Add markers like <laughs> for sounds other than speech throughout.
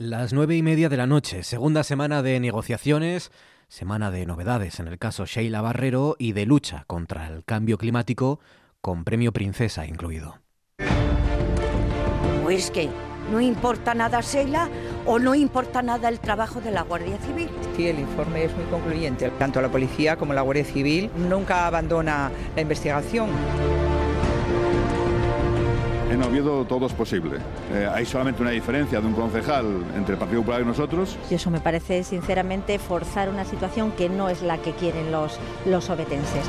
Las nueve y media de la noche, segunda semana de negociaciones, semana de novedades en el caso Sheila Barrero y de lucha contra el cambio climático, con premio Princesa incluido. Pues que no importa nada Sheila o no importa nada el trabajo de la Guardia Civil. Sí, el informe es muy concluyente. Tanto la policía como la Guardia Civil nunca abandona la investigación. En Oviedo todo es posible. Eh, hay solamente una diferencia de un concejal entre el Partido Popular y nosotros. Y eso me parece, sinceramente, forzar una situación que no es la que quieren los, los obetenses.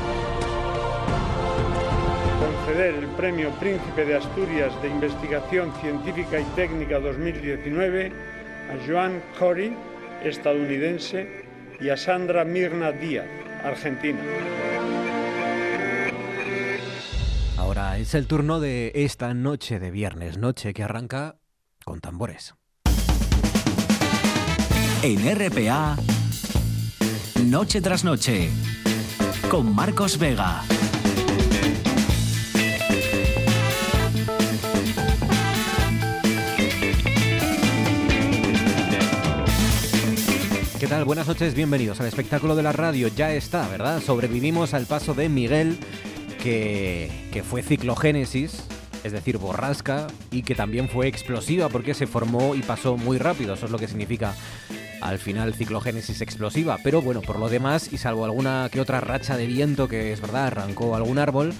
Conceder el Premio Príncipe de Asturias de Investigación Científica y Técnica 2019 a Joan Corey, estadounidense, y a Sandra Mirna Díaz, argentina. Ahora es el turno de esta noche de viernes, noche que arranca con tambores. En RPA, Noche tras Noche, con Marcos Vega. ¿Qué tal? Buenas noches, bienvenidos al espectáculo de la radio. Ya está, ¿verdad? Sobrevivimos al paso de Miguel que, fue ciclogénesis, es decir, borrasca, y que también fue explosiva porque se formó y pasó muy rápido. Eso es lo que significa al final ciclogénesis explosiva. Pero bueno, por lo demás, y salvo alguna que otra racha de viento que es verdad, arrancó algún árbol,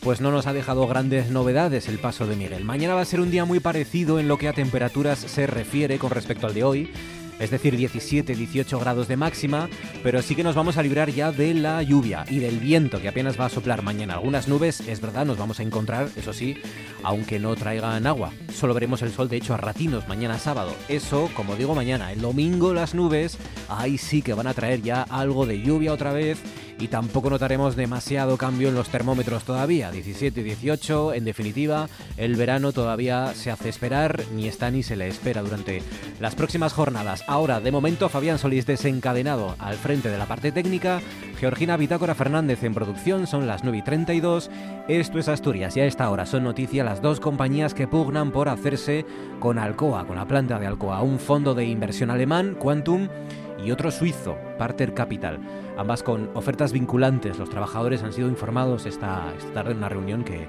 pues no nos ha dejado grandes novedades el paso de Miguel. Mañana va a ser un día muy parecido en lo que a temperaturas se refiere con respecto al de hoy es decir, 17-18 grados de máxima, pero sí que nos vamos a librar ya de la lluvia y del viento que apenas va a soplar mañana. Algunas nubes, es verdad, nos vamos a encontrar, eso sí, aunque no traigan agua. Solo veremos el sol, de hecho, a ratinos mañana sábado. Eso, como digo, mañana. El domingo las nubes, ahí sí que van a traer ya algo de lluvia otra vez y tampoco notaremos demasiado cambio en los termómetros todavía. 17 y 18, en definitiva, el verano todavía se hace esperar, ni está ni se le espera durante las próximas jornadas. Ahora, de momento, Fabián Solís desencadenado al frente de la parte técnica, Georgina Bitácora Fernández en producción, son las 9 y 32. Esto es Asturias y a esta hora son noticia las dos compañías que pugnan por hacerse con Alcoa, con la planta de Alcoa, un fondo de inversión alemán, Quantum, y otro suizo, Parter Capital ambas con ofertas vinculantes. Los trabajadores han sido informados esta, tarde en una reunión que,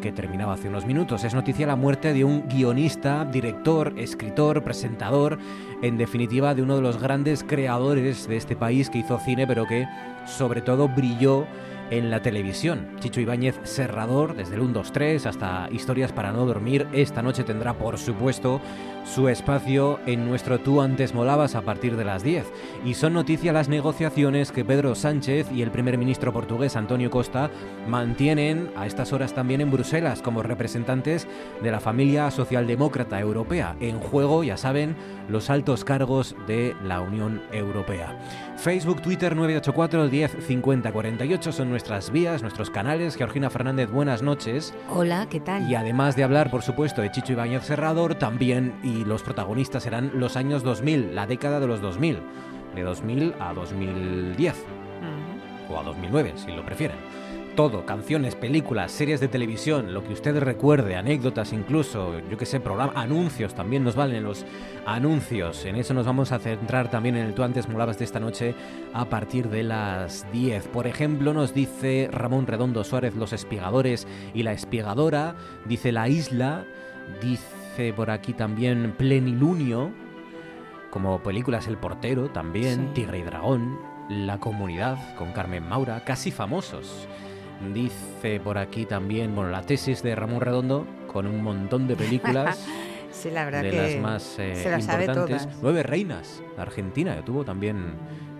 que terminaba hace unos minutos. Es noticia la muerte de un guionista, director, escritor, presentador, en definitiva de uno de los grandes creadores de este país que hizo cine, pero que sobre todo brilló en la televisión. Chicho Ibáñez Serrador, desde el 1, 2, 3 hasta Historias para no dormir, esta noche tendrá por supuesto su espacio en nuestro Tú antes molabas a partir de las 10. Y son noticia las negociaciones que Pedro Sánchez y el primer ministro portugués Antonio Costa mantienen a estas horas también en Bruselas como representantes de la familia socialdemócrata europea. En juego, ya saben, los altos cargos de la Unión Europea. Facebook, Twitter 984 10 50 48 son nuestras vías, nuestros canales. Georgina Fernández, buenas noches. Hola, ¿qué tal? Y además de hablar, por supuesto, de Chicho Ibáñez Serrador, también y los protagonistas serán los años 2000, la década de los 2000, de 2000 a 2010 o a 2009, si lo prefieren todo, canciones, películas, series de televisión, lo que usted recuerde, anécdotas incluso, yo que sé, programas, anuncios, también nos valen los anuncios. En eso nos vamos a centrar también en el Tú antes molabas de esta noche a partir de las 10. Por ejemplo, nos dice Ramón Redondo Suárez, Los Espigadores y la Espigadora, dice La Isla, dice por aquí también Plenilunio, como películas El Portero también, Tigre y Dragón, La Comunidad con Carmen Maura, casi famosos. Dice por aquí también, bueno, la tesis de Ramón Redondo, con un montón de películas. <laughs> sí, la verdad de que las más eh, importantes. Nueve Reinas, Argentina, que tuvo también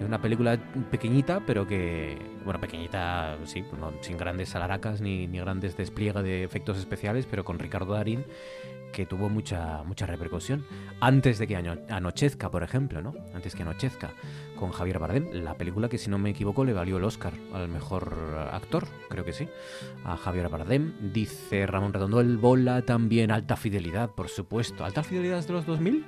una película pequeñita, pero que, bueno, pequeñita, sí, pues sin grandes alaracas ni, ni grandes despliegues de efectos especiales, pero con Ricardo Darín que tuvo mucha, mucha repercusión. Antes de que anochezca, por ejemplo, ¿no? Antes que anochezca, con Javier Bardem, la película que si no me equivoco le valió el Oscar al mejor actor, creo que sí, a Javier Bardem. Dice Ramón Redondo, el bola también, alta fidelidad, por supuesto. ¿Alta fidelidad es de los 2000?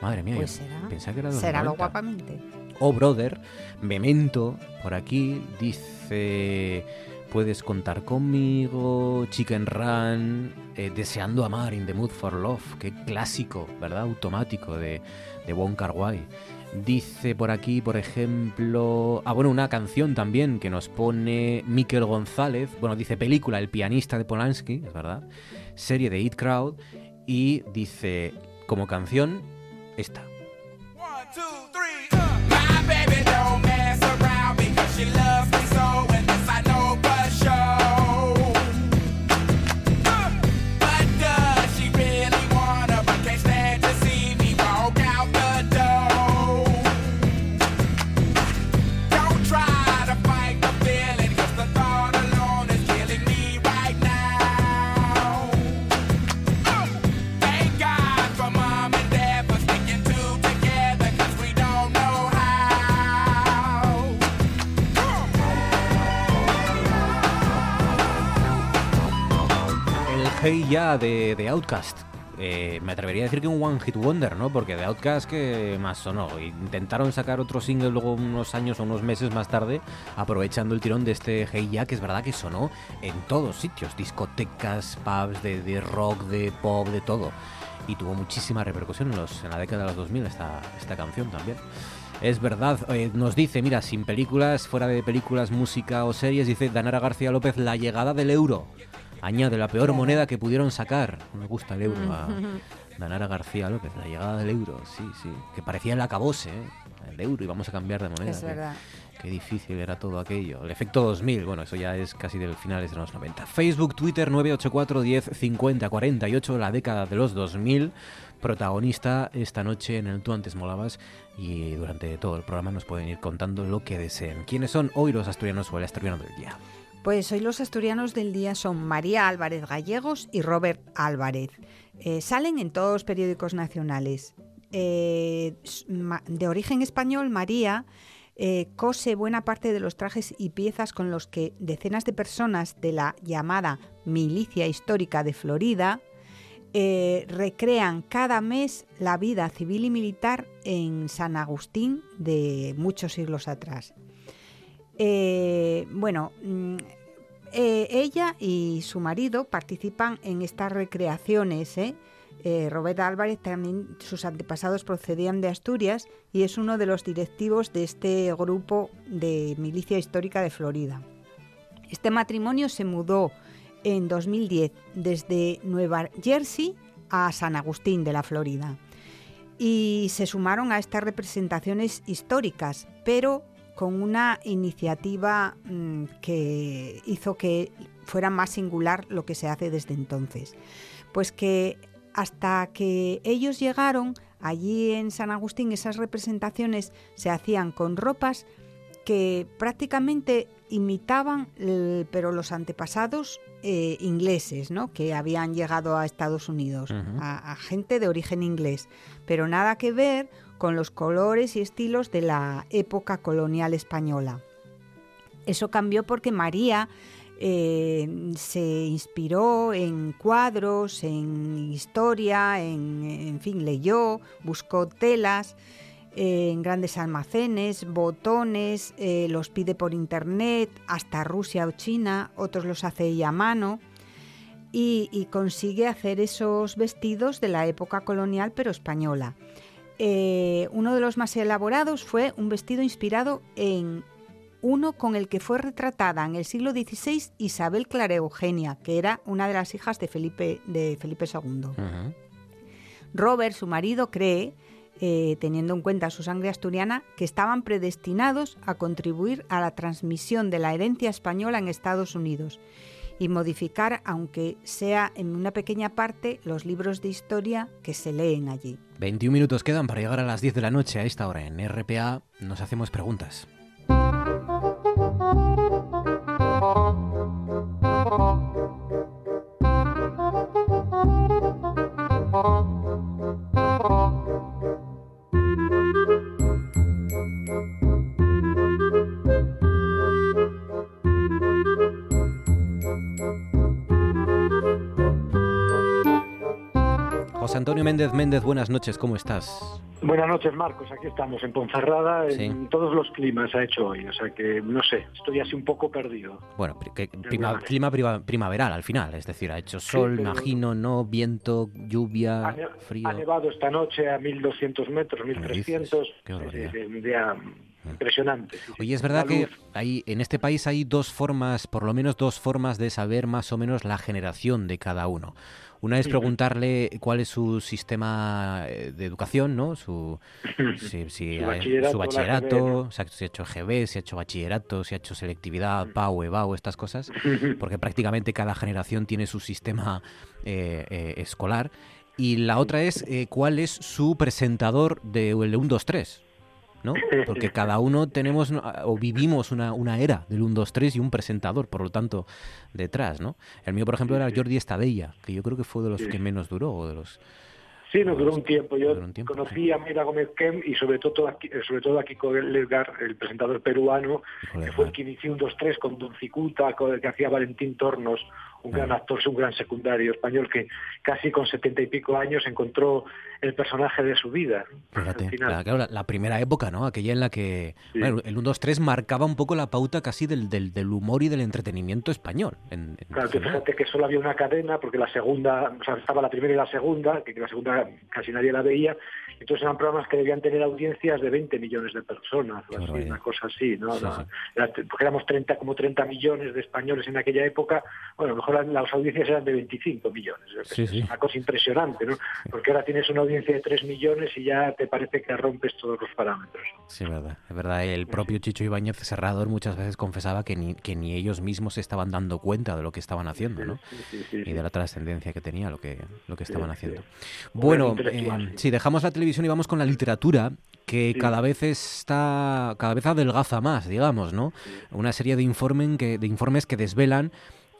Madre mía, pues será, pensaba que era de los será lo guapamente. Oh Brother, Memento, por aquí, dice Puedes contar conmigo, Chicken Run, eh, Deseando amar, In the Mood for Love, qué clásico, ¿verdad? Automático de, de Wong Kar Wai. Dice por aquí, por ejemplo, ah bueno, una canción también que nos pone Miquel González, bueno, dice película, el pianista de Polanski, es verdad, serie de Hit Crowd, y dice como canción esta. Hey Ya de, de Outcast. Eh, me atrevería a decir que un One Hit Wonder, ¿no? Porque de Outcast que más sonó. Intentaron sacar otro single luego unos años o unos meses más tarde, aprovechando el tirón de este Hey Ya, que es verdad que sonó en todos sitios, discotecas, pubs, de, rock, de pop, de todo. Y tuvo muchísima repercusión en, los, en la década de los 2000 esta, esta canción también. Es verdad, eh, nos dice, mira, sin películas, fuera de películas, música o series, dice Danara García López, la llegada del euro. Añade la peor moneda que pudieron sacar. No me gusta el euro a <laughs> Danara García López, la llegada del euro, sí, sí. Que parecía el acabose, ¿eh? El euro y vamos a cambiar de moneda. Es qué- verdad. Qué difícil era todo aquello. El efecto 2000, bueno, eso ya es casi del finales de los 90. Facebook, Twitter 984 10 50 48, la década de los 2000. Protagonista esta noche en el Tú antes molabas y durante todo el programa nos pueden ir contando lo que deseen. ¿Quiénes son hoy los asturianos o el asturiano del día? Pues hoy los asturianos del día son María Álvarez Gallegos y Robert Álvarez. Eh, salen en todos los periódicos nacionales. Eh, de origen español, María eh, cose buena parte de los trajes y piezas con los que decenas de personas de la llamada milicia histórica de Florida recrean cada mes la vida civil y militar en San Agustín de muchos siglos atrás. Eh, bueno, mm, eh, ella y su marido participan en estas recreaciones. ¿eh? Eh, Robert Álvarez también, sus antepasados procedían de Asturias y es uno de los directivos de este grupo de milicia histórica de Florida. Este matrimonio se mudó en 2010 desde Nueva Jersey a San Agustín de la Florida y se sumaron a estas representaciones históricas, pero con una iniciativa mm, que hizo que fuera más singular lo que se hace desde entonces. Pues que hasta que ellos llegaron allí en San Agustín, esas representaciones se hacían con ropas que prácticamente imitaban, el- pero los antepasados eh, ingleses, ¿no? que habían llegado a Estados Unidos, a, a gente de origen inglés, pero nada que ver con los colores y estilos de la época colonial española. Eso cambió porque María eh, se inspiró en cuadros, en historia, en, en fin, leyó, buscó telas eh, en grandes almacenes, botones, eh, los pide por internet, hasta Rusia o China, otros los hace ella a mano. Y, y consigue hacer esos vestidos de la época colonial pero española. Eh, uno de los más elaborados fue un vestido inspirado en uno con el que fue retratada en el siglo XVI Isabel Clara Eugenia, que era una de las hijas de Felipe, de Felipe II. Robert, su marido, cree, eh, teniendo en cuenta su sangre asturiana, que estaban predestinados a contribuir a la transmisión de la herencia española en Estados Unidos y modificar, aunque sea en una pequeña parte, los libros de historia que se leen allí. 21 minutos quedan para llegar a las 10 de la noche a esta hora en RPA. Nos hacemos preguntas. José Antonio Méndez Méndez, buenas noches, ¿cómo estás? Buenas noches, Marcos. Aquí estamos en Ponferrada. En todos los climas ha hecho hoy. O sea que, no sé, estoy así un poco perdido. Bueno, clima primaveral al final. Es decir, ha hecho sol, imagino, no, viento, lluvia, frío. Ha nevado esta noche a 1200 metros, 1300. Qué un día impresionante. Oye, es verdad que hay, en este país hay dos formas, por lo menos dos formas de saber más o menos la generación de cada uno. Una es preguntarle cuál es su sistema eh, de educación, ¿no? Su, <clears throat> si, su bachillerato, si ha hecho GB, si ha hecho bachillerato, si ha hecho selectividad, PAU, EBAU, estas cosas, <laughs> porque prácticamente cada generación tiene su sistema eh, eh, escolar. Y la otra es cuál es su presentador de, de 1, 2, 3. ¿No? Porque cada uno tenemos o vivimos una, una era del 1, 2, 3 y un presentador, por lo tanto, detrás, ¿no? El mío, por ejemplo, era Jordi Estadella, que yo creo que fue de los que menos duró, o de los... Sí, nos duró un tiempo. Yo conocí a Mira Gómez Kem y sobre todo eh, sobre todo aquí con Edgar, el presentador peruano, que fue el que inició un 2-3 con Don Cicuta, que hacía Valentín Tornos, un gran actor, un gran secundario español que casi con setenta y pico años encontró el personaje de su vida. Fíjate, la, primera época, ¿no? Aquella en la que el 1, 2, 3 marcaba un poco la pauta casi del, del, del humor y del entretenimiento español. claro, fíjate que solo había una cadena, porque la segunda, o sea, estaba la primera y la segunda, que la segunda casi nadie la veía, entonces eran programas que debían tener audiencias de 20 millones de personas, una cosa así, ¿no? porque éramos 30, como 30 millones de españoles en aquella época, bueno, mejor las audiencias eran de 25 millones. es una cosa impresionante, ¿no? Porque ahora tienes una audiencia de 3 millones y ya te parece que rompes todos los parámetros. Sí, es verdad. Es verdad. El propio Chicho Ibáñez Serrador muchas veces confesaba que ni, que ni ellos mismos se estaban dando cuenta de lo que estaban haciendo, ¿no? y de la trascendencia que tenía lo que, lo que estaban haciendo. Bueno, eh, si dejamos la televisión y vamos con la literatura, que cada vez está cada vez adelgaza más, digamos, ¿no? Una serie de, informen que, de informes que desvelan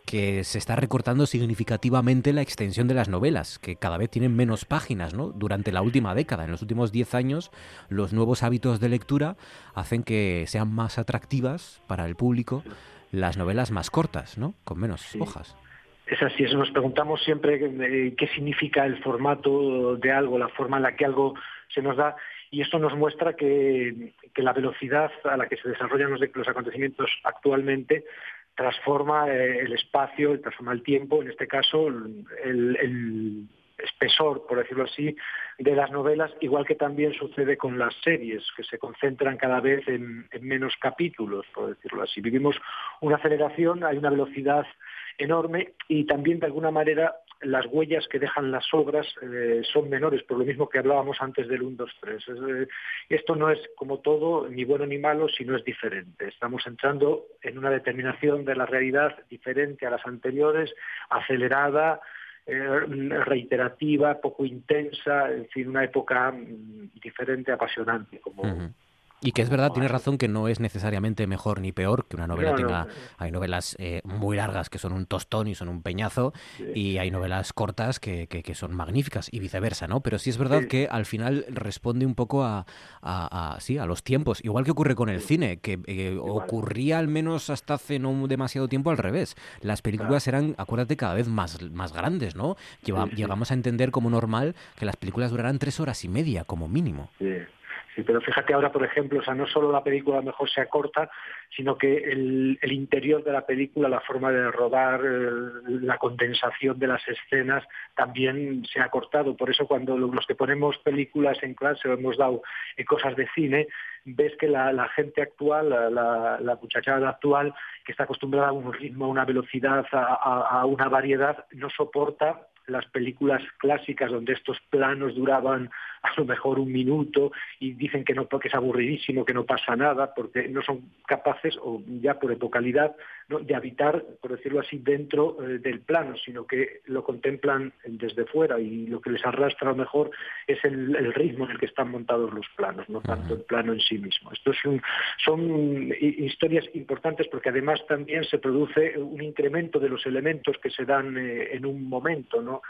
que se está recortando significativamente la extensión de las novelas, que cada vez tienen menos páginas, ¿no? Durante la última década, en los últimos 10 años, los nuevos hábitos de lectura hacen que sean más atractivas para el público las novelas más cortas, ¿no? Con menos hojas. Es así, eso nos preguntamos siempre eh, qué significa el formato de algo, la forma en la que algo se nos da, y esto nos muestra que, la velocidad a la que se desarrollan los, acontecimientos actualmente transforma eh, el espacio, transforma el tiempo, en este caso el, espesor, por decirlo así, de las novelas, igual que también sucede con las series, que se concentran cada vez en, en menos capítulos, por decirlo así. Vivimos una aceleración, hay una velocidad enorme y también de alguna manera las huellas que dejan las obras eh, son menores, por lo mismo que hablábamos antes del 1, 2, 3. esto no es como todo, ni bueno ni malo, sino es diferente. Estamos entrando en una determinación de la realidad diferente a las anteriores, acelerada, eh, reiterativa, poco intensa, en fin, una época mm, diferente, apasionante, como, y que es verdad, tiene razón que no es necesariamente mejor ni peor que una novela tenga. Hay novelas eh, muy largas que son un tostón y son un peñazo, y hay novelas cortas que, que, son magníficas y viceversa, ¿no? Pero sí es verdad que al final responde un poco a, a, sí, a los tiempos, igual que ocurre con el cine, que eh, ocurría al menos hasta hace no demasiado tiempo al revés. Las películas eran, acuérdate, cada vez más, más grandes, ¿no? llegamos a entender como normal que las películas duraran tres horas y media como mínimo. Sí. Sí, pero fíjate ahora, por ejemplo, o sea, no solo la película mejor se acorta, sino que el, interior de la película, la forma de rodar, la condensación de las escenas también se ha cortado. Por eso cuando los que ponemos películas en clase o hemos dado eh, cosas de cine, ves que la, gente actual, la, la, muchachada actual, que está acostumbrada a un ritmo, a una velocidad, a una variedad, no soporta las películas clásicas donde estos planos duraban a lo mejor un minuto y dicen que no porque es aburridísimo, que no pasa nada, porque no son capaces, o ya por epocalidad, de habitar, por decirlo así, dentro eh, del plano, sino que lo contemplan desde fuera y lo que les arrastra a lo mejor es el, ritmo en el que están montados los planos, no tanto el plano en sí mismo. Esto son historias importantes porque además también se produce un incremento de los elementos que se dan eh, en un momento, ¿no?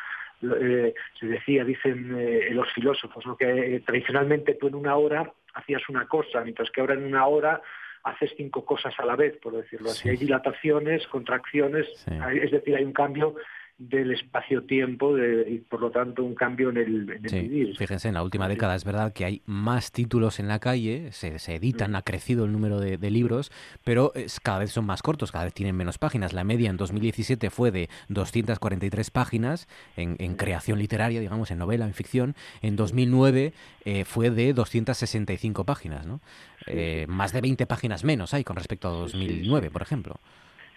Eh, se decía, dicen eh, los filósofos, que eh, tradicionalmente tú en una hora hacías una cosa, mientras que ahora en una hora haces cinco cosas a la vez, por decirlo así. Hay dilataciones, contracciones, es decir, hay un cambio del espacio-tiempo y por lo tanto un cambio en el, en vivir. Fíjense, en la última década es verdad que hay más títulos en la calle, se, editan, mm. ha crecido el número de, libros, pero es, cada vez son más cortos, cada vez tienen menos páginas. La media en 2017 fue de 243 páginas en, en creación literaria, digamos, en novela, en ficción. En 2009 eh, fue de 265 páginas, ¿no? Eh, más de 20 páginas menos hay con respecto a 2009, por ejemplo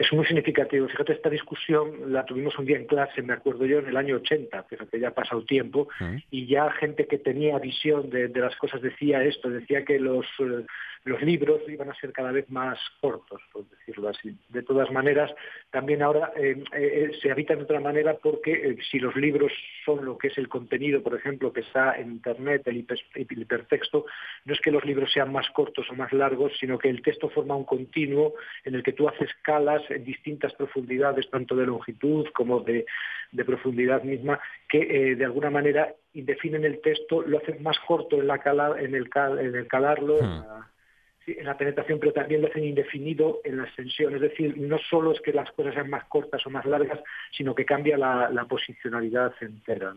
es muy significativo. Fíjate, esta discusión la tuvimos un día en clase, me acuerdo yo, en el año 80, fíjate, ya ha pasado tiempo, y ya gente que tenía visión de, las cosas decía esto, decía que los, eh, los libros iban a ser cada vez más cortos, por decirlo así. De todas maneras, también ahora eh, eh, se habitan de otra manera porque si los libros son lo que es el contenido, por ejemplo, que está en Internet, el, hipertexto, no es que los libros sean más cortos o más largos, sino que el texto forma un continuo en el que tú haces escalas en distintas profundidades, tanto de longitud como de, profundidad misma, que eh, de alguna manera definen el texto, lo hacen más corto en, la en, el, en el calarlo, hmm en la penetración, pero también lo hacen indefinido en la extensión. Es decir, no solo es que las cosas sean más cortas o más largas, sino que cambia la, posicionalidad entera.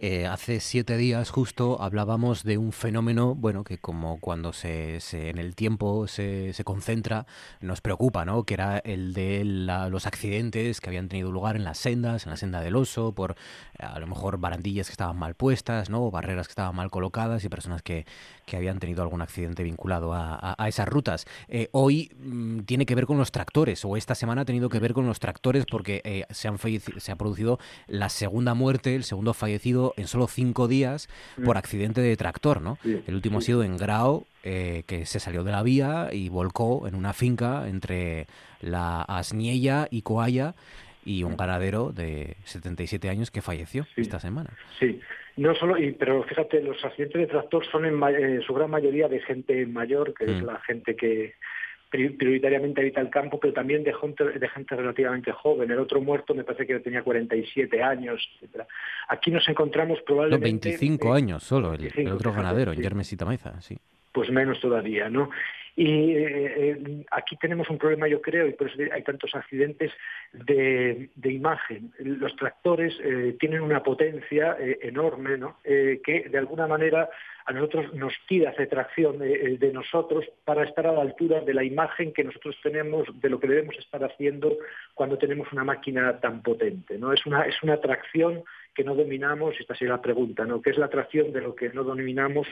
Eh, hace siete días justo hablábamos de un fenómeno, bueno, que como cuando se, en el tiempo se, se, concentra, nos preocupa, ¿no? Que era el de los accidentes que habían tenido lugar en las sendas, en la senda del oso, por a lo mejor barandillas que estaban mal puestas, ¿no? O barreras que estaban mal colocadas y personas que, que habían tenido algún accidente vinculado a, esas rutas. Eh, hoy mm, tiene que ver con los tractores, o esta semana ha tenido que ver con los tractores porque eh, se, han se ha producido la segunda muerte, el segundo fallecido en solo cinco días mm. por accidente de tractor, ¿no? el último ha sido en Grau, eh, que se salió de la vía y volcó en una finca entre la Asniella y Coaya y un ganadero de 77 años que falleció esta semana. Sí, no solo, y, pero fíjate, los accidentes de tractor son en, su gran mayoría de gente mayor, que es mm. la gente que prioritariamente habita el campo, pero también de gente, de gente relativamente joven. El otro muerto me parece que tenía 47 años, etcétera. Aquí nos encontramos probablemente... No, 25 años solo, el, otro ganadero, en Yermesita Maiza, sí. Pues menos todavía, ¿no? Y eh, eh, aquí tenemos un problema, yo creo, y por eso hay tantos accidentes de, imagen. Los tractores eh, tienen una potencia enorme, ¿no? que de alguna manera a nosotros nos tira hacia tracción de, nosotros para estar a la altura de la imagen que nosotros tenemos de lo que debemos estar haciendo cuando tenemos una máquina tan potente. ¿no? Es, una, es una atracción que no dominamos, esta sería la pregunta, ¿no? ¿Qué es la atracción de lo que no dominamos,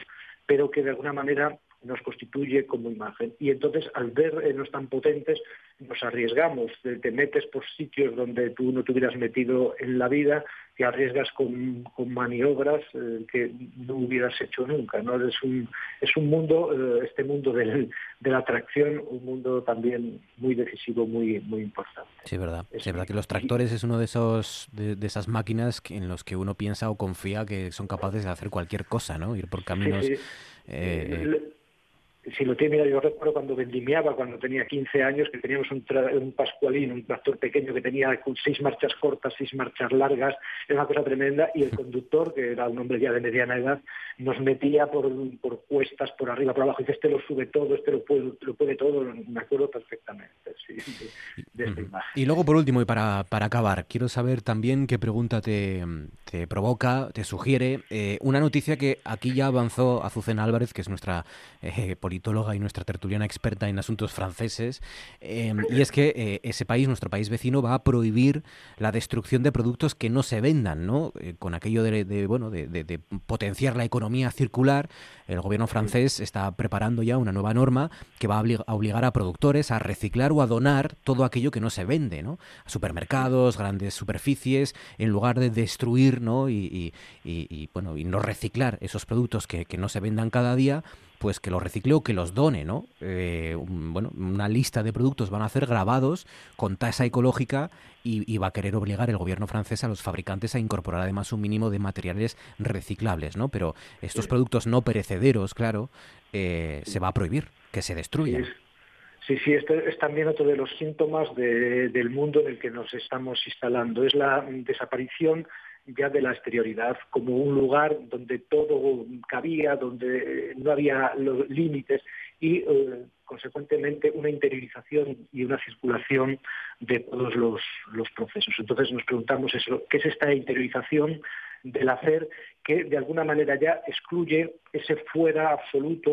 pero que de alguna manera nos constituye como imagen. Y entonces, al ver eh, tan potentes, nos arriesgamos, te, metes por sitios donde tú no te hubieras metido en la vida, te arriesgas con, maniobras eh, que no hubieras hecho nunca. ¿no? Es, un, es un mundo, eh, este mundo de la atracción, un mundo también muy decisivo, muy, muy importante. Sí, verdad. Es, verdad que los tractores es uno de, esos, de, esas máquinas en los que uno piensa o confía que son capaces de hacer cualquier cosa, ¿no? Ir por caminos... si lo tiene, yo recuerdo cuando vendimiaba, cuando tenía 15 años, que teníamos un, un Pascualín, un tractor pequeño que tenía seis marchas cortas, seis marchas largas, era una cosa tremenda, y el conductor, que era un hombre ya de mediana edad, nos metía por, por cuestas, por arriba, por abajo, y dice, este lo sube todo, este lo puede, lo puede todo, me acuerdo perfectamente de, esta imagen. Y luego, por último, y para, para acabar, quiero saber también qué pregunta te, te provoca, te sugiere, eh, una noticia que aquí ya avanzó Azucena Álvarez, que es nuestra eh, y nuestra tertuliana experta en asuntos franceses, em, y es que eh, ese país, nuestro país vecino, va a prohibir la destrucción de productos que no se vendan, ¿no? Eh, con aquello de, bueno, de, potenciar la economía circular, el gobierno francés está preparando ya una nueva norma que va a, obligar a productores a reciclar o a donar todo aquello que no se vende, ¿no? A supermercados, grandes superficies, en lugar de destruir, ¿no? Y, bueno, y no reciclar esos productos que, que no se vendan cada día, pues que los recicle o que los done, ¿no? Eh, bueno, una lista de productos van a hacer grabados con tasa ecológica y, va a querer obligar el gobierno francés a los fabricantes a incorporar además un mínimo de materiales reciclables, ¿no? Pero estos productos no perecederos, claro, eh, se va a prohibir que se destruyan. Sí, sí, este es también otro de los síntomas del mundo en el que nos estamos instalando. Es la desaparición ya de la exterioridad como un lugar donde todo cabía, donde no había los límites y eh, consecuentemente una interiorización y una circulación de todos los, los procesos. Entonces nos preguntamos eso, ¿qué es esta interiorización del hacer que de alguna manera ya excluye ese fuera absoluto,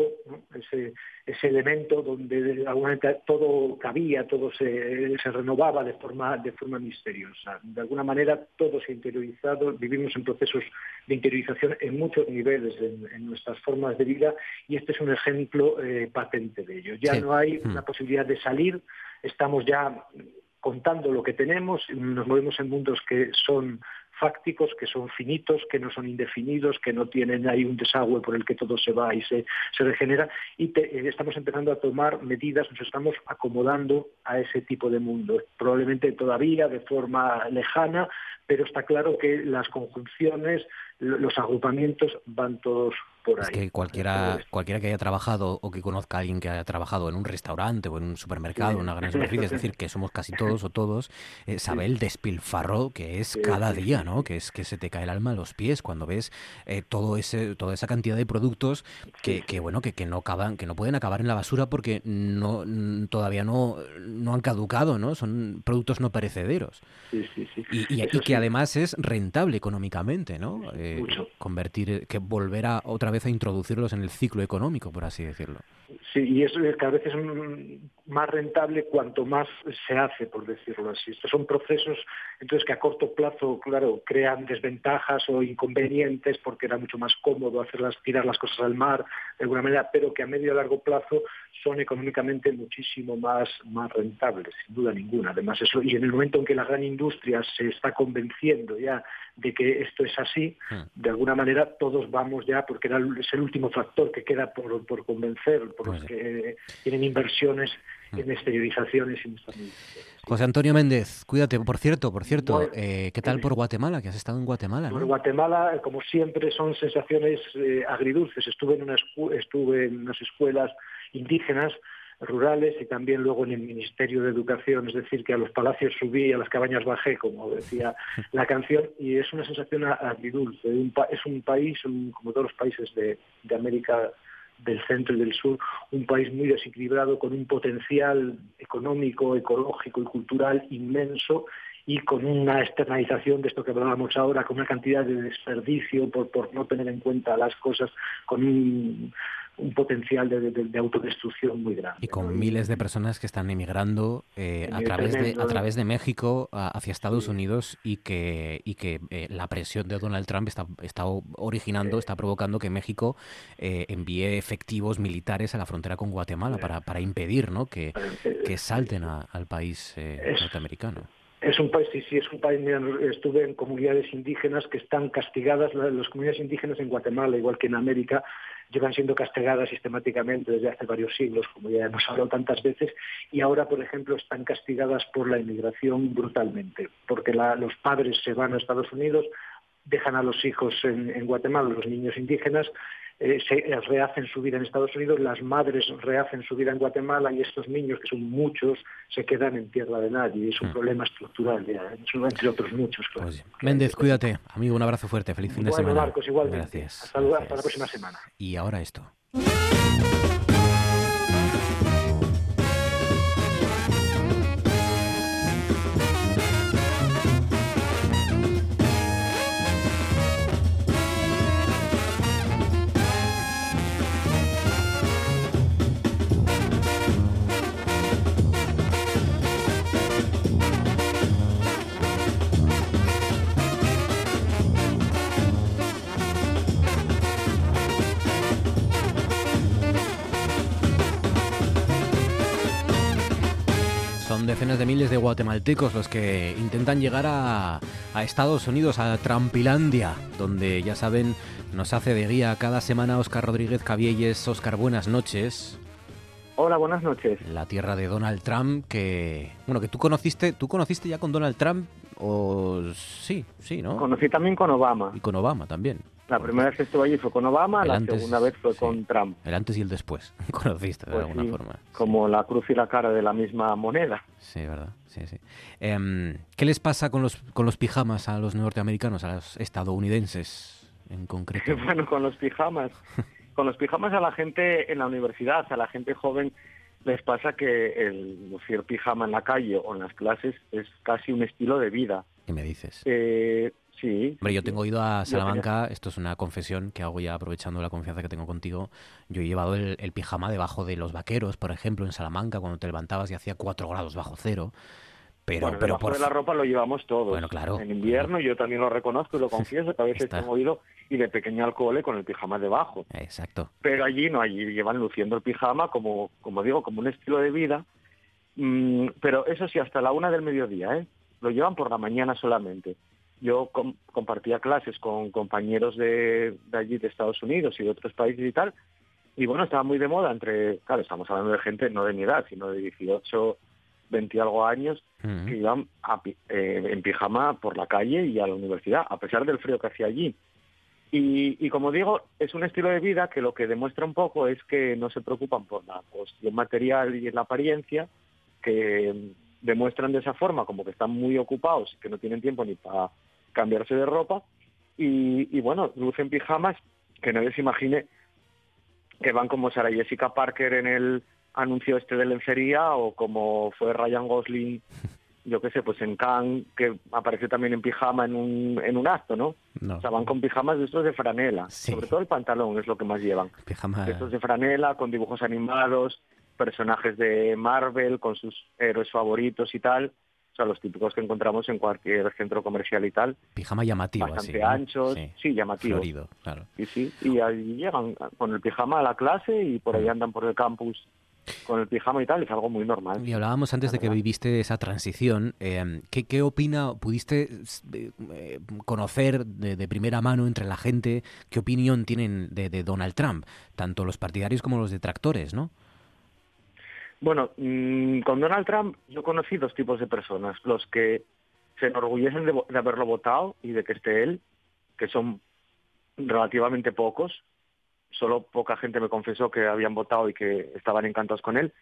ese, ese elemento donde de alguna manera todo cabía, todo se, se, renovaba de forma, de forma misteriosa. De alguna manera todo se ha interiorizado, vivimos en procesos de interiorización en muchos niveles en, nuestras formas de vida y este es un ejemplo eh, patente de ello. Ya no hay una hmm. posibilidad de salir, estamos ya contando lo que tenemos, nos movemos en mundos que son fácticos, que son finitos, que no son indefinidos, que no tienen ahí un desagüe por el que todo se va y se, regenera, y eh, estamos empezando a tomar medidas, nos estamos acomodando a ese tipo de mundo, probablemente todavía de forma lejana, pero está claro que las conjunciones, los agrupamientos van todos por ahí. Es que cualquiera, cualquiera que haya trabajado o que conozca a alguien que haya trabajado en un restaurante o en un supermercado, en una gran superficie, es decir, que somos casi todos o todos, eh, <laughs> sabe el despilfarro que es cada día, ¿no? Que es que se te cae el alma a los pies cuando ves eh, todo ese, toda esa cantidad de productos que, que bueno, que, que, no acaban, que no pueden acabar en la basura porque no todavía no, no han caducado, ¿no? Son productos no perecederos. Sí, sí, sí. Y, y, que además es rentable económicamente, ¿no? Eh, convertir, que volver a otra vez a introducirlos en el ciclo económico, por así decirlo. Sí, y eso cada vez es más rentable cuanto más se hace, por decirlo así. Estos son procesos entonces que a corto plazo, claro, crean desventajas o inconvenientes porque era mucho más cómodo hacerlas, tirar las cosas al mar de alguna manera, pero que a medio y largo plazo son económicamente muchísimo más, más rentables, sin duda ninguna. Además, eso, y en el momento en que la gran industria se está convenciendo ya de que esto es así, hmm. de alguna manera todos vamos ya, porque es el último factor que queda por, por convencer, por los que tienen inversiones hmm. en exteriorizaciones y en José Antonio Méndez, cuídate. Por cierto, por cierto, eh, ¿qué tal por Guatemala? Que has estado en Guatemala. Por Guatemala, como siempre, son sensaciones eh, agridulces. Estuve en, una estuve en unas escuelas indígenas rurales y también luego en el Ministerio de Educación, es decir, que a los palacios subí y a las cabañas bajé, como decía <laughs> la canción, y es una sensación agridulce. es un país, como todos los países de, de América del centro y del sur, un país muy desequilibrado, con un potencial económico, ecológico y cultural inmenso y con una externalización de esto que hablábamos ahora, con una cantidad de desperdicio por, por no tener en cuenta las cosas, con un, un potencial de, autodestrucción muy grande. Y con miles de personas que están emigrando eh, a, través de, a través de México hacia Estados Unidos y que, y que eh, la presión de Donald Trump está, está originando, está provocando que México eh, envíe efectivos militares a la frontera con Guatemala para, para impedir ¿no? que, que salten al país norteamericano. Es un país, sí, sí, es un país, estuve en comunidades indígenas que están castigadas, las comunidades indígenas en Guatemala, igual que en América, llevan siendo castigadas sistemáticamente desde hace varios siglos, como ya hemos hablado tantas veces, y ahora, por ejemplo, están castigadas por la inmigración brutalmente, porque los padres se van a Estados Unidos, dejan a los hijos en Guatemala, los niños indígenas, eh, se rehacen su vida en Estados Unidos, las madres rehacen su vida en Guatemala y estos niños, que son muchos, se quedan en tierra de nadie. Es un mm. problema estructural, entre otros muchos. Pues Méndez, cuídate. Amigo, un abrazo fuerte. Feliz fin de semana. Marcos, igualmente. Gracias. hasta la próxima semana. Y ahora esto. Miles de guatemaltecos los que intentan llegar a, Estados Unidos, a Trampilandia, donde ya saben, nos hace de guía cada semana Oscar Rodríguez Cabielles. Oscar, buenas noches. Hola, buenas noches. La tierra de Donald Trump, que bueno, que tú conociste, tú conociste ya con Donald Trump o sí, sí, ¿no? Conocí también con Obama. Y con Obama también. La primera vez que estuve allí fue con Obama, la segunda vez fue con Trump. El antes y el después, <laughs> conociste de pues alguna forma. Como la cruz y la cara de la misma moneda. Sí, verdad. Sí, sí. Em, ¿Qué les pasa con los, con los pijamas a los norteamericanos, a los estadounidenses en concreto? <laughs> bueno, con los pijamas. con los pijamas a la gente en la universidad, a la gente joven les pasa que el lucir pijama en la calle o en las clases es casi un estilo de vida. ¿Qué me dices? Eh, sí. Hombre, yo tengo ido a Salamanca, esto es una confesión que hago ya aprovechando la confianza que tengo contigo. Yo he llevado el, el pijama debajo de los vaqueros, por ejemplo, en Salamanca, cuando te levantabas y hacía 4 grados bajo cero. Pero, bueno, pero por de la ropa lo llevamos todos. Bueno, claro. En invierno yo también lo reconozco y lo <laughs> confieso, que a veces Está. tengo ido y de pequeño al cole con el pijama debajo. Exacto. Pero allí no, allí llevan luciendo el pijama como, como digo, como un estilo de vida. Mm, pero eso sí, hasta la una del mediodía, ¿eh? Lo llevan por la mañana solamente. Yo com- compartía clases con compañeros de, de allí, de Estados Unidos y de otros países y tal, y bueno, estaba muy de moda entre, claro, estamos hablando de gente no de mi edad, sino de 18, 20 y algo años, que iban a eh, en pijama por la calle y a la universidad, a pesar del frío que hacía allí. Y, y como digo, es un estilo de vida que lo que demuestra un poco es que no se preocupan por la cuestión material y la apariencia, que demuestran de esa forma como que están muy ocupados, que no tienen tiempo ni para cambiarse de ropa, y, y bueno, lucen pijamas que nadie se imagine que van como Sara Jessica Parker en el anuncio este de lencería o como fue Ryan Gosling, yo qué sé, pues en Cannes, que apareció también en pijama en un, en un acto, ¿no? No. O sea, van con pijamas de estos de franela, Sí. sobre todo el pantalón es lo que más llevan. Pijama. Estos de franela, con dibujos animados, personajes de Marvel, con sus héroes favoritos y tal. O sea, los típicos que encontramos en cualquier centro comercial y tal. Pijama llamativo, Bastante así. ¿no? anchos, Sí. sí, llamativos. Florido, claro. Y sí, y ahí llegan con el pijama a la clase y por Mm. ahí andan por el campus con el pijama y tal, es algo muy normal. Y hablábamos antes de que viviste esa transición. eh, ¿qué, ¿Qué opina, pudiste eh, eh, conocer de, de primera mano entre la gente qué opinión tienen de, de Donald Trump? Tanto los partidarios como los detractores, ¿no? Bueno, mm, con Donald Trump yo conocí dos tipos de personas, los que se enorgullecen de, de haberlo votado y de que esté él, que son relativamente pocos, solo poca gente me confesó que habían votado y que estaban encantados con él.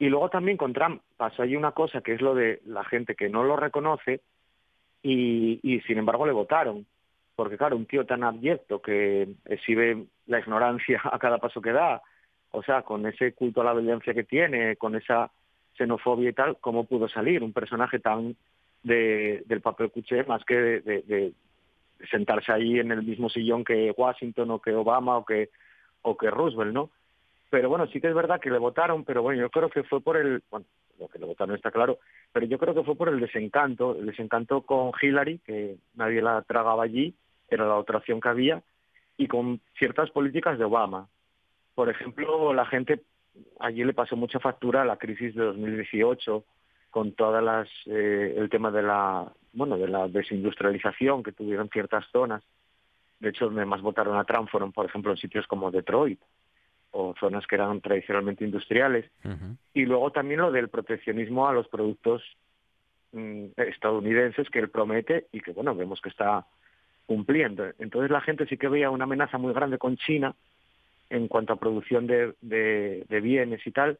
Y luego también con Trump pasó ahí una cosa que es lo de la gente que no lo reconoce y, y sin embargo le votaron. Porque claro, un tío tan abyecto que exhibe la ignorancia <laughs> a cada paso que da, o sea, con ese culto a la violencia que tiene, con esa xenofobia y tal, ¿cómo pudo salir un personaje tan de, del papel cuché más que de, sentarse ahí en el mismo sillón que Washington o que Obama o que, o que Roosevelt, ¿no? Pero bueno, sí que es verdad que le votaron, pero bueno, yo creo que fue por el, bueno, lo que le votaron está claro, pero yo creo que fue por el desencanto, el desencanto con Hillary, que nadie la tragaba allí, era la otra opción que había, y con ciertas políticas de Obama. Por ejemplo, la gente allí le pasó mucha factura a la crisis de 2018 con todas las eh, el tema de la bueno de la desindustrialización que tuvieron ciertas zonas. De hecho, donde más votaron a Trump fueron, por ejemplo, en sitios como Detroit o zonas que eran tradicionalmente industriales. Y luego también lo del proteccionismo a los productos mm, estadounidenses que él promete y que, bueno, vemos que está cumpliendo. Entonces la gente sí que veía una amenaza muy grande con China en cuanto a producción de, de, de bienes y tal,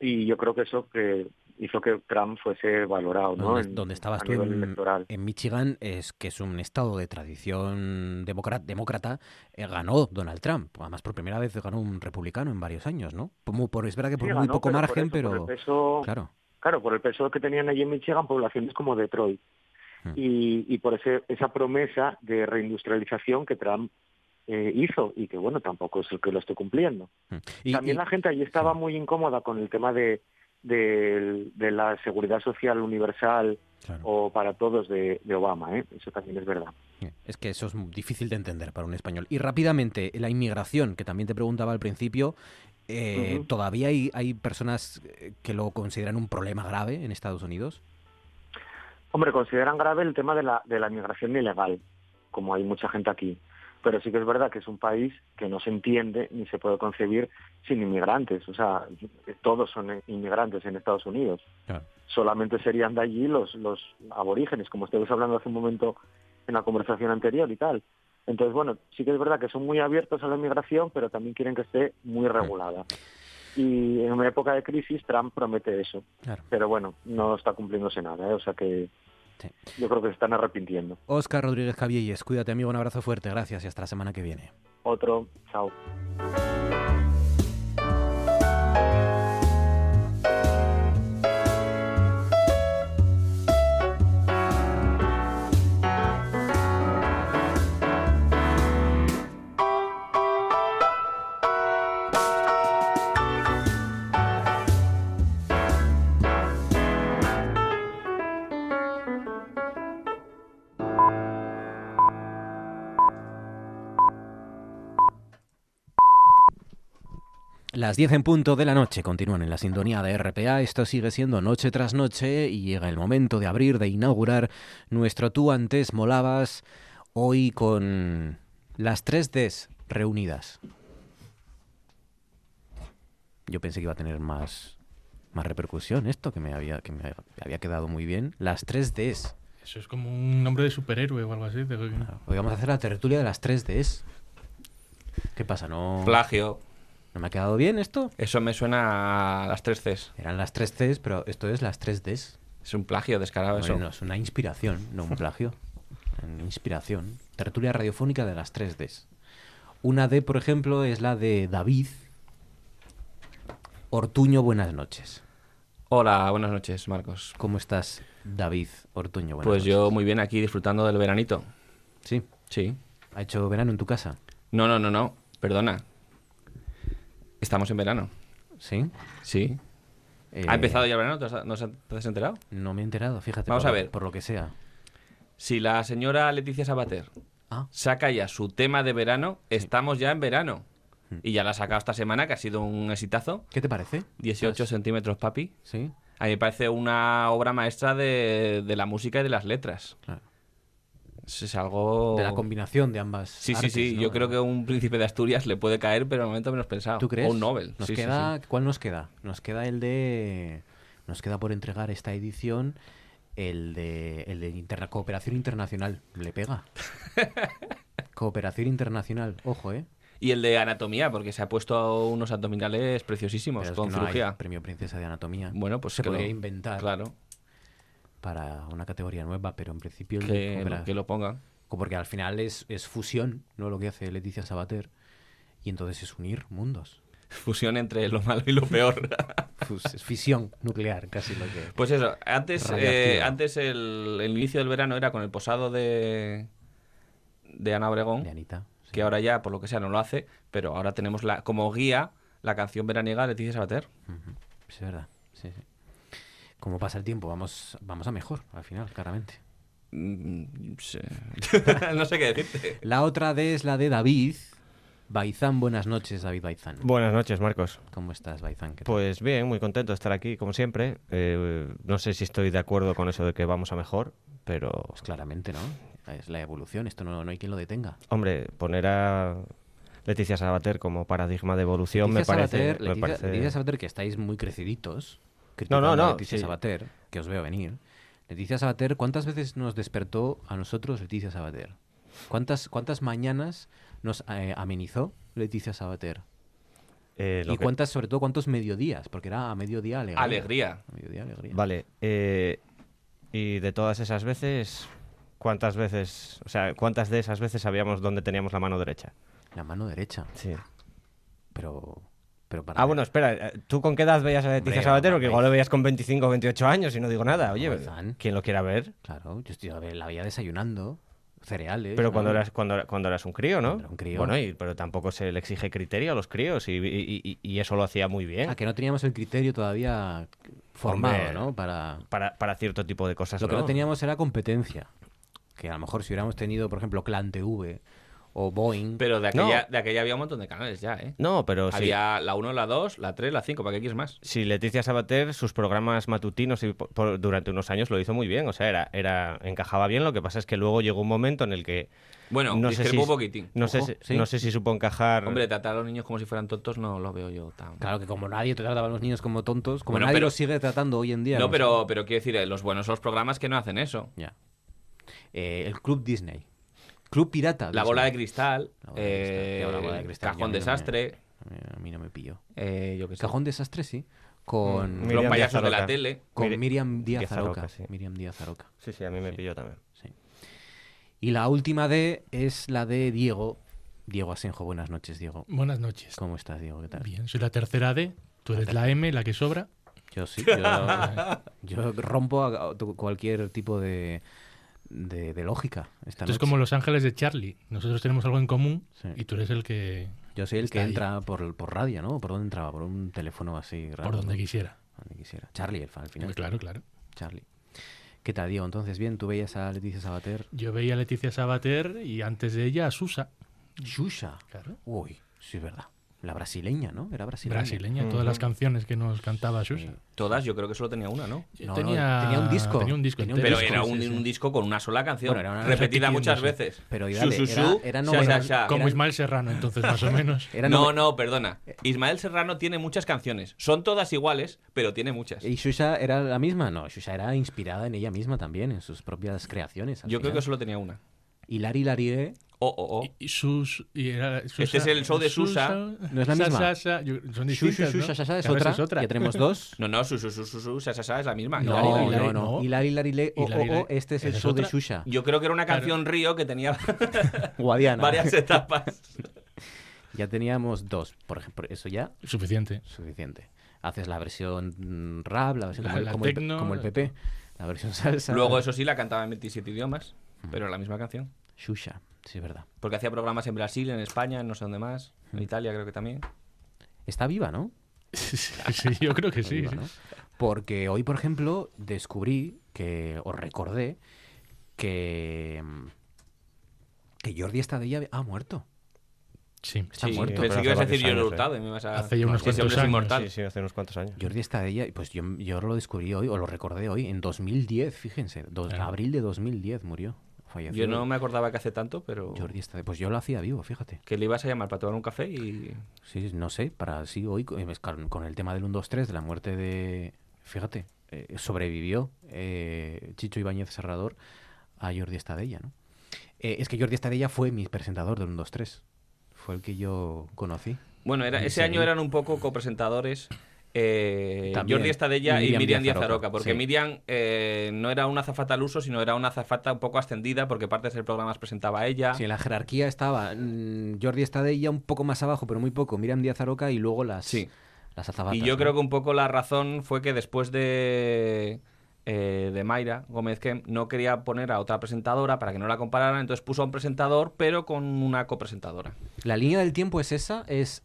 y yo creo que eso que hizo que Trump fuese valorado, ¿no? Donde, En- donde estabas tú en, en Michigan, es que es un estado de tradición demócrata, eh, ganó Donald Trump. Además, por primera vez ganó un republicano en varios años, ¿no? Como por, es verdad que por Sí, muy ganó, poco pero por margen, eso, pero... peso- Claro. Claro, por el peso que tenían allí en Michigan poblaciones como Detroit. Hmm. Y, y por ese, esa promesa de reindustrialización que Trump eh, hizo y que, bueno, tampoco es el que lo esté cumpliendo. Mm. Y- También y- la gente allí estaba muy incómoda con el tema de, de, de la seguridad social universal Claro. o para todos de, de Obama, ¿eh? Eso también es verdad. Es que eso es difícil de entender para un español. Y rápidamente, la inmigración, que también te preguntaba al principio, eh. ¿todavía hay, hay personas eh, que lo consideran un problema grave en Estados Unidos? Hombre, consideran grave el tema de la, de la migración ilegal, como hay mucha gente aquí. Pero sí que es verdad que es un país que no se entiende ni se puede concebir sin inmigrantes. O sea, todos son inmigrantes en Estados Unidos. Claro. Solamente serían de allí los, los aborígenes, como estuvimos hablando hace un momento en la conversación anterior y tal. Entonces, bueno, sí que es verdad que son muy abiertos a la inmigración, pero también quieren que esté muy regulada. Y en una época de crisis, Trump promete eso. Claro. Pero bueno, no está cumpliéndose nada, ¿eh? o sea que Sí. yo creo que se están arrepintiendo. Óscar Rodríguez Cabielles, cuídate amigo, un abrazo fuerte, gracias y hasta la semana que viene. Otro, chao. Las 10 en punto de la noche continúan en la sintonía de RPA. Esto sigue siendo noche tras noche y llega el momento de abrir, de inaugurar nuestro Tú antes molabas hoy con las 3 Ds reunidas. Yo pensé que iba a tener más, más repercusión esto, que me había, que me había quedado muy bien. Las 3 Ds. Eso es como un nombre de superhéroe o algo así. Hoy vamos a hacer la tertulia de las 3 Ds. ¿Qué pasa? ¿No, Plagio. ¿No me ha quedado bien esto? Eso me suena a las tres Cs. Eran las 3 Cs, pero esto es las 3 Ds. Es un plagio descarado eso. Bueno, es una inspiración, no un plagio. <laughs> Una inspiración. Tertulia radiofónica de las 3 Ds. Una D, por ejemplo, es la de David Ortuño. Buenas noches. Hola, buenas noches, Marcos. ¿Cómo estás, David Ortuño? Buenas Pues noches. yo muy bien aquí disfrutando del veranito. Sí. Sí. ¿Ha hecho verano en tu casa? No, no, no, no. Perdona. Estamos en verano. ¿Sí? Sí. Eh, ¿Ha empezado ya el verano? ¿Te has, ¿No te has enterado? No me he enterado, fíjate. Vamos por a ver. Por lo que sea. Si la señora Leticia Sabater Ah. saca ya su tema de verano, estamos ya en verano. Hmm. Y ya la ha sacado esta semana, que ha sido un exitazo. ¿Qué te parece? 18 centímetros, papi. Sí. A mí me parece una obra maestra de, de la música y de las letras. Claro. Es, algo... De la combinación de ambas. Sí, artes, sí, sí. ¿no? Yo creo que un príncipe de Asturias le puede caer, pero de momento menos pensado. ¿Tú crees? O un Nobel. Nos Sí, queda, sí. ¿Cuál nos queda? Nos queda el de. Nos queda por entregar esta edición el de, el de interna- cooperación internacional. Le pega. <laughs> cooperación internacional. Ojo, ¿eh? Y el de anatomía, porque se ha puesto unos abdominales preciosísimos Pero es con que no hay cirugía. premio Princesa de Anatomía. Bueno, pues se podría lo- inventar Claro, para una categoría nueva, pero en principio que, lo, que lo pongan. porque al final es, es fusión, no lo que hace Leticia Sabater, y entonces es unir mundos. Fusión entre lo malo y lo peor. <laughs> Fisión nuclear, casi lo que. Pues eso, antes, eh, antes el, el inicio del verano era con el posado de, de Ana Obregón, De Anita. sí. que ahora ya, por lo que sea, no lo hace, pero ahora tenemos la, como guía la canción veraniega de Leticia Sabater. Es verdad, sí, sí. Como pasa el tiempo, vamos, vamos a mejor, al final, claramente. Mm, sí. <laughs> no sé qué decirte. La otra D es la de David. Baizán, buenas noches, David Baizán. Buenas noches, Marcos. ¿Cómo estás, Baizán? Pues bien, muy contento de estar aquí, como siempre. Eh, no sé si estoy de acuerdo con eso de que vamos a mejor, pero, Pues claramente, ¿no? Es la evolución, esto no, no hay quien lo detenga. hombre, poner a Leticia Sabater como paradigma de evolución Leticia me parece... Sabater, me Leticia, parece- Leticia Sabater, que estáis muy creciditos. No, no, criticando a no, Leticia sí. Sabater, que os veo venir. Leticia Sabater, ¿cuántas veces nos despertó a nosotros Leticia Sabater? ¿Cuántas, cuántas mañanas nos eh, amenizó Leticia Sabater? eh, ¿Y que- cuántas, sobre todo, cuántos mediodías? Porque era a mediodía alegría. Alegría. A mediodía alegría. Vale, eh, y de todas esas veces, ¿cuántas veces, o sea, cuántas de esas veces sabíamos dónde teníamos la mano derecha? La mano derecha. Sí. Pero, pero para Ah, bueno, espera, eh, ¿tú con qué edad veías a Leticia Sabater? Porque igual lo veías con 25 o 28 años y no digo nada. Oye. ¿quién lo quiera ver? Claro, yo estoy, a la veía desayunando, cereales. Pero ¿no? cuando eras, cuando, cuando eras un crío, ¿no? Era un crío. Bueno, y, pero tampoco se le exige criterio a los críos y, y- y- eso lo hacía muy bien. Ah, que no teníamos el criterio todavía formado, Hombre, ¿no? Para... Para, para cierto tipo de cosas. Lo que no teníamos era competencia. Que a lo mejor si hubiéramos tenido, por ejemplo, Clan TV o Boeing... Pero de No. aquella, de aquella había un montón de canales ya, ¿eh? No, pero sí. Había la 1, la 2, la 3, la 5, ¿para qué quieres más? Si Leticia Sabater, sus programas matutinos y por- por- durante unos años lo hizo muy bien. O sea, era, era, encajaba bien. Lo que pasa es que luego llegó un momento en el que. Bueno, no sé si, un poquitín. No, sé, Ojo, si- sí. no sé si supo encajar. Hombre, tratar a los niños como si fueran tontos no lo veo yo tan... Claro que como nadie trataba a los niños como tontos, como Bueno, nadie pero- los sigue tratando hoy en día. No, pero, pero quiero decir, eh, los buenos son los programas que no hacen eso. Ya. Eh, el Club Disney. Club Pirata. La bola de cristal, La bola de cristal. eh, Tío, la bola de cristal, yo a Cajón mí no me- Desastre, A mí- no me pilló. eh, yo qué sé. Cajón Desastre, sí. Con, Mm, Los Miriam payasos de Díaz la tele. con Miri- Miriam Díaz Díaz Aroca. Aroca, sí. Miriam Díaz Aroca. Sí, sí, a mí me pilló también. Sí. Y la última D es la de Diego. Diego Asenjo, buenas noches, Diego. Buenas noches. ¿Cómo estás, Diego? ¿Qué tal? Bien, soy la tercera D, tú eres la M, la que sobra. Yo sí. Yo, yo rompo a- a tu- cualquier tipo de, de, de lógica esta Esto es como Los Ángeles de Charlie. Nosotros tenemos algo en común Sí. y tú eres el que... Yo soy el que ahí, entra por, por radio, ¿no? ¿Por dónde entraba? Por un teléfono así raro. Por donde ¿no? quisiera. Donde quisiera. Charlie, el, fa- al final. Claro, claro. Charlie. ¿Qué tal, Diego? Entonces, bien, tú veías a Leticia Sabater. Yo veía a Leticia Sabater y antes de ella a Susa. Shusha. Claro. Uy, sí, es verdad. La brasileña, ¿no? Era brasileña. Brasileña, todas las canciones que nos cantaba Xuxa. Todas, yo creo que solo tenía una, ¿no? No, tenía, tenía un disco. Tenía un disco. Tenía un entero. Pero era un, sí, sí. un disco con una sola canción, Bueno, era una- repetida muchas veces. Pero, Su, dale, su, era- su, era novela-. Como Era- Ismael Serrano, entonces, más o <laughs> menos. Era No, no, perdona. Ismael Serrano tiene muchas canciones. Son todas iguales, pero tiene muchas. ¿Y Xuxa era la misma? No, Xuxa era inspirada en ella misma también, en sus propias creaciones. Yo creo que solo tenía una. Y Lari Larie Oh, oh, oh. Y, y sus, y era Susa- Este es el show de Susa. ¿No es la misma? Sa, sa, sa, yo- son distintas, ¿no? Xuxa, Xuxa es Claro, esa otra. Ya tenemos dos. <laughs> No, no, su, su, su, su, su, sa, sa, sa es la misma. No, Hilari, No, Hilari. no, no. no. Y Lari Larile, oh, Hilari, oh, oh, este es el ¿esa es show de otra? Xuxa. Yo creo que era una Claro. canción Río que tenía <laughs> Guadiana. varias <laughs> etapas. Ya teníamos dos, por ejemplo. Eso ya Suficiente. suficiente. Haces la versión rap, la versión La- como, el- la como el, tecno, como el PP, la versión salsa. Luego, eso sí, la cantaba en 27 idiomas, pero era la misma canción. Xuxa, sí, es verdad. Porque hacía programas en Brasil, en España, en no sé dónde más. En Italia creo que también. Está viva, ¿no? Sí, <laughs> sí, yo creo que sí. viva, sí. ¿no? Porque hoy, por ejemplo, descubrí que, os recordé que, mm, que Jordi Estadella ha muerto. Sí. Está Sí, muerto. pensé que ibas a decir años, Hurtado y me ibas a... Hace ya unos cuantos años, inmortal. Sí, sí, hace unos cuantos años. Jordi Estadella, pues yo, yo lo descubrí hoy, o lo recordé hoy, en 2010, fíjense. dos- Claro. Abril de 2010 murió. Falleció. Yo no me acordaba que hace tanto, pero... Jordi Estadella. Pues yo lo hacía vivo, fíjate. Que le ibas a llamar para tomar un café y... Sí, no sé, para sí, hoy con, el tema del 1, 2, 3, de la muerte de... Fíjate, eh, sobrevivió eh, Chicho Ibáñez Serrador a Jordi Estadella, ¿no? Eh, es que Jordi Estadella fue mi presentador del 1, 2, 3. Fue el que yo conocí. Bueno, era, ese año eran un poco copresentadores eh. Jordi Estadella Y y Miriam Díaz Aroca, porque sí. Miriam eh, no era una azafata al uso, sino era una azafata un poco ascendida, porque partes del programa las presentaba ella. Sí, en la jerarquía estaba mm, Jordi Estadella un poco más abajo, pero muy poco. Miriam Díaz Aroca y luego las, Sí. las azafatas. y yo ¿no? creo que un poco la razón fue que después de, eh, de Mayra Gómez Kem no quería poner a otra presentadora para que no la compararan, entonces puso a un presentador, pero con una copresentadora. La línea del tiempo es esa, es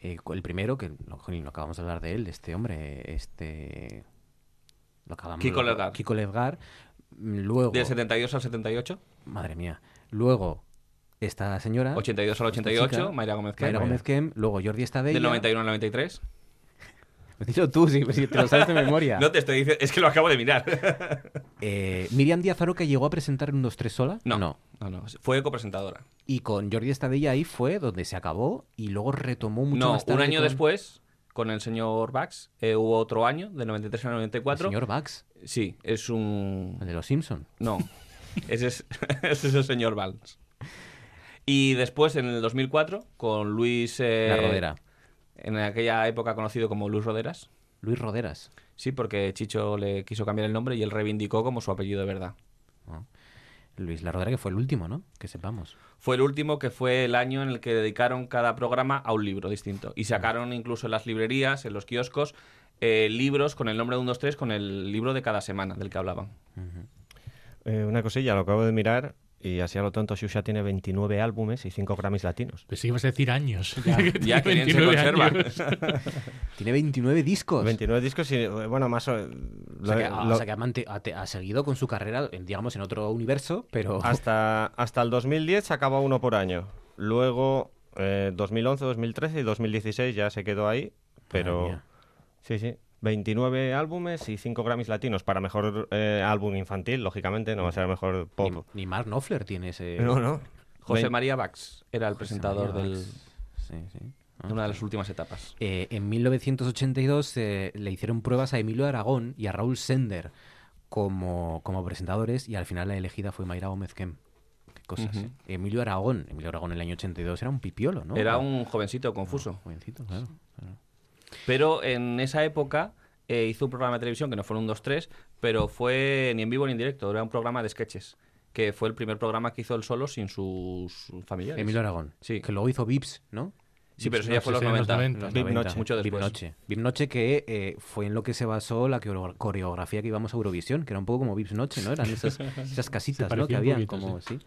eh, el primero, que no, jolín, no acabamos de hablar de él, de este hombre, este... Lo acabamos, Kiko lo- Ledgar. Kiko Ledgar. Mm, Luego... Del 72 al 78, Madre mía. Luego, esta señora... 82 al esta 88, chica, Mayra Gómez Kem. Mayra Gómez Kem, luego Jordi Estadella... Del 91 al 93. <laughs> Dilo tú, si, si te lo sabes de memoria. No te estoy diciendo, es que lo acabo de mirar. <laughs> Eh, Miriam Díaz Aroca llegó a presentar un 2 3 sola. No, no. no, no, fue copresentadora. Y con Jordi Estadella ahí fue donde se acabó y luego retomó mucho No, más un tarde año con- después, con el señor Bax, eh, hubo otro año, del 93 al El 94. señor Bax, Sí, es un... el de los Simpson. No, <laughs> ese es, ese es el señor Valls. Y después, en el 2004, con Luis... eh, La Rodera. En aquella época conocido como Luis Roderas. Luis Roderas. Sí, porque Chicho le quiso cambiar el nombre y él reivindicó como su apellido de verdad. Luis La Rodera, que fue el último, ¿no? Que sepamos. Fue el último que fue el año en el que dedicaron cada programa a un libro distinto. Y sacaron incluso en las librerías, en los kioscos, eh, libros con el nombre de 1, 2, 3, con el libro de cada semana del que hablaban. Eh, una cosilla, lo acabo de mirar y así a lo tonto Xuxa tiene 29 álbumes y 5 Grammys latinos. Pues sí, ibas a decir años. Ya, <laughs> que bien se 29 conserva. <laughs> Tiene 29 discos. 29 discos y, bueno, más... o- O sea, que, lo- o sea que ha, ha ha seguido con su carrera, en- digamos, en otro universo, pero... <laughs> hasta, hasta el 2010 sacaba uno por año. Luego, eh, 2011, 2013 y 2016 ya se quedó ahí, pero... Sí, sí. 29 álbumes y 5 Grammys latinos para mejor eh, álbum infantil, lógicamente, no va a ser mejor Ni, pop. ni Mark Knopfler tiene ese... <laughs> No, no. José Ve- María Bax era el José presentador María del, Bax. Sí, sí. Ah, de una de las últimas etapas. Eh, en 1982 eh, le hicieron pruebas a Emilio Aragón y a Raúl Sender como, como presentadores y al final la elegida fue Mayra Gómez Kem. Qué cosas. ¿eh? Emilio Aragón, Emilio Aragón en el año 82 era un pipiolo, ¿no? Era un jovencito confuso. jovencito, claro. Pero en esa época eh, hizo un programa de televisión que no fue un 2-3, pero fue ni en vivo ni en directo, era un programa de sketches, que fue el primer programa que hizo él solo sin sus familiares. Emilio Aragón. Sí. Que luego hizo Vips, ¿no? Sí, pero eso ya fue los si en 90. los 90. Los Vip 90. Noche. Mucho Vip después. Noche. Vip Noche que eh, fue en lo que se basó la coreo- coreografía que íbamos a Eurovisión, que era un poco como Vips Noche, ¿no? Eran esas, <laughs> esas casitas, ¿no? Que habían poquito, como, sí.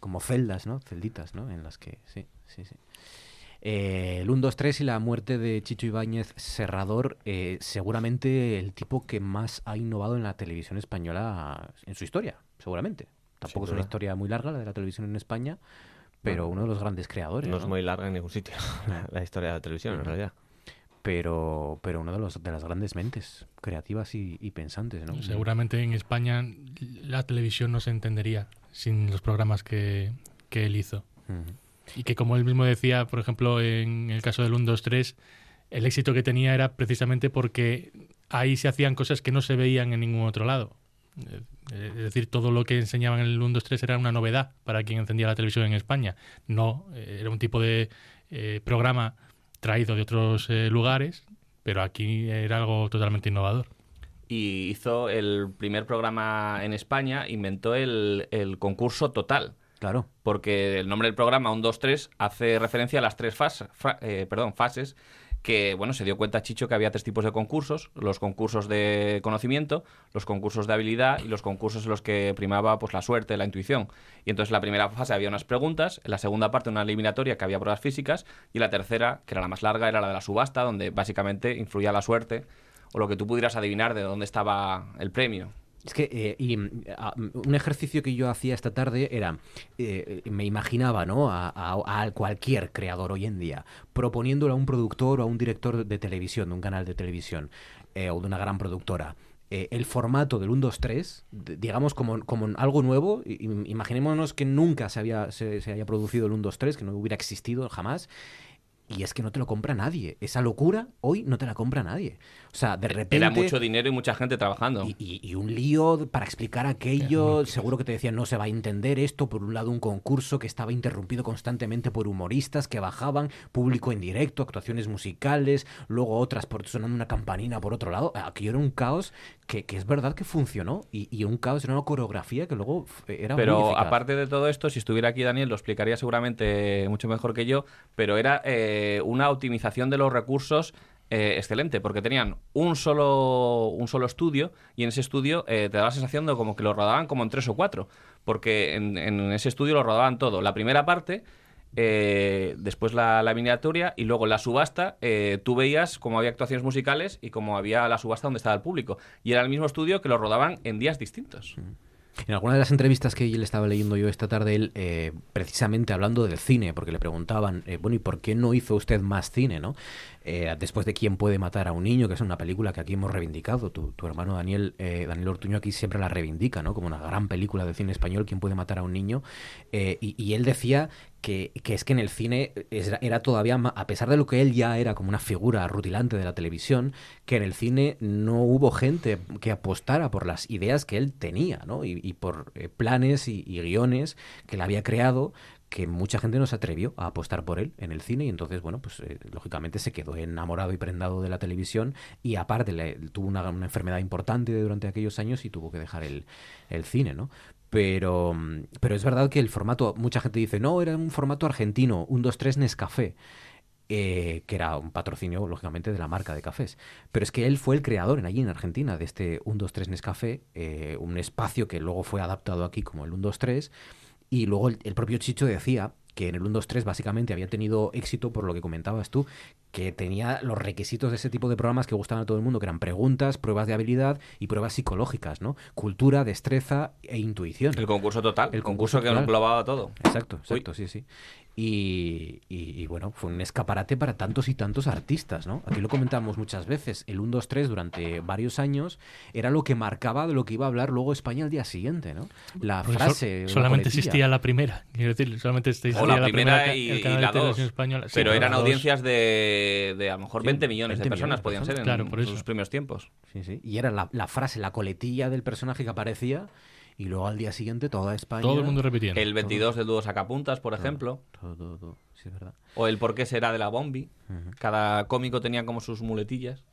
como celdas, ¿no? Celditas, ¿no? En las que, sí, sí, sí. Eh, el 1, 2, 3 y la muerte de Chicho Ibáñez Serrador, eh, seguramente el tipo que más ha innovado en la televisión española en su historia, seguramente. Tampoco es una historia muy larga la de la televisión en España, pero uno de los grandes creadores. No es muy larga en ningún sitio <laughs> la, la historia de la televisión, en realidad. Pero, pero uno de, los, de las grandes mentes creativas y, y pensantes, ¿no? Seguramente en España la televisión no se entendería sin los programas que, que él hizo. Ujú. Y que como él mismo decía, por ejemplo, en el caso del 1, 2, 3, el éxito que tenía era precisamente porque ahí se hacían cosas que no se veían en ningún otro lado. Eh, Es decir, todo lo que enseñaban en el 1, 2, 3 era una novedad para quien encendía la televisión en España. No, eh, era un tipo de eh, programa traído de otros eh, lugares, pero aquí era algo totalmente innovador. y hizo el primer programa en España, inventó el, el concurso total. Claro. Porque el nombre del programa, 1, 2, 3, hace referencia a las tres fas- fra- eh, perdón, fases que, bueno, se dio cuenta Chicho que había tres tipos de concursos, los concursos de conocimiento, los concursos de habilidad y los concursos en los que primaba pues la suerte, la intuición. Y entonces en la primera fase había unas preguntas, en la segunda parte una eliminatoria que había pruebas físicas y la tercera, que era la más larga, era la de la subasta, donde básicamente influía la suerte o lo que tú pudieras adivinar de dónde estaba el premio. Es que eh, y, mm, a- un ejercicio que yo hacía esta tarde era, eh, me imaginaba, ¿no? A, cualquier creador hoy en día, proponiéndole a un productor o a un director de televisión, de un canal de televisión, eh, o de una gran productora, eh, el formato del 1, 2, 3, d- digamos como, como algo nuevo, imaginémonos que nunca se, había, se, se haya producido el 1, 2, 3, que no hubiera existido jamás, y es que no te lo compra nadie. Esa locura hoy no te la compra nadie. O sea, de repente... Era mucho dinero y mucha gente trabajando. Y, y un lío para explicar aquello. Seguro que te decían, no se va a entender esto. Por un lado, un concurso que estaba interrumpido constantemente por humoristas que bajaban, público en directo, actuaciones musicales, luego otras por sonando una campanina por otro lado. Aquello era un caos que, que es verdad que funcionó. Y, y un caos era una coreografía que luego f- era Pero aparte de todo esto, si estuviera aquí Daniel lo explicaría seguramente mucho mejor que yo, pero era eh, una optimización de los recursos eh, excelente, porque tenían un solo, un solo estudio y en ese estudio eh, te da la sensación de como que lo rodaban como en tres o cuatro, porque en, en ese estudio lo rodaban todo. La primera parte, eh, después la, miniatura y luego la subasta, eh, tú veías cómo había actuaciones musicales y cómo había la subasta donde estaba el público. Y era el mismo estudio que lo rodaban en días distintos. En alguna de las entrevistas que le estaba leyendo yo esta tarde, él, eh, precisamente hablando del cine, porque le preguntaban, eh, bueno, ¿y por qué no hizo usted más cine, no? Eh, después de ¿Quién puede matar a un niño?, que es una película que aquí hemos reivindicado. Tu, tu hermano Daniel, eh, Daniel Ortuño aquí siempre la reivindica, ¿no? Como una gran película de cine español, ¿Quién puede matar a un niño? Eh, y, él decía que, que es que en el cine era, todavía, ma- a pesar de lo que él ya era como una figura rutilante de la televisión, que en el cine no hubo gente que apostara por las ideas que él tenía, ¿no? Y, y por eh, planes y, y guiones que él había creado que mucha gente no se atrevió a apostar por él en el cine y entonces, bueno, pues eh, lógicamente se quedó enamorado y prendado de la televisión y aparte tuvo una, enfermedad importante durante aquellos años y tuvo que dejar el, el cine, ¿no? Pero, pero es verdad que el formato, mucha gente dice, no, era un formato argentino, un 2-3 Nescafé. eh, que era un patrocinio, lógicamente, de la marca de cafés. Pero es que él fue el creador en allí en Argentina de este 1-2-3 Nescafé, eh, un espacio que luego fue adaptado aquí como el 1-2-3. Y luego el, el propio Chicho decía que en el 1-2-3 básicamente había tenido éxito por lo que comentabas tú, que tenía los requisitos de ese tipo de programas que gustaban a todo el mundo, que eran preguntas, pruebas de habilidad y pruebas psicológicas, ¿no? Cultura, destreza e intuición. El concurso total. El concurso, concurso que total. englobaba todo. Exacto, exacto, sí, sí. Y, y- y, bueno, fue un escaparate para tantos y tantos artistas, ¿no? Aquí lo comentamos muchas veces. El 1, 2, 3 durante varios años era lo que marcaba de lo que iba a hablar luego España al día siguiente, ¿no? La Porque so- frase. la solamente coletilla. existía la primera. Quiero decir, solamente existía O la primera y, el y la de televisión dos. española. Sí, pero eran la dos. audiencias de, de a lo mejor Sí, 20 millones 20 de personas, millones de podían ser en Claro, por eso. sus primeros tiempos. Sí, sí. Y era la, la frase, la coletilla del personaje que aparecía. Y luego al día siguiente toda España. Todo el mundo repitiendo. El 22 del dúo sacapuntas, por ejemplo. Todo, todo, todo. Sí, es verdad. O el por qué será de la Bombi. Cada cómico tenía como sus muletillas.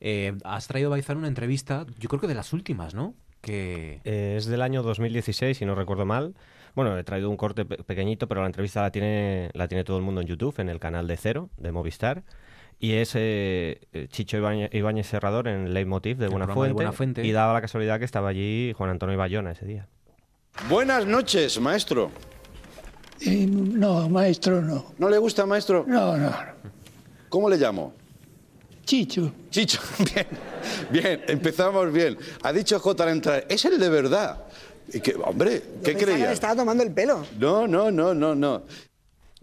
Eh, has traído, Baizán, una entrevista, yo creo que de las últimas, ¿no? Que. Eh, es del año 2016, si no recuerdo mal. Bueno, he traído un corte pe- pequeñito, pero la entrevista la tiene, la tiene todo el mundo en YouTube, en el canal de Cero, de Movistar. Y es eh, eh, Chicho Ibáñez, Serrador en el Leitmotiv de El Buena programa de Fuente, Buenafuente. Y daba la casualidad que estaba allí Juan Antonio Bayona ese día. Buenas noches, maestro. no, maestro no. ¿No le gusta, maestro? No, no. ¿Cómo le llamo? Chicho. Chicho, <laughs> bien, bien, empezamos bien. Ha dicho J al entrar, es el de verdad. ¿Y qué, hombre, ¿qué que creía? le estaba tomando el pelo. No, no, no, no, no.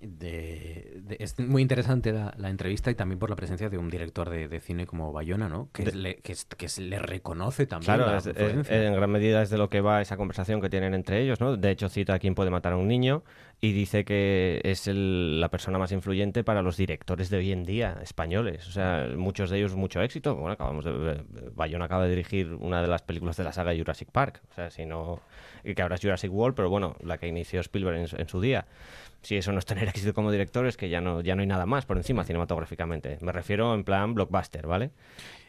De- de- es muy interesante la, la entrevista y también por la presencia de un director de, de cine como Bayona, ¿no? Que, le, que, es- que se le reconoce también Claro, la es- eh, influencia. en gran medida es de lo que va esa conversación que tienen entre ellos, ¿no? De hecho, cita a quién puede matar a un niño y dice que es el- la persona más influyente para los directores de hoy en día españoles. O sea, muchos de ellos mucho éxito. Bueno, acabamos de Bayona acaba de dirigir una de las películas de la saga Jurassic Park. O sea, si no... Que ahora es Jurassic World, pero bueno, la que inició Spielberg en, en su día. Si eso no es tener <laughs> éxito como director, es que ya no, ya no hay nada más por encima cinematográficamente. Me refiero en plan blockbuster, ¿vale?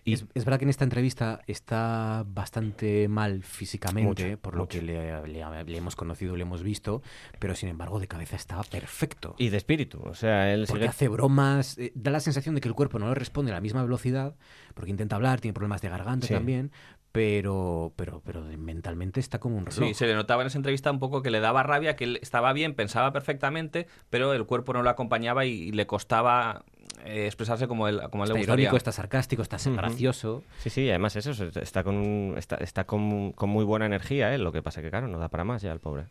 Y es, es verdad que en esta entrevista está bastante mal físicamente, Mucho, por lo que le, le- le hemos conocido, le hemos visto, pero sin embargo de cabeza estaba perfecto. Y de espíritu. O sea, él Porque sigue- hace bromas, eh, da la sensación de que el cuerpo no le responde a la misma velocidad, porque intenta hablar, tiene problemas de garganta Sí. también, pero, pero, pero mentalmente está como un reloj. Sí, se le notaba en esa entrevista un poco que le daba rabia, que él estaba bien, pensaba perfectamente, pero el cuerpo no lo acompañaba y, y le costaba eh, expresarse como él, como él Está le gustaría. irónico, está sarcástico, está Ujú. gracioso. Sí, sí, además eso, está con, un- está, está con, con muy buena energía, ¿eh? lo que pasa que, claro, no da para más ya el pobre.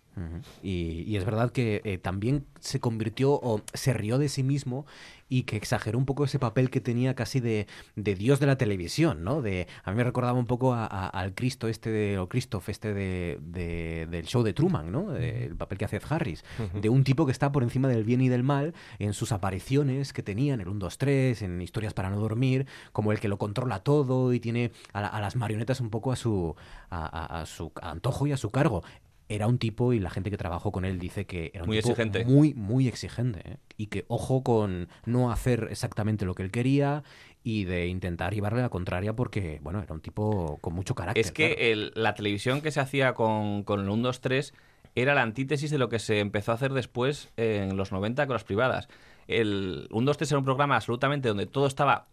Y, y es verdad que eh, también se convirtió o se rió de sí mismo y que exageró un poco ese papel que tenía casi de, de dios de la televisión, ¿no? De, a mí me recordaba un poco a- a- al Cristo este de, o Christoph este de, de- del show de Truman, ¿no? El papel que hace Ed Harris, de un tipo que está por encima del bien y del mal en sus apariciones que tenía en el 1, 2, 3, en historias para no dormir, como el que lo controla todo y tiene a, a las marionetas un poco a su, a su antojo y a su cargo. Era un tipo, y la gente que trabajó con él dice que era un Muy tipo exigente. muy, muy exigente. ¿eh? Y que ojo con no hacer exactamente lo que él quería y de intentar llevarle la contraria porque, bueno, era un tipo con mucho carácter. Es que claro. el- la televisión que se hacía con, con el 1, 2, 3 era la antítesis de lo que se empezó a hacer después en los 90 con las privadas. El 1, 2, 3 era un programa absolutamente donde todo estaba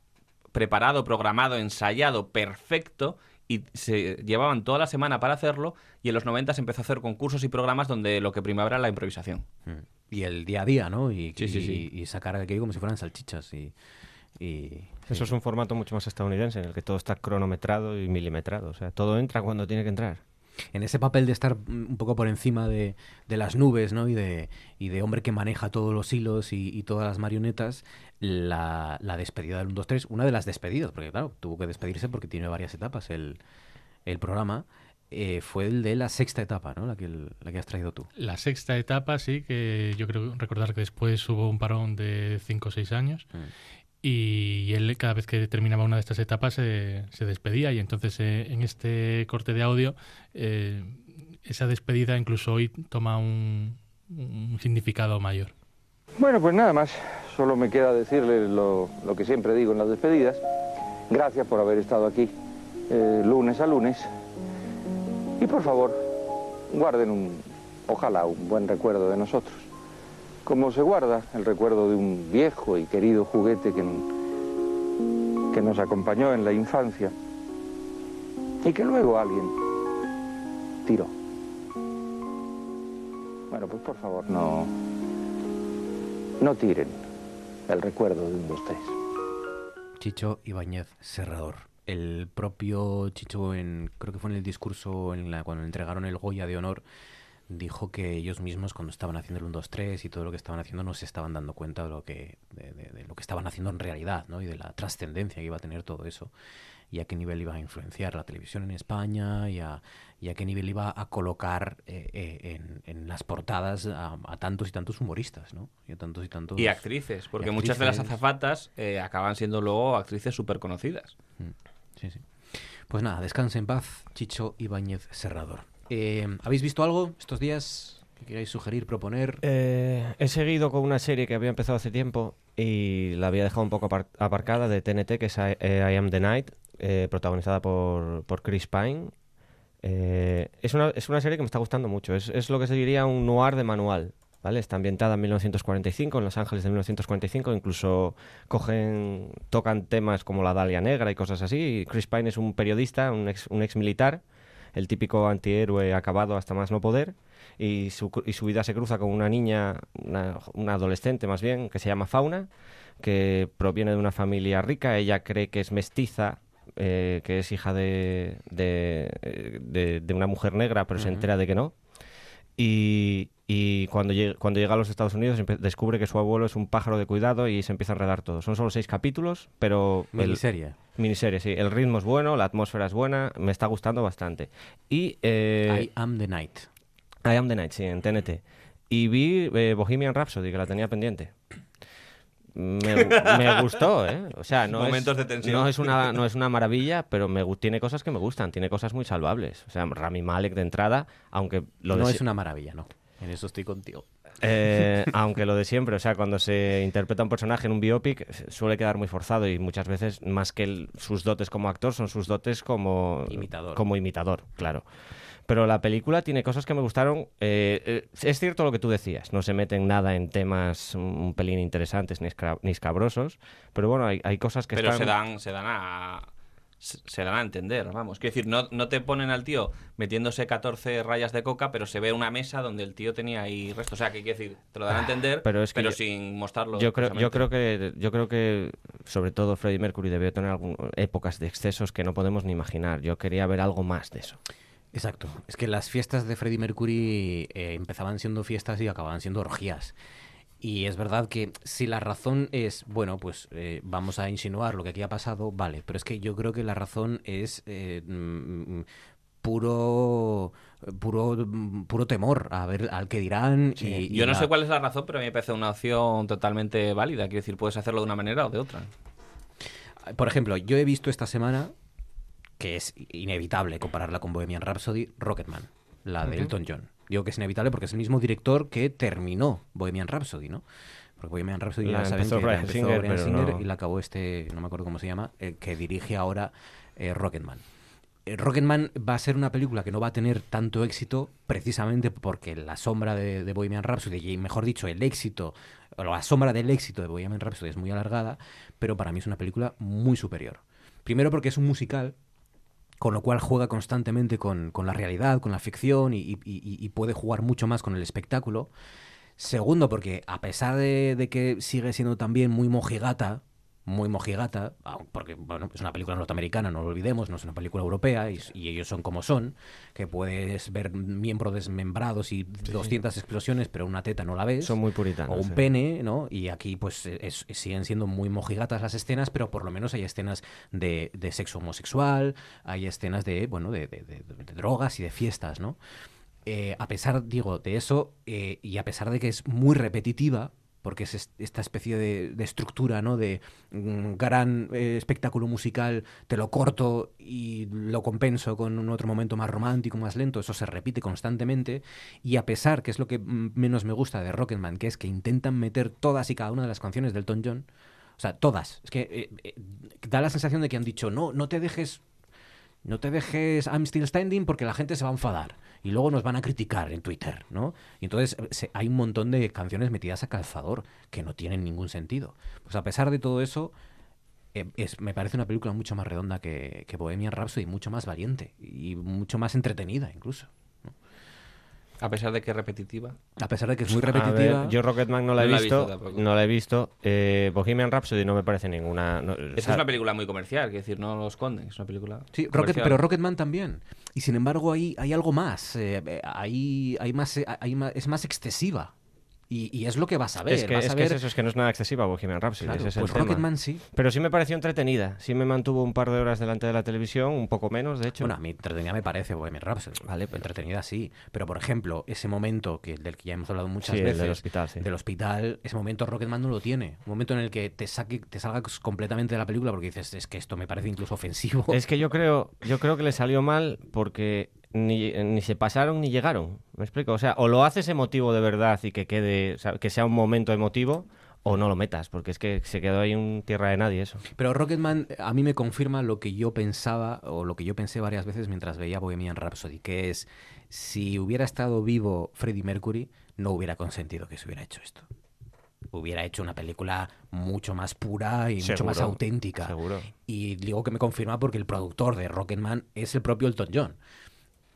preparado, programado, ensayado, perfecto, y se llevaban toda la semana para hacerlo, y en los 90 se empezó a hacer concursos y programas donde lo que primaba era la improvisación. Mm. Y el día a día, ¿no? Y, Sí, sí, y- sí. y sacar aquello como si fueran salchichas. Y, y- Eso es un formato mucho más estadounidense, en el que todo está cronometrado y milimetrado. O sea, todo entra cuando tiene que entrar. En ese papel de estar mm, un poco por encima de, de las nubes, ¿no? Y de, y de hombre que maneja todos los hilos y, y todas las marionetas, la, la despedida del 1, 2, 3, una de las despedidas, porque claro, tuvo que despedirse porque tiene varias etapas el, el programa, eh, fue el de la sexta etapa, ¿no? La que, el- la que has traído tú. La sexta etapa, sí, que yo creo recordar que después hubo un parón de 5 o 6 años. Y él, cada vez que terminaba una de estas etapas, se despedía. Y entonces, eh, en este corte de audio, eh, esa despedida incluso hoy toma un, significado mayor. Bueno, pues nada más. Solo me queda decirles lo, lo que siempre digo en las despedidas. Gracias por haber estado aquí eh, lunes a lunes. Y por favor, guarden un, ojalá, un buen recuerdo de nosotros. Como se guarda el recuerdo de un viejo y querido juguete que, que nos acompañó en la infancia y que luego alguien tiró. Bueno, pues por favor, no, no tiren el recuerdo de un 2 3. Chicho Ibáñez Serrador. El propio Chicho, en, creo que fue en el discurso en la, cuando le entregaron el Goya de Honor, dijo que ellos mismos cuando estaban haciendo el 1, 2, 3 y todo lo que estaban haciendo no se estaban dando cuenta de lo que, de, de- de lo que estaban haciendo en realidad ¿no? y de la trascendencia que iba a tener todo eso y a qué nivel iba a influenciar la televisión en España y a, y a qué nivel iba a colocar eh, eh, en, en las portadas a, a tantos y tantos humoristas ¿no? y a tantos y tantos Y actrices, porque y muchas de las azafatas eh, acaban siendo luego actrices súper conocidas. Sí, sí. Pues nada, descanse en paz, Chicho Ibáñez Serrador. Eh, ¿Habéis visto algo estos días que queráis sugerir, proponer? Eh, he seguido con una serie que había empezado hace tiempo y la había dejado un poco apar- aparcada de TNT, que es I, eh, I Am the Night, eh, protagonizada por, por Chris Pine. Eh, es, una, es una serie que me está gustando mucho. Es, es lo que se diría un noir de manual. ¿Vale? Está ambientada en 1945, en Los Ángeles de 1945, incluso cogen, tocan temas como la Dalia Negra y cosas así. Chris Pine es un periodista, un ex, un ex militar, el típico antihéroe acabado hasta más no poder, y su, y su vida se cruza con una niña, una, una adolescente más bien, que se llama Fauna, que proviene de una familia rica, ella cree que es mestiza, eh, que es hija de, de, eh, de- de una mujer negra, pero se entera de que no. Y, y cuando, llega, cuando llega a los Estados Unidos descubre que su abuelo es un pájaro de cuidado y se empieza a enredar todo. Son solo seis capítulos, pero... el- Miniserie. miniserie, sí. El ritmo es bueno, la atmósfera es buena, me está gustando bastante. Y... eh, I Am the Night. I Am the Night, sí, en TNT. Y vi eh, Bohemian Rhapsody, que la tenía pendiente. Me, me gustó, ¿eh? O sea, no Momentos es, de tensión. No es, una, no es una maravilla, pero me, tiene cosas que me gustan, tiene cosas muy salvables. O sea, Rami Malek de entrada, aunque lo no es una maravilla, no. En eso estoy contigo. eh, <laughs> aunque lo de siempre, o sea, cuando se interpreta un personaje en un biopic suele quedar muy forzado y muchas veces más que el- sus dotes como actor son sus dotes como Imitador. Como imitador, claro. Pero la película tiene cosas que me gustaron. eh, eh, es cierto lo que tú decías, no se meten nada en temas un, pelín interesantes ni, escabrosos, pero bueno, hay, hay cosas que Pero están... se dan, se dan a. Se dan a entender, vamos. Quiero decir, no, no te ponen al tío metiéndose 14 rayas de coca, pero se ve una mesa donde el tío tenía ahí restos. O sea, que quiero decir, te lo dan a entender, Ah, pero es que yo- sin mostrarlo. Yo creo, yo creo que yo creo que sobre todo Freddie Mercury debió tener algún- épocas de excesos que no podemos ni imaginar. Yo quería ver algo más de eso. Exacto. Es que las fiestas de Freddie Mercury eh, empezaban siendo fiestas y acababan siendo orgías. Y es verdad que si la razón es, bueno, pues eh, vamos a insinuar lo que aquí ha pasado, vale, pero es que yo creo que la razón es eh, mm, puro puro mm, puro temor a ver al que dirán y, y Yo no la- sé cuál es la razón, pero a mí me parece una opción totalmente válida. Quiero decir, puedes hacerlo de una manera o de otra. Por ejemplo, yo he visto esta semana, que es inevitable compararla con Bohemian Rhapsody, Rocketman, la de. Elton John. Digo que es inevitable porque es el mismo director que terminó Bohemian Rhapsody, ¿no? Porque Bohemian Rhapsody La ya saben empezó que la Bryan empezó Singer, Singer no- y la acabó este, no me acuerdo cómo se llama, el que dirige ahora eh, Rocketman. Eh, Rocketman va a ser una película que no va a tener tanto éxito precisamente porque la sombra de, de Bohemian Rhapsody, y mejor dicho, el éxito, o la sombra del éxito de Bohemian Rhapsody es muy alargada, pero para mí es una película muy superior. Primero porque es un musical, con lo cual juega constantemente con, con la realidad, con la ficción y, puede jugar mucho más con el espectáculo. Segundo, porque a pesar de, de que sigue siendo también muy mojigata, muy mojigata, porque bueno, es una película norteamericana, no lo olvidemos, no es una película europea y, y ellos son como son, que puedes ver miembros desmembrados y 200 explosiones, pero una teta no la ves. Son muy puritanos, O un sí. pene, ¿no? Y aquí pues es- siguen siendo muy mojigatas las escenas, pero por lo menos hay escenas de, de sexo homosexual, hay escenas de, bueno, de, de- de- de drogas y de fiestas, ¿no? Eh, a pesar, digo, de eso, eh, y a pesar de que es muy repetitiva, porque es est- esta especie de, de estructura, ¿no? De mm, gran eh, espectáculo musical, te lo corto y lo compenso con un otro momento más romántico, más lento, eso se repite constantemente, y a pesar, que es lo que mm, menos me gusta de Rocketman, que es que intentan meter todas y cada una de las canciones del Elton John, o sea, todas, es que eh, eh, da la sensación de que han dicho, no, no te dejes no te dejes I'm Still Standing porque la gente se va a enfadar y luego nos van a criticar en Twitter, ¿no? Y entonces eh, se- hay un montón de canciones metidas a calzador que no tienen ningún sentido. Pues a pesar de todo eso, eh, me parece una película mucho más redonda que, que Bohemian Rhapsody, mucho más valiente y mucho más entretenida incluso. A pesar de que es repetitiva. A pesar de que es muy ver, repetitiva. yo Rocketman no la he No la he visto, no la he visto. Eh, Bohemian Rhapsody no me parece ninguna. no- o sea, es una película muy comercial, quiero decir, no lo esconden, es una película. Sí, Rocket, pero Rocketman también. Y sin embargo, hay, hay algo más. eh, eh, hay, hay más, eh, hay más- es más excesiva. Y, y es lo que vas a ver. es que, vas es, a que es eso, es que no es nada excesiva Bohemian Rhapsody. Claro, ese es pues. Rocketman sí. Pero sí me pareció entretenida. Sí me mantuvo un par de horas delante de la televisión, un poco menos, de hecho. Bueno, a mí entretenida me parece Bohemian Rhapsody. Vale, entretenida sí. Pero, por ejemplo, ese momento que, del que ya hemos hablado muchas Sí, el veces. del hospital, sí. del hospital, ese momento Rocketman no lo tiene. Un momento en el que te, saque, te salgas completamente de la película porque dices, es que esto me parece incluso ofensivo. Es que yo creo, yo creo que le salió mal porque ni, ni se pasaron ni llegaron. ¿Me explico? O sea, o lo haces emotivo de verdad y que quede, o sea, que sea un momento emotivo, o no lo metas, porque es que se quedó ahí en tierra de nadie eso. Pero Rocketman a mí me confirma lo que yo pensaba o lo que yo pensé varias veces mientras veía Bohemian Rhapsody, que es si hubiera estado vivo Freddie Mercury, no hubiera consentido que se hubiera hecho esto. Hubiera hecho una película mucho más pura y mucho más auténtica. seguro. Y digo que me confirma porque el productor de Rocketman es el propio Elton John.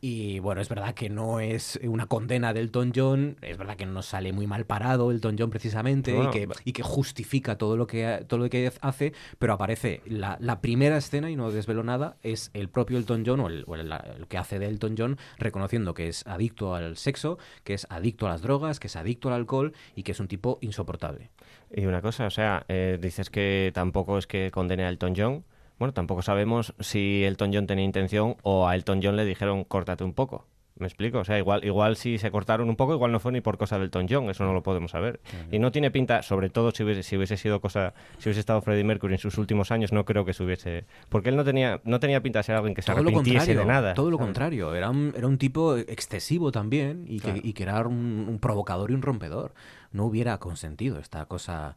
Y bueno, es verdad que no es una condena de Elton John, es verdad que no sale muy mal parado Elton John precisamente y, que, y que justifica todo lo que, todo lo que hace, pero aparece la, la primera escena, y no desvelo nada, es el propio Elton John o, el, o el- el que hace de Elton John reconociendo que es adicto al sexo, que es adicto a las drogas, que es adicto al alcohol y que es un tipo insoportable. Y una cosa, o sea, eh, dices que tampoco es que condene a Elton John. Bueno, tampoco sabemos si Elton John tenía intención o a Elton John le dijeron córtate un poco. ¿Me explico? O sea, igual, igual si se cortaron un poco, igual no fue ni por cosa de Elton John, eso no lo podemos saber. Y no tiene pinta, sobre todo si hubiese, si hubiese sido cosa, si hubiese estado Freddie Mercury en sus últimos años, no creo que se hubiese... Porque él no tenía, no tenía pinta de ser alguien que se Todo arrepintiese de nada. todo lo ¿sabes? contrario. Era un, era un tipo excesivo también y que, Claro. y que era un, un provocador y un rompedor. No hubiera consentido esta cosa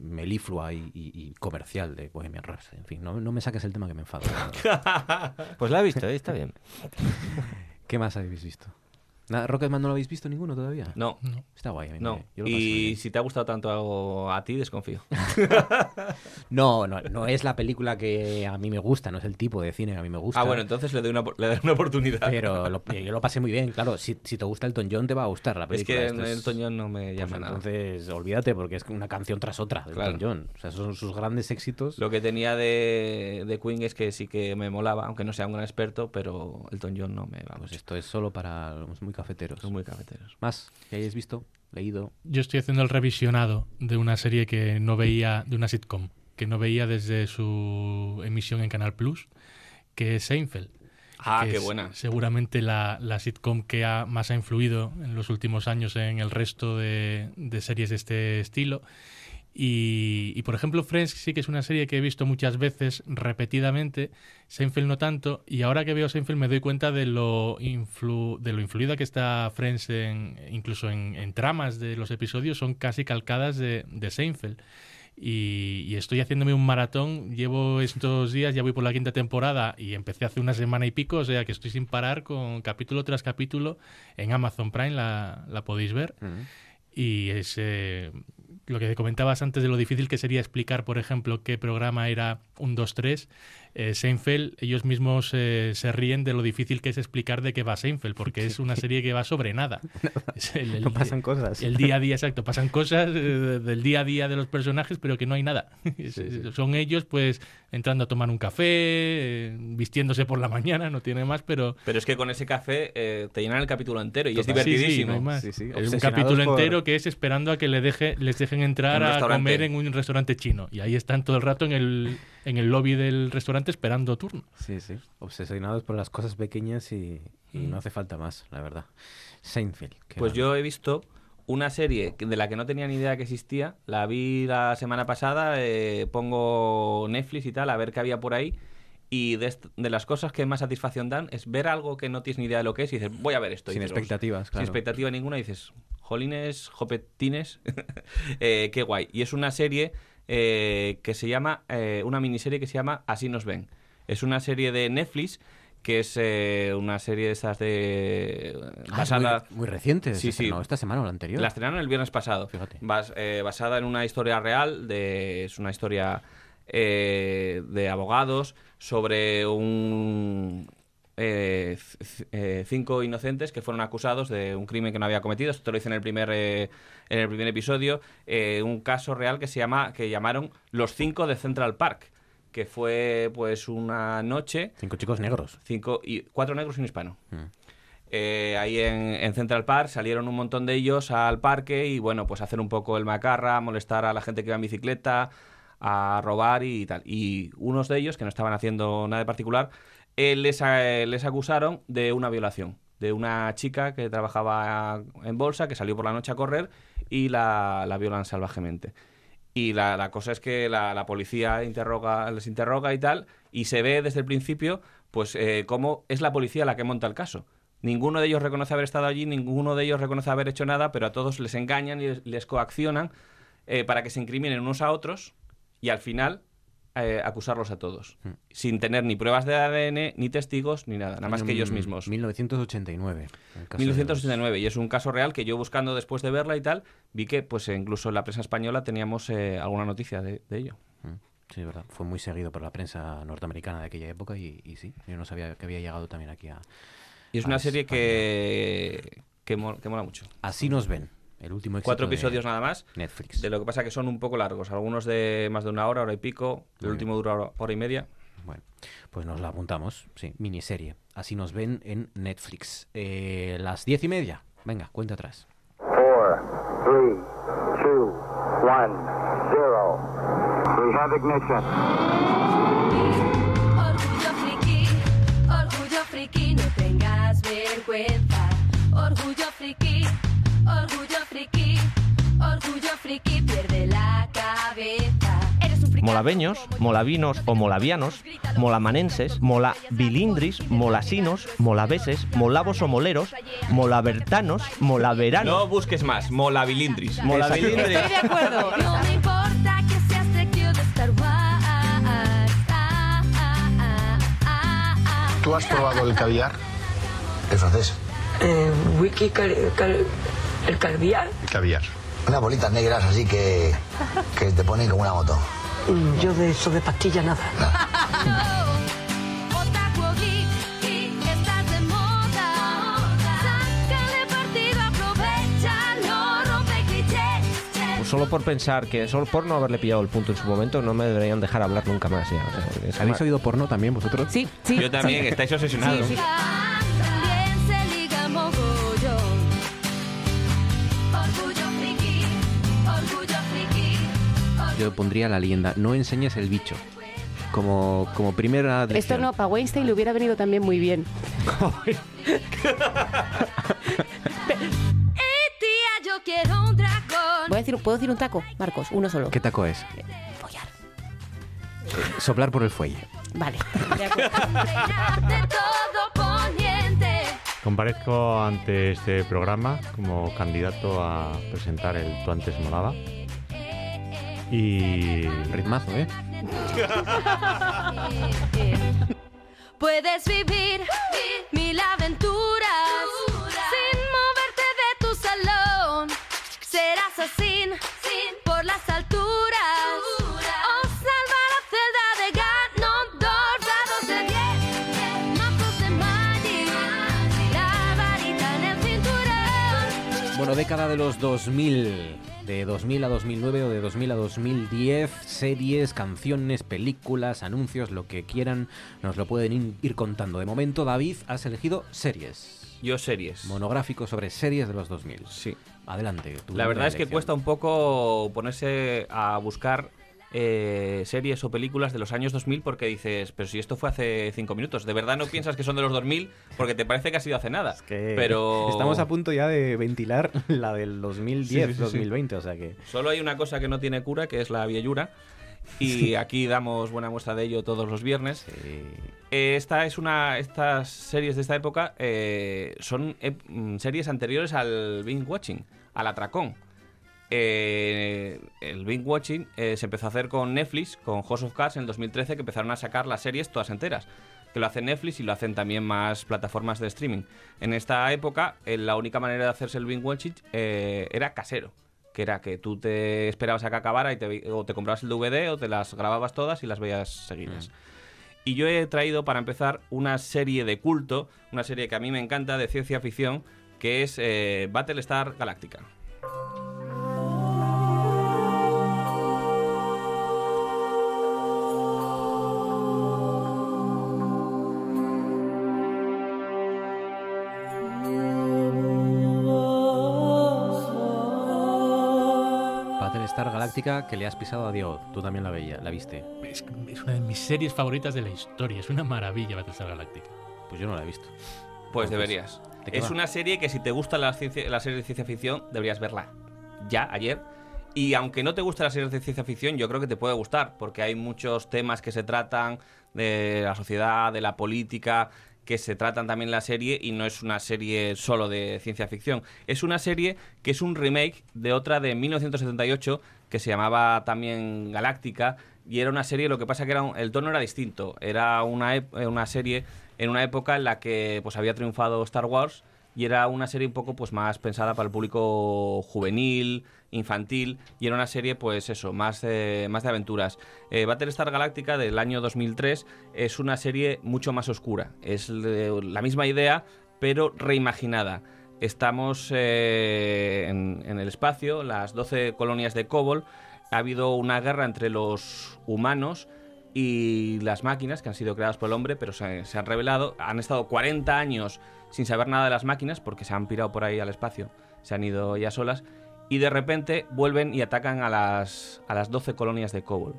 meliflua y, y- y comercial de Bohemian Rhapsody. En fin, no, no me saques el tema que me enfado. <laughs> Pues la he visto, ¿eh? está bien. ¿Qué más habéis visto? Nada, Rocketman no lo habéis visto ninguno todavía. No. Está guay. a mí No. me- Y bien. si te ha gustado tanto algo a ti, desconfío. <laughs> No, no, no es la película que a mí me gusta, no es el tipo de cine que a mí me gusta. Ah, bueno, entonces le doy una, le doy una oportunidad. Pero lo- <laughs> yo lo pasé muy bien, claro. Si, si te gusta Elton John, te va a gustar la Es película. que Esto es- Elton John no me pues llama nada. entonces, olvídate, porque es una canción tras otra de Claro. Elton John. O sea, son sus grandes éxitos. Lo que tenía de, de Queen es que sí que me molaba, aunque no sea un gran experto, pero Elton John no me va. Pues esto es solo para muy cafeteros. Son muy cafeteros. Más, que hayáis visto, leído. Yo estoy haciendo el revisionado de una serie que no veía, de una sitcom, que no veía desde su emisión en Canal Plus, que es Seinfeld. Ah, que qué es buena. Seguramente la, la sitcom que ha, más ha influido en los últimos años en el resto de, de series de este estilo. Y, y, por ejemplo, Friends sí que es una serie que he visto muchas veces repetidamente, Seinfeld no tanto, y ahora que veo Seinfeld me doy cuenta de lo, influ, de lo influida que está Friends, en, incluso en, en tramas de los episodios, son casi calcadas de, de Seinfeld. Y, y estoy haciéndome un maratón. Llevo estos días, ya voy por la quinta temporada y empecé hace una semana y pico, o sea que estoy sin parar con capítulo tras capítulo en Amazon Prime, la, la podéis ver. Y es eh, lo que comentabas antes de lo difícil que sería explicar, por ejemplo, qué programa era un 2-3. Eh, Seinfeld, ellos mismos eh, se ríen de lo difícil que es explicar de qué va Seinfeld, porque es una serie que va sobre nada. <laughs> <laughs> El- el- No pasan cosas. El día a día, exacto. Pasan cosas eh, del día a día de los personajes, pero que no hay nada. <laughs> Son ellos, pues, entrando a tomar un café, eh, vistiéndose por la mañana, no tiene más, pero... Pero es que con ese café eh, te llenan el capítulo entero y es Total. Sí, sí, divertidísimo. no hay más. Sí, sí, Es un capítulo por- entero que es esperando a que le deje, les dejen entrar a comer en un restaurante chino. Y ahí están todo el rato en el, en el lobby del restaurante esperando turno. Sí, sí. Obsesionados por las cosas pequeñas y, y Mm. no hace falta más, la verdad. Seinfeld. Pues grande. yo he visto una serie de la que no tenía ni idea que existía. La vi la semana pasada, eh, pongo Netflix y tal, a ver qué había por ahí. Y de, de las cosas que más satisfacción dan es ver algo que no tienes ni idea de lo que es y dices, voy a ver esto. Sin dices, expectativas, claro. Sin expectativa ninguna y dices, jolines, jopetines, <laughs> eh, qué guay. Y es una serie eh, que se llama, eh, una miniserie que se llama Así nos ven. Es una serie de Netflix que es eh, una serie de esas de... Ah, basada... muy, muy reciente. Sí, sí. esta semana o la anterior. La estrenaron el viernes pasado. Fíjate. Bas- eh, basada en una historia real, de, es una historia eh, de abogados sobre un eh, eh, cinco inocentes que fueron acusados de un crimen que no había cometido. Esto lo hice en el primer eh, en el primer episodio. eh, un caso real que se llama que llamaron los cinco de Central Park que fue pues una noche Cinco chicos negros. cinco y cuatro negros y un hispano Mm. eh, ahí en, en Central Park salieron un montón de ellos al parque y bueno, pues hacer un poco el macarra, molestar a la gente que iba en bicicleta, a robar y tal. Y unos de ellos, que no estaban haciendo nada de particular, les, acusaron de una violación. De una chica que trabajaba en bolsa, que salió por la noche a correr y la, la violan salvajemente. Y la, cosa es que la, la policía interroga, les interroga y tal, y se ve desde el principio, pues, eh, cómo es la policía la que monta el caso. Ninguno de ellos reconoce haber estado allí, ninguno de ellos reconoce haber hecho nada, pero a todos les engañan y les, les coaccionan eh, para que se incriminen unos a otros y al final eh, acusarlos a todos, sin tener ni pruebas de ADN, ni testigos, ni nada, nada más que ellos mismos. 1989. el caso de 1989 y es un caso real que yo buscando después de verla y tal vi que pues incluso en la prensa española teníamos eh, alguna noticia de, de ello. Sí, es verdad. Fue muy seguido por la prensa norteamericana de aquella época y, y sí, yo no sabía que había llegado también aquí a... Y es a una serie que, que, que mola mucho. Así nos ven. El último éxito Cuatro de episodios nada más. Netflix. De lo que pasa que son un poco largos. Algunos de más de una hora, hora y pico. El último dura hora, hora y media. Bueno, pues nos la apuntamos, sí, miniserie. Así nos ven en Netflix. Eh, las diez y media. Venga, cuenta atrás. Four, three, two, one, zero. We have ignition. Orgullo friki, orgullo friki, no tengas vergüenza. Orgullo friki, orgullo friki, orgullo friki, pierde la cabeza. Eres un friki. Molaveños, molavinos o molavianos, molamanenses, molabilindris, molasinos, molaveses, molavos o moleros, molabertanos, molaveranos. No busques más. Molabilindris. Molabilindris. Estoy de acuerdo. <laughs> No me importa que seas de Star Wars. Ah, ah, ah. ¿Tú has probado el caviar? El francés. Eh, wiki, el caviar. El caviar. Unas bolitas negras así que, que te ponen como una moto. Mm, Yo de eso de pastilla nada. <laughs> Pues solo por pensar que solo por no haberle pillado el punto en su momento no me deberían dejar hablar nunca más ya. o sea, es ¿Habéis ma- oído porno también vosotros? Sí, sí. Yo también, estáis obsesionados. Se Yo pondría la leyenda, no enseñes el bicho. Como, como primera Esto no, para Weinstein le hubiera venido también muy bien. Tía, yo quiero un dragón. Voy a decir, ¿Puedo decir un taco, Marcos? Uno solo. ¿Qué taco es? Follar. Eh, Soplar por el fuelle. Vale. De todo poniente. Comparezco ante este programa como candidato a presentar el Tú antes molaba. Y. Ritmazo, ¿eh? <laughs> Puedes vivir mil aventuras sin moverte de tu salón. Serás así por las alturas. O salvar la celda de Ganondorf. Dados de 10, mazos de Magic. La varita en el cinturón. Bueno, década de los 2000. De 2000 a 2009 o de 2000 a 2010, series, canciones, películas, anuncios, lo que quieran, nos lo pueden ir contando. De momento, David, has elegido series. Yo series. Monográfico sobre series de los 2000. Sí. Adelante. La verdad es que cuesta un poco ponerse a buscar eh, series o películas de los años 2000 porque dices, pero si esto fue hace cinco minutos, ¿de verdad no <laughs> piensas que son de los 2000 porque te parece que ha sido hace nada? pero Estamos a punto ya de ventilar <laughs> la del 2010, Sí, sí, sí, sí. 2020, o sea que... Solo hay una cosa que no tiene cura, que es la viellura. Y <laughs> aquí damos buena muestra de ello todos los viernes. Eh, esta es una, estas series de esta época eh, son mm, series anteriores al binge watching, al atracón. Eh, el binge watching eh, se empezó a hacer con Netflix, con House of Cards en el 2013, que empezaron a sacar las series todas enteras. Que lo hace Netflix y lo hacen también más plataformas de streaming. En esta época, eh, la única manera de hacerse el binge watching eh, era casero. Que era que tú te esperabas a que acabara y te, o te comprabas el DVD o te las grababas todas y las veías seguidas. Y yo he traído para empezar una serie de culto, una serie que a mí me encanta de ciencia ficción, que es Battlestar Galactica. Galáctica que le has pisado a Diego. Tú también la veías, la viste. Es, es una de mis series favoritas de la historia. Es una maravilla Battlestar Galactica. Pues yo no la he visto. Pues Entonces, deberías. ¿de qué Es va? una serie que si te gusta la, ciencia- la serie de ciencia ficción, deberías verla ya, ayer. Y aunque no te guste la serie de ciencia ficción, yo creo que te puede gustar, porque hay muchos temas que se tratan de la sociedad, de la política, que se tratan también en la serie y no es una serie solo de ciencia ficción. Es una serie que es un remake de otra de 1978 que se llamaba también Galáctica y era una serie, lo que pasa que era un- el tono era distinto. Era una, eh, una serie en una época en la que pues había triunfado Star Wars y era una serie un poco pues más pensada para el público juvenil, infantil y era una serie pues eso, más, más de aventuras. Eh, Battlestar Galactica del año 2003 es una serie mucho más oscura, es la misma idea pero reimaginada. Estamos eh, en, el espacio, las 12 colonias de Kobol, ha habido una guerra entre los humanos y las máquinas que han sido creadas por el hombre, pero se, han revelado. Han estado 40 años sin saber nada de las máquinas porque se han pirado por ahí al espacio, se han ido ya solas, y de repente vuelven y atacan a las, a las 12 colonias de Kobol.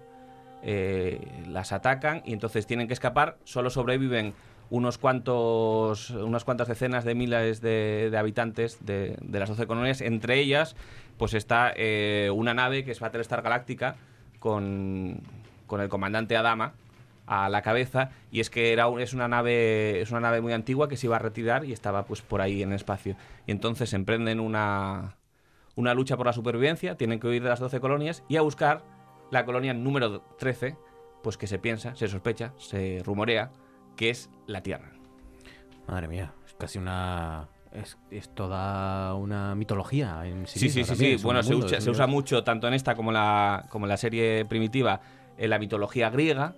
Eh, las atacan y entonces tienen que escapar, solo sobreviven unos cuantos, unas cuantas decenas de miles de, de habitantes de, de las 12 colonias, entre ellas pues está eh, una nave que es Battlestar Galactica con, con el comandante Adama a la cabeza. Y es que era es una nave es una nave muy antigua que se iba a retirar y estaba pues por ahí en el espacio. Y entonces emprenden una una lucha por la supervivencia tienen que huir de las 12 colonias y a buscar la colonia número 13 pues que se piensa se sospecha se rumorea que es la Tierra Madre mía, es casi una. Es, es toda una mitología en sí Sí, sí, sí, sí. Bueno, se, usa, se mucho tanto en esta como en la, como en la serie primitiva, en la mitología griega.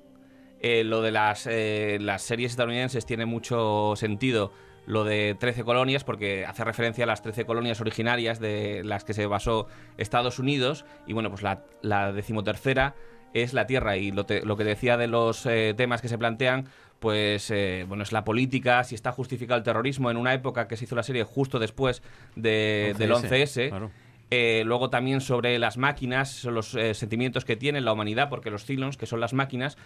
Eh, lo de las, eh, las series estadounidenses tiene mucho sentido lo de 13 colonias porque hace referencia a las 13 colonias originarias de las que se basó Estados Unidos y bueno, pues la, la decimotercera es la Tierra y lo, te- lo que decía de los eh, temas que se plantean pues eh, bueno es la política si está justificado el terrorismo en una época que se hizo la serie justo después de, del 11S, 11S claro. eh, luego también sobre las máquinas, los eh, sentimientos que tiene la humanidad, porque los Cylons, que son las máquinas,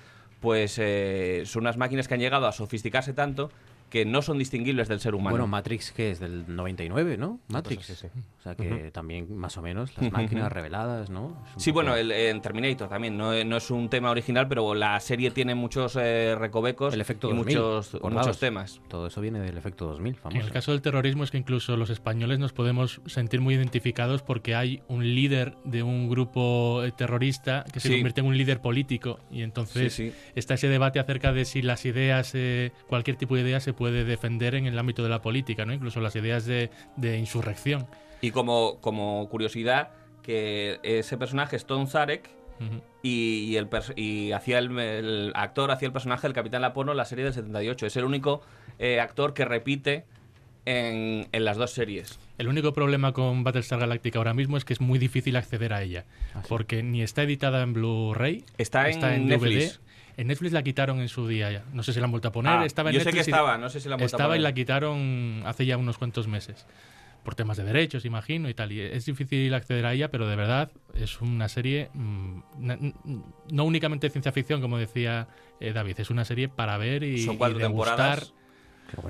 pues eh, son unas máquinas que han llegado a sofisticarse tanto que no son distinguibles del ser humano. Bueno, Matrix, que es del 99, ¿no? Matrix. sí, sí. O sea que Ujú. también, más o menos, las máquinas reveladas, ¿no? Es un Sí, poco- bueno, el, en Terminator también, no, no es un tema original, pero la serie tiene muchos eh, recovecos El efecto y 2000, muchos, muchos temas. Todo eso viene del efecto 2000, En famoso. el caso del terrorismo es que incluso los españoles nos podemos sentir muy identificados porque hay un líder de un grupo eh, terrorista que se Sí. convierte en un líder político y entonces Sí, sí. está ese debate acerca de si las ideas, eh, cualquier tipo de idea se puede defender en el ámbito de la política, ¿no? incluso las ideas de, de insurrección. Y como, como curiosidad, que ese personaje es Tom Zarek, Ujú. y, y el y hacía el, el actor hacía el personaje del Capitán Lapono en la serie del 78. Es el único eh, actor que repite en, en las dos series. El único problema con Battlestar Galactica ahora mismo es que es muy difícil acceder a ella, porque ni está editada en Blu-ray, Está en Netflix. DVD. En Netflix la quitaron en su día ya. No sé si la han vuelto a poner. Ah, estaba en yo sé que Netflix y- estaba, no sé si la han vuelto a Estaba y poner. la quitaron hace ya unos cuantos meses. Por temas de derechos, imagino, y tal. Y es difícil acceder a ella, pero de verdad es una serie mm, no únicamente de ciencia ficción, como decía eh, David, es una serie para ver y, Son cuatro y degustar. temporadas.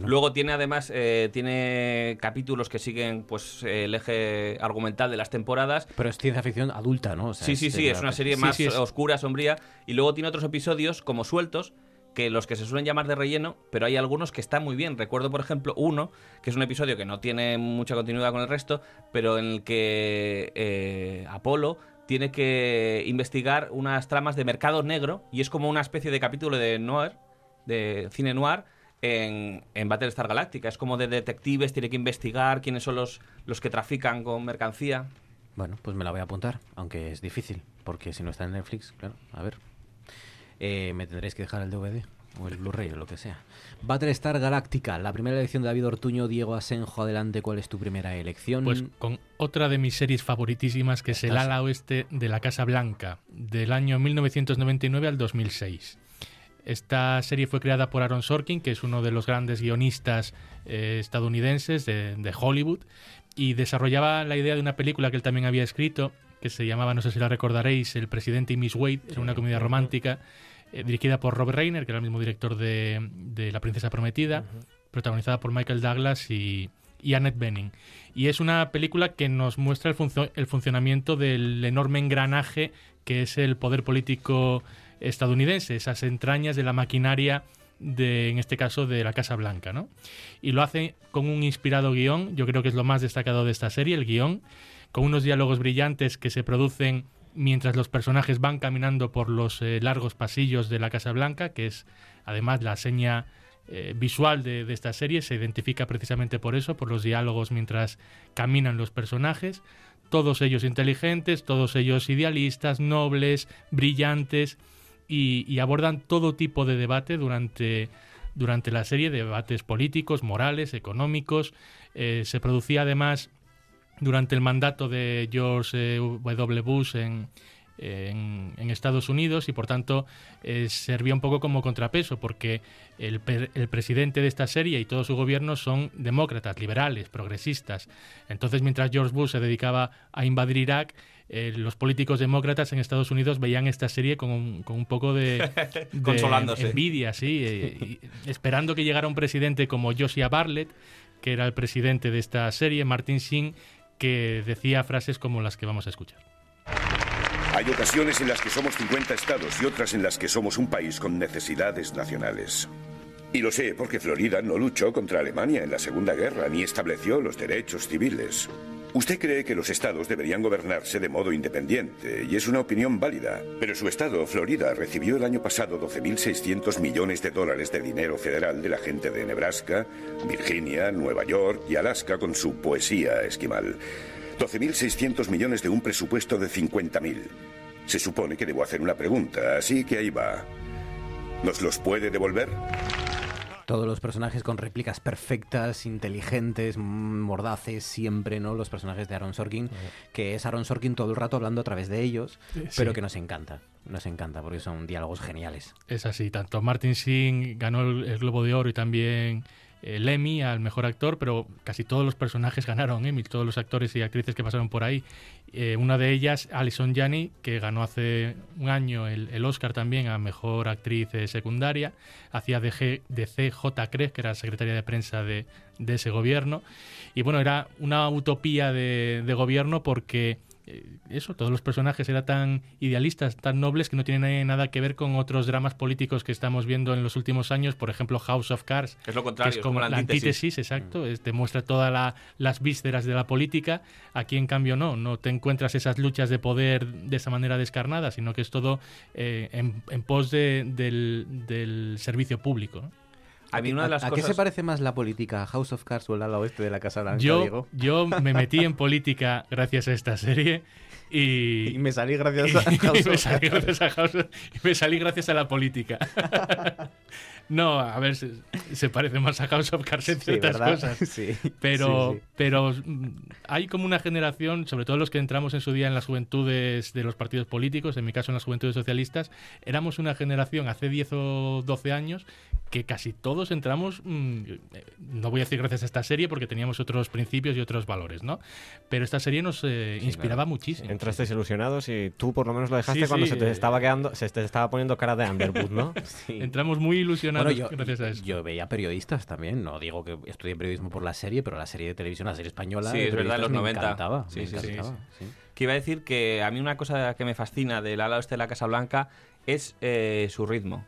Luego tiene además eh, tiene capítulos que siguen pues el eje argumental de las temporadas. Pero es ciencia ficción adulta, ¿no? O sea, sí, sí, sí, es una serie Sí, más sí, es- oscura, sombría. Y luego tiene otros episodios como sueltos, que los que se suelen llamar de relleno, pero hay algunos que están muy bien. Recuerdo, por ejemplo, uno, que es un episodio que no tiene mucha continuidad con el resto, pero en el que eh, Apolo tiene que investigar unas tramas de mercado negro y es como una especie de capítulo de noir, de cine noir, en, en Battlestar Galactica. Es como de detectives, tiene que investigar quiénes son los, los que trafican con mercancía. Bueno, pues me la voy a apuntar, aunque es difícil, porque si no está en Netflix, claro, a ver. Eh, me tendréis que dejar el DVD o el Blu-ray o lo que sea. Battlestar Galactica, la primera elección de David Ortuño, Diego Asenjo, adelante, ¿cuál es tu primera elección? Pues con otra de mis series favoritísimas, que es El ala oeste de la Casa Blanca, del año 1999 al 2006. Esta serie fue creada por Aaron Sorkin, que es uno de los grandes guionistas eh, estadounidenses de, de Hollywood, y desarrollaba la idea de una película que él también había escrito, que se llamaba, no sé si la recordaréis, El presidente y Miss Wade, era una comedia romántica, eh, dirigida por Robert Reiner, que era el mismo director de, de La princesa prometida, protagonizada por Michael Douglas y, y Annette Bening. Y es una película que nos muestra el funcionamiento del enorme engranaje que es el poder político estadounidense, esas entrañas de la maquinaria de, en este caso, de la Casa Blanca, ¿no? Y lo hace con un inspirado guion, yo creo que es lo más destacado de esta serie, el guion, con unos diálogos brillantes que se producen mientras los personajes van caminando por los eh, largos pasillos de la Casa Blanca, que es además la seña eh, visual de, de esta serie se identifica precisamente por eso, por los diálogos mientras caminan los personajes, todos ellos inteligentes, todos ellos idealistas, nobles, brillantes, y, abordan todo tipo de debate durante, durante la serie, debates políticos, morales, económicos. Eh, se producía además durante el mandato de George eh, W. Bush en, en, Estados Unidos y por tanto eh, servía un poco como contrapeso porque el, el presidente de esta serie y todo su gobierno son demócratas, liberales, progresistas. Entonces mientras George Bush se dedicaba a invadir Irak, eh, los políticos demócratas en Estados Unidos veían esta serie con un, con un poco de, <laughs> de Consolándose. envidia, sí, eh, y esperando que llegara un presidente como Josiah Bartlett, que era el presidente de esta serie, Martin Sheen, que decía frases como las que vamos a escuchar. Hay ocasiones en las que somos 50 estados y otras en las que somos un país con necesidades nacionales. Y lo sé porque Florida no luchó contra Alemania en la Segunda Guerra ni estableció los derechos civiles. Usted cree que los estados deberían gobernarse de modo independiente, y es una opinión válida. Pero su estado, Florida, recibió el año pasado 12.600 millones de dólares de dinero federal de la gente de Nebraska, Virginia, Nueva York y Alaska con su poesía esquimal. 12.600 millones de un presupuesto de 50.000. Se supone que debo hacer una pregunta, así que ahí va. ¿Nos los puede devolver? Todos los personajes con réplicas perfectas, inteligentes, mm, mordaces, siempre, ¿no? Los personajes de Aaron Sorkin, que es Aaron Sorkin todo el rato hablando a través de ellos, Sí. pero que nos encanta. Nos encanta porque son diálogos geniales. Es así, tanto Martin Sheen ganó el, el Globo de Oro y también el Emmy al mejor actor, pero casi todos los personajes ganaron Emmy, todos los actores y actrices que pasaron por ahí. Eh, una de ellas, Alison Janney, que ganó hace un año el, el Oscar también a mejor actriz eh, secundaria, hacía de, G- de CJ Cres, que era secretaria de prensa de, de ese gobierno. Y bueno, era una utopía de, de gobierno porque eso, todos los personajes eran tan idealistas, tan nobles que no tienen nada que ver con otros dramas políticos que estamos viendo en los últimos años, por ejemplo House of Cards, Es lo contrario, que es es como como la antítesis. antítesis, exacto, es- demuestra todas la- las vísceras de la política, aquí en cambio no, no te encuentras esas luchas de poder de esa manera descarnada, sino que es todo eh, en, en pos de- del, del servicio público. ¿no? A mí una de las ¿A cosas... qué se parece más la política? ¿House of Cards o el ala oeste de la Casa Blanca, Yo, Diego? yo <laughs> me metí en política gracias a esta serie y, Y me salí gracias <laughs> a House me of salí Cards. gracias a House of- y me salí gracias a la política. <laughs> no, a ver, se, se parece más a House of Cards en Sí, ciertas ¿verdad? cosas. Sí, Pero, sí, sí. pero mm, hay como una generación, sobre todo los que entramos en su día en las juventudes de los partidos políticos, en mi caso en las juventudes socialistas, éramos una generación hace 10 o 12 años que casi todos entramos, mm, eh, no voy a decir gracias a esta serie porque teníamos otros principios y otros valores, ¿no? Pero esta serie nos eh, inspiraba muchísimo. Entrasteis ilusionados y tú por lo menos lo dejaste Sí, cuando sí, se te eh. estaba quedando, se te estaba poniendo cara de Underwood, ¿no? <laughs> Entramos muy ilusionados Bueno, yo, gracias a eso. yo veía periodistas también, no digo que estudié periodismo por la serie, pero la serie de televisión, la serie española, Sí, de es verdad, en los periodistas 90. me encantaba, Sí, me sí, sí, encantaba, sí. sí. Que iba a decir que a mí una cosa que me fascina del ala oeste de la Casa Blanca es eh, su ritmo.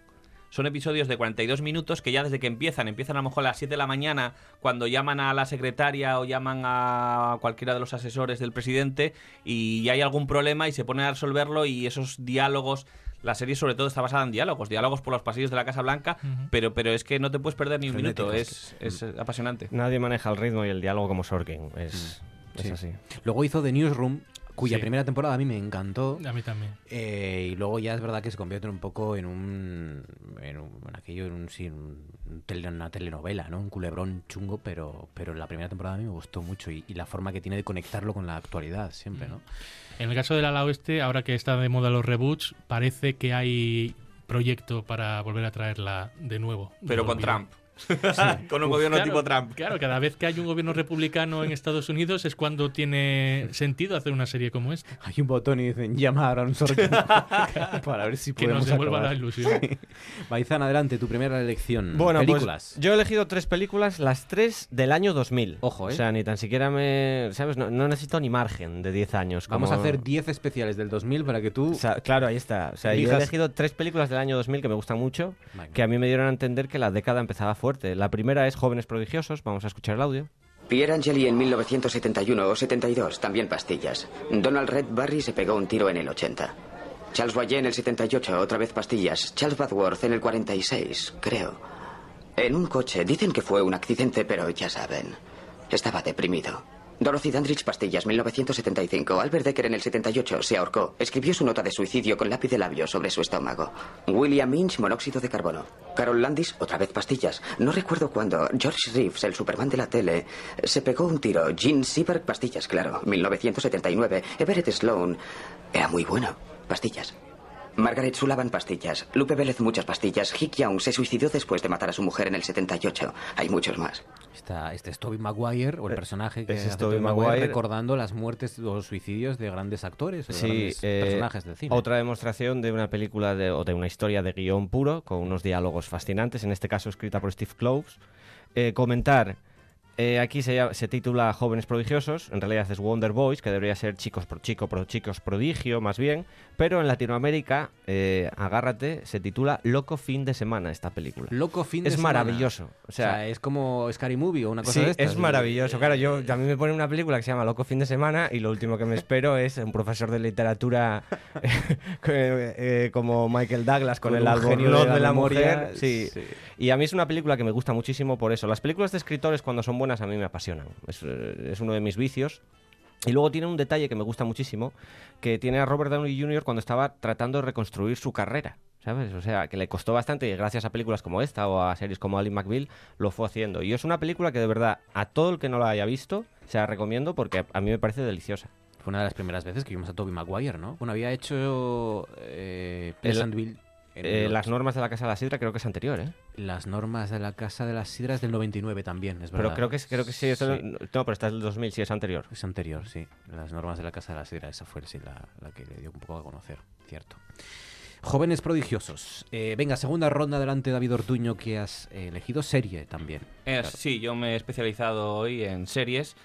Son episodios de 42 minutos que ya desde que empiezan, empiezan a lo mejor a las 7 de la mañana, cuando llaman a la secretaria o llaman a cualquiera de los asesores del presidente y hay algún problema y se ponen a resolverlo y esos diálogos... La serie sobre todo está basada en diálogos, diálogos por los pasillos de la Casa Blanca, pero, pero es que no te puedes perder ni un minuto, es, es apasionante. Nadie maneja el ritmo y el diálogo como Sorkin. Es, es Sí. así. Luego hizo The Newsroom, cuya Sí. primera temporada a mí me encantó. A mí también. Eh, y luego ya es verdad que se convierte un poco en un. En, un, en aquello, en un, sí, en un tele- una telenovela, ¿no? Un culebrón chungo, pero, pero la primera temporada a mí me gustó mucho y, y la forma que tiene de conectarlo con la actualidad siempre, ¿no? En el caso del ala oeste, ahora que está de moda los reboots, parece que hay proyecto para volver a traerla de nuevo. Pero con. Trump. <laughs> con un gobierno Claro, tipo Trump. Claro, cada vez que hay un gobierno republicano en Estados Unidos es cuando tiene sentido hacer una serie como esta. Hay un botón y dicen llama a Aaron Sorkin <laughs> para ver si Que nos podemos devuelva acabar. la ilusión. Sí. Maizan, adelante, tu primera elección. Bueno, películas. pues yo he elegido tres películas, las tres del año 2000. Ojo, ¿eh? O sea, ni tan siquiera me... ¿Sabes? No, no necesito ni margen de 10 años. Vamos como- a hacer 10 especiales del 2000 para que tú... O sea, claro, ahí está. O sea, yo he Elijas- elegido tres películas del año 2000 que me gustan mucho, Venga. que a mí me dieron a entender que la década empezaba fuerte. La primera es Jóvenes Prodigiosos, vamos a escuchar el audio. Pierre Angeli en 1971 o 72, también pastillas. Donald Red Barry se pegó un tiro en el 80. Charles Boyer en el 78, otra vez pastillas. Charles Badworth en el 46, creo. En un coche. Dicen que fue un accidente, pero ya saben. Estaba deprimido. Dorothy Dandridge, Pastillas, 1975. Albert Decker en el 78 se ahorcó. Escribió su nota de suicidio con lápiz de labio sobre su estómago. William Inch, monóxido de carbono. Carol Landis, otra vez pastillas. No recuerdo cuándo. George Reeves, el Superman de la tele, se pegó un tiro. Gene Seberg, pastillas, claro. 1979. Everett Sloan era muy bueno. Pastillas. Margaret Sullivan, pastillas. Lupe Vélez, muchas pastillas. Hick Young se suicidó después de matar a su mujer en el 78. Hay muchos más. Está, este es Tobey Maguire, o el personaje que es hace Tobey Maguire, Maguire. recordando las muertes o los suicidios de grandes actores o de Sí, grandes eh, personajes del cine. otra demostración de una película de, o de una historia de guion puro, con unos diálogos fascinantes, en este caso escrita por Steve Kloves. Eh, comentar, eh, aquí se, se titula Jóvenes Prodigiosos, en realidad es Wonder Boys, que debería ser Chicos pro Chico pro Chicos Prodigio, más bien, pero en Latinoamérica, eh, agárrate, se titula Loco Fin de Semana esta película. Loco fin de Es semana. maravilloso. O sea, es como Scary Movie o una cosa Sí, de estas. es maravilloso. Claro, yo a mí me ponen una película que se llama Loco fin de semana y lo último que me espero es un profesor de literatura <laughs> eh, eh, como Michael Douglas con, Con el albornoz de la de la memoria, mujer. Sí. sí. Y a mí es una película que me gusta muchísimo por eso. Las películas de escritores cuando son buenas a mí me apasionan. Es, es uno de mis vicios. Y luego tiene un detalle que me gusta muchísimo, que tiene a Robert Downey Jr. cuando estaba tratando de reconstruir su carrera, ¿sabes? O sea, que le costó bastante y gracias a películas como esta o a series como Ali McBeal lo fue haciendo. Y es una película que de verdad a todo el que no la haya visto se la recomiendo porque a mí me parece deliciosa. Fue una de las primeras veces que vimos a Tobey Maguire, ¿no? Bueno, había hecho eh, Pleasantville. Eh, las normas de la Casa de la Sidra creo que es anterior, ¿eh? Las normas de la Casa de las Sidras del 99 también, es verdad. Pero creo que, es- creo que sí, es el- no, pero está del 2000, sí, es anterior. Es anterior, sí. Las normas de la Casa de la Sidra, esa fue sí, la, la que le dio un poco a conocer, cierto. Jóvenes prodigiosos. Eh, venga, segunda ronda delante David Ortuño, que has eh, elegido serie también. Eh, Claro. Sí, yo me he especializado hoy en series.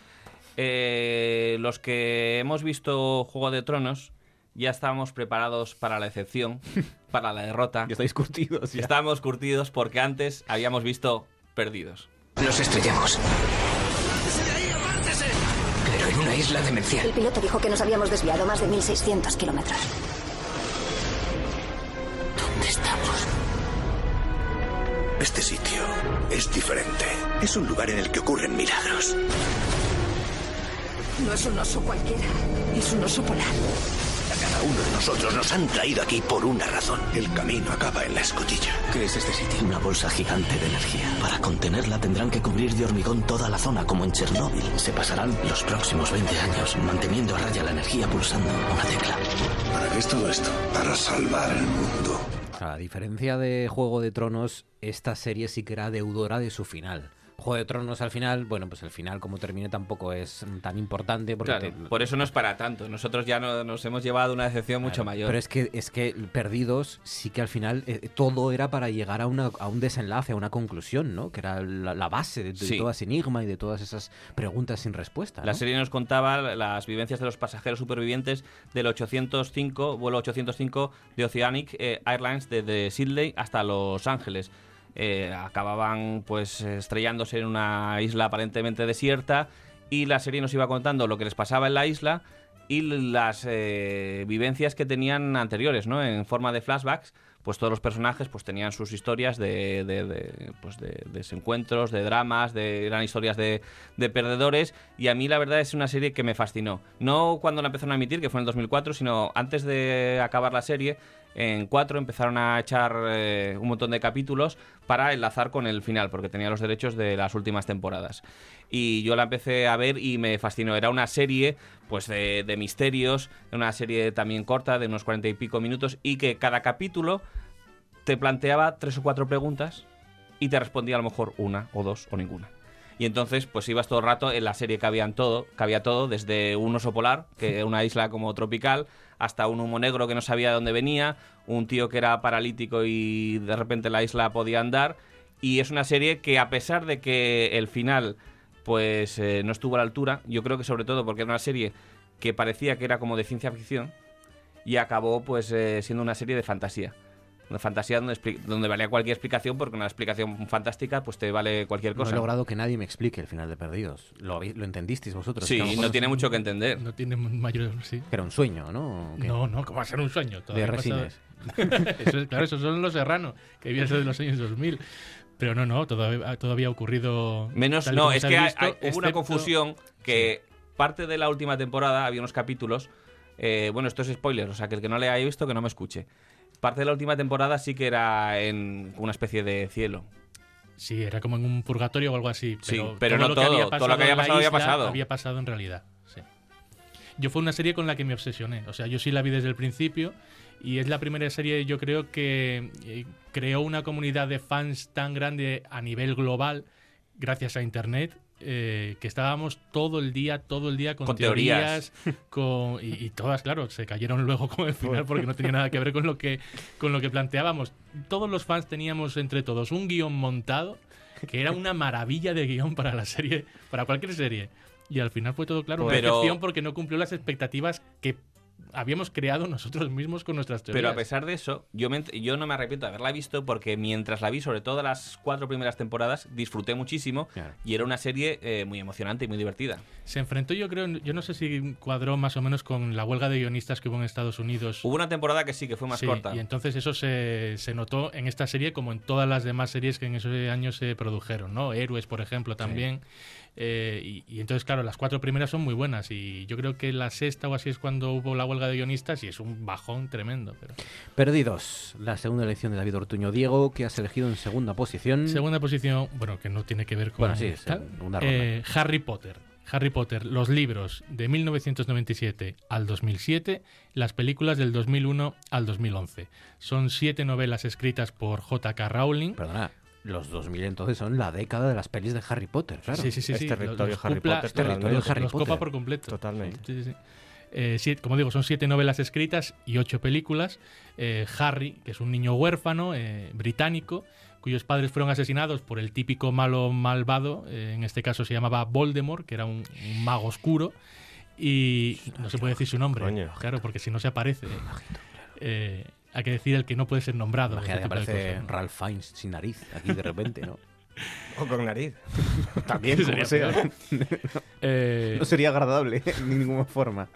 Eh, los que hemos visto Juego de Tronos ya estábamos preparados para la excepción, <laughs> para la derrota. Ya estáis curtidos. ya. Estábamos curtidos porque antes habíamos visto Perdidos. Nos estrellamos. Pero en una isla demencial. El piloto dijo que nos habíamos desviado más de 1.600 kilómetros. ¿Dónde estamos? Este sitio es diferente. Es un lugar en el que ocurren milagros. No es un oso cualquiera, es un oso polar. Cada uno de nosotros nos han traído aquí por una razón. El camino acaba en la escotilla. ¿Qué es este sitio? Una bolsa gigante de energía. Para contenerla tendrán que cubrir de hormigón toda la zona, como en Chernóbil. Se pasarán los próximos 20 años manteniendo a raya la energía pulsando una tecla. ¿Para qué es todo esto? Para salvar el mundo. A diferencia de Juego de Tronos, esta serie sí que era deudora de su final. Juego de Tronos al final, bueno, pues el final como termine tampoco es tan importante porque Claro, te- por eso no es para tanto. Nosotros ya no- nos hemos llevado una decepción mucho mayor. Pero es que, es que Perdidos sí que al final eh, todo era para llegar a, una, a un desenlace, a una conclusión, ¿no? Que era la, la base de, de Sí. todo ese enigma y de todas esas preguntas sin respuesta. La serie nos contaba las vivencias de los pasajeros supervivientes del 805, vuelo 805 de Oceanic eh, Airlines desde Sydney hasta Los Ángeles. Eh, acababan pues estrellándose en una isla aparentemente desierta y la serie nos iba contando lo que les pasaba en la isla y las eh, vivencias que tenían anteriores, ¿no? En forma de flashbacks, pues todos los personajes pues tenían sus historias de, de- pues de desencuentros, de dramas, de eran historias de, de perdedores y a mí la verdad es una serie que me fascinó. No cuando la empezaron a emitir, que fue en el 2004, sino antes de acabar la serie, en 4 empezaron a echar eh, un montón de capítulos para enlazar con el final, porque tenía los derechos de las últimas temporadas. Y yo la empecé a ver y me fascinó. Era una serie pues de, de misterios, una serie también corta, de unos cuarenta y pico minutos, y que cada capítulo te planteaba tres o cuatro preguntas y te respondía a lo mejor una o dos o ninguna. Y entonces, pues ibas todo el rato en la serie que habían todo, que había todo, desde un oso polar, que una isla como tropical, hasta un humo negro que no sabía de dónde venía, un tío que era paralítico y de repente la isla podía andar. Y es una serie que a pesar de que el final pues eh, no estuvo a la altura, yo creo que sobre todo porque era una serie que parecía que era como de ciencia ficción y acabó pues eh, siendo una serie de fantasía. Una fantasía donde, donde valía cualquier explicación, porque una explicación fantástica pues te vale cualquier No he cosa. logrado que nadie me explique el final de Perdidos. ¿Lo, lo entendisteis vosotros? Sí, no tiene mucho que entender. No tiene mayor... Sí. Que era un sueño, ¿no? No, no, ¿cómo va a ser un sueño? Todavía De Resines. <laughs> Eso es- claro, esos son los serranos, que vienen de los años 2000. Pero no, no, todavía, todavía ha ocurrido. Menos, no, es que hay- visto, hay- hubo una excepto- confusión que parte de la última temporada había unos capítulos. eh, bueno, esto es spoiler, o sea que el que no le haya visto que no me escuche. Parte de la última temporada sí que era en una especie de cielo. Sí, era como en un purgatorio o algo así. Sí, Pero, pero no lo que todo, había todo lo que había pasado había pasado. Había pasado en realidad. sí. Yo fue una serie con la que me obsesioné. O sea, yo sí la vi desde el principio. Y es la primera serie, yo creo, que eh, creó una comunidad de fans tan grande a nivel global, gracias a Internet, eh, que estábamos todo el día, todo el día con, Con teorías. <laughs> con, y, y todas, claro, se cayeron luego con el final porque no tenía nada que ver con lo que, con lo que planteábamos. Todos los fans teníamos entre todos un guion montado que era una maravilla de guion para la serie, para cualquier serie. Y al final fue todo claro, una Pero- porque no cumplió las expectativas que habíamos creado nosotros mismos con nuestras teorías. Pero a pesar de eso, yo, me yo no me arrepiento de haberla visto porque mientras la vi, sobre todo las cuatro primeras temporadas, disfruté muchísimo y era una serie eh, muy emocionante y muy divertida. Se enfrentó, yo creo, yo no sé si cuadró más o menos con la huelga de guionistas que hubo en Estados Unidos. Hubo una temporada que sí, que fue más Sí, corta. Y entonces eso se, se notó en esta serie como en todas las demás series que en esos años se produjeron, ¿no? Héroes, por ejemplo, también. Eh, y, y entonces, claro, las cuatro primeras son muy buenas. Y yo creo que la sexta o así es cuando hubo la huelga de guionistas y es un bajón tremendo. Pero... Perdidos, la segunda elección de David Ortuño Diego, que has elegido en segunda posición. Segunda posición, bueno, que no tiene que ver con. Bueno, sí, segunda eh, Harry Potter. Harry Potter, los libros de 1997 al 2007, las películas del 2001 al 2011. Son siete novelas escritas por J.K. Rowling. Perdona, los 2000 entonces son la década de las pelis de Harry Potter, claro. Sí, sí, sí. Es territorio Los Harry cupla- Potter, los- territorio los- Harry los Potter. copa por completo. Totalmente. Sí, sí, sí. Eh, siete- como digo, son siete novelas escritas y ocho películas. Eh, Harry, que es un niño huérfano eh, británico, cuyos padres fueron asesinados por el típico malo malvado, eh, en este caso se llamaba Voldemort, que era un, un mago oscuro, y no se puede decir su nombre, Coño. claro, porque si no se aparece. Eh, hay que decir el que no puede ser nombrado. Imagínate que aparece. Ralph Fiennes sin nariz aquí de repente, ¿no? <laughs> O con nariz. <laughs> También, como Sería sea. <laughs> Eh, no sería agradable de ninguna forma.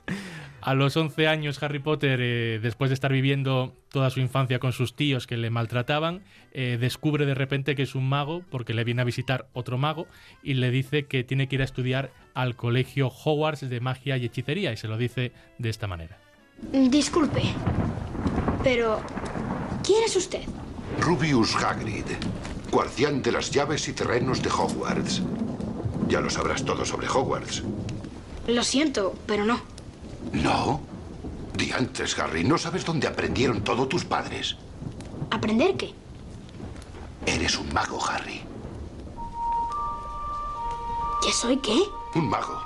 A los 11 años, Harry Potter, eh, después de estar viviendo toda su infancia con sus tíos que le maltrataban, eh, descubre de repente que es un mago porque le viene a visitar otro mago y le dice que tiene que ir a estudiar al colegio Hogwarts de magia y hechicería y se lo dice de esta manera. Disculpe, pero ¿quién es usted? Rubius Hagrid, guardián de las llaves y terrenos de Hogwarts. Ya lo sabrás todo sobre Hogwarts. Lo siento, pero no. ¿No? Diantres, Harry, ¿no sabes dónde aprendieron todo tus padres? ¿Aprender qué? Eres un mago, Harry. ¿Que soy qué? Un mago.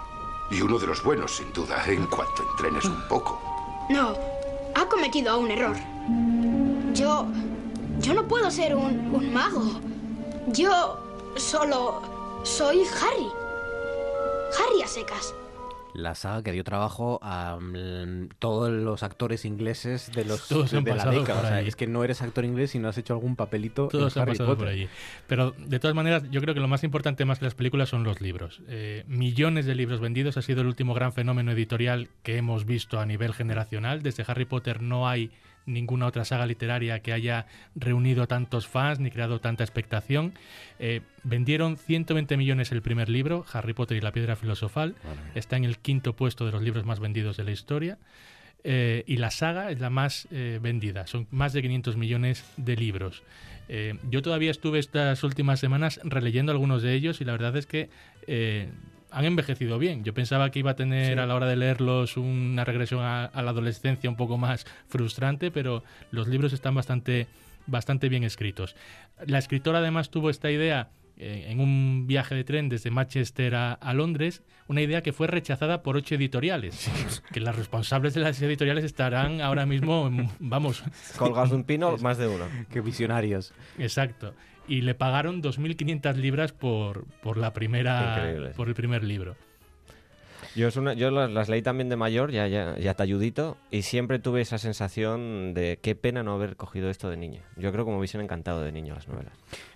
Y uno de los buenos, sin duda, en cuanto entrenes un poco. No, ha cometido un error. Yo... Yo no puedo ser un, un mago. Yo solo soy Harry. Harry a secas. La saga que dio trabajo a mm, todos los actores ingleses de los Todos de, han de la década. O sea, es que no eres actor inglés y no has hecho algún papelito Todos en han Harry pasado Potter. por allí. Pero de todas maneras, yo creo que lo más importante más que las películas son los libros. Eh, millones de libros vendidos ha sido el último gran fenómeno editorial que hemos visto a nivel generacional. Desde Harry Potter no hay ninguna otra saga literaria que haya reunido tantos fans ni creado tanta expectación. Eh, vendieron 120 millones el primer libro, Harry Potter y la piedra filosofal. Está en el quinto puesto de los libros más vendidos de la historia. Eh, y la saga es la más eh, vendida, son más de 500 millones de libros. Eh, yo todavía estuve estas últimas semanas releyendo algunos de ellos y la verdad es que han envejecido bien. Yo pensaba que iba a tener Sí. a la hora de leerlos una regresión a, a la adolescencia un poco más frustrante, pero los libros están bastante, bastante bien escritos. La escritora además tuvo esta idea eh, en un viaje de tren desde Manchester a, a Londres, una idea que fue rechazada por ocho editoriales. <laughs> Que las responsables de las editoriales estarán ahora mismo, vamos. Colgados de un pino, <laughs> más de uno. Qué visionarios. Exacto. Y le pagaron 2.500 libras por, por la primera, Increíble. por el primer libro. Yo, es una- yo las, las leí también de mayor, ya, ya, ya talludito, y siempre tuve esa sensación de qué pena no haber cogido esto de niño. Yo creo que me hubiesen encantado de niño las novelas.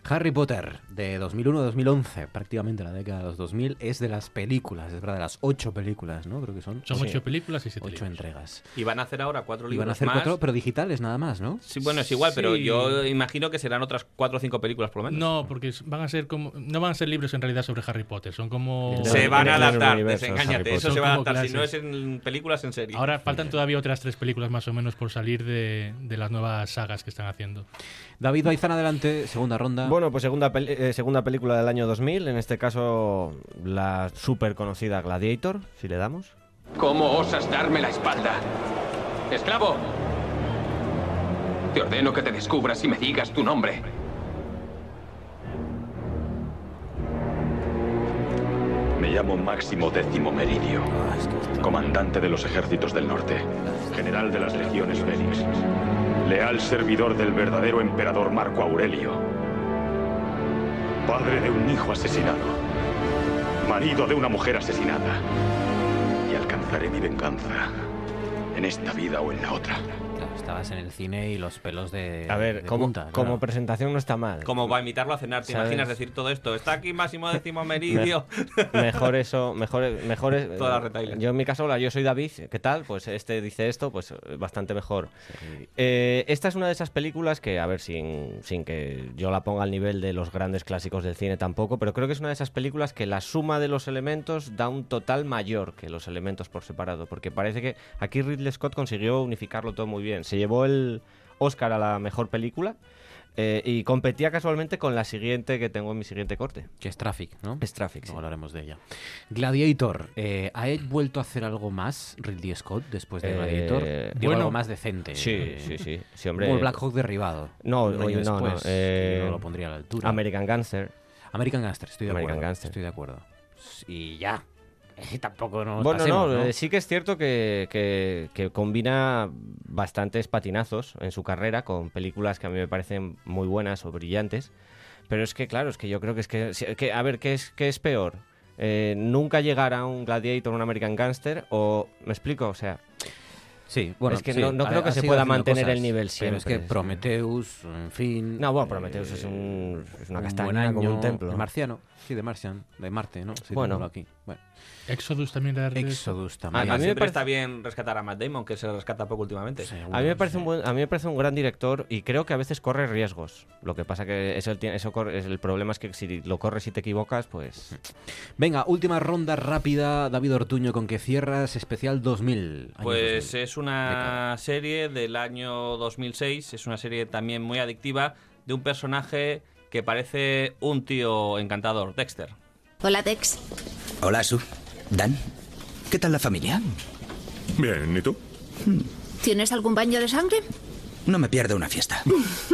Harry Potter, de 2001 a 2011, prácticamente la década de los 2000, es de las películas, es verdad, de las ocho películas, ¿no? Creo que son. Son Sí. ocho películas y siete Ocho libros. entregas. Y van a hacer ahora cuatro Y libros van a hacer más. cuatro, pero digitales nada más, ¿no? Sí, bueno, es igual, pero yo imagino que serán otras cuatro o cinco películas por lo menos. No, porque van a ser como no van a ser libros en realidad sobre Harry Potter, son como Se van a adaptar, desengáñate, eso Son se va a adaptar. Si no es en películas, en serie. Ahora faltan todavía otras tres películas más o menos por salir de, de las nuevas sagas que están haciendo. David Baizán, adelante, segunda ronda. Bueno, pues segunda, eh, segunda película del año 2000, en este caso la súper conocida Gladiator, si le damos. ¿Cómo osas darme la espalda? ¡Esclavo! Te ordeno que te descubras y me digas tu nombre. Me llamo Máximo Décimo Meridio, comandante de los ejércitos del norte, general de las legiones Félix, leal servidor del verdadero emperador Marco Aurelio, padre de un hijo asesinado, marido de una mujer asesinada, y alcanzaré mi venganza en esta vida o en la otra. Estabas en el cine y los pelos de. A ver, de como, punta, claro. como presentación no está mal. Como va a invitarlo a cenar, ¿te ¿Sabes? imaginas decir todo esto? Está aquí Máximo <laughs> Décimo Meridio. Me- mejor eso, mejor, mejor es- Toda la. Yo en mi caso, hola, yo soy David, ¿qué tal? Pues este dice esto, pues eh, bastante mejor. Eh, esta es una de esas películas que, a ver, sin, sin que yo la ponga al nivel de los grandes clásicos del cine tampoco, pero creo que es una de esas películas que la suma de los elementos da un total mayor que los elementos por separado, porque parece que aquí Ridley Scott consiguió unificarlo todo muy bien. Se llevó el Oscar a la mejor película. eh, y competía casualmente con la siguiente que tengo en mi siguiente corte. Que es Traffic, ¿no? Es Traffic, sí. Luego hablaremos de ella. Gladiator, eh, ¿ha vuelto a hacer algo más Ridley Scott después de Eh, Gladiator? Digo, bueno, algo más decente. sí, eh, sí, sí, sí, hombre. Como el Black Hawk derribado. No, no, no, después, eh, yo no lo pondría a la altura. American Gangster. American Gangster, estoy de American acuerdo. Gangster. Estoy de acuerdo. Y ya. Eh, <laughs> tampoco nos Bueno, pasemos, no, ¿no? eh, sí que es cierto que, que- que combina bastantes patinazos en su carrera con películas que a mí me parecen muy buenas o brillantes. Pero es que, claro, es que yo creo que es que, a ver, ¿qué es, qué es peor? Eh, ¿Nunca llegar a un Gladiator, un American Gangster? ¿O, me explico? O sea... Sí, bueno, es que sí, no, no ha- creo que se pueda mantener cosas, el nivel Pero siempre. es que Prometheus, en fin. No, bueno, Prometheus es, un, es una un castaña buen año, como un templo. El marciano, sí, de Martian, de Marte, ¿no? Sí, Bueno. aquí. Bueno. Exodus también era de Exodus Ah, también. a mí me me parece está bien rescatar a Matt Damon, que se rescata poco últimamente. A mí, me parece un buen, a mí me parece un gran director y creo que a veces corre riesgos. Lo que pasa que eso, corre- el problema es que si lo corres y te equivocas, pues... Venga, última ronda rápida, David Ortuño, con que cierras especial 2000. año Pues 2000. es una serie del año 2006, es una serie también muy adictiva de un personaje que parece un tío encantador, Dexter. Hola, Dex. Hola, Su. Dan. ¿Qué tal la familia? Bien, ¿y tú? ¿Tienes algún baño de sangre? No me pierdo una fiesta.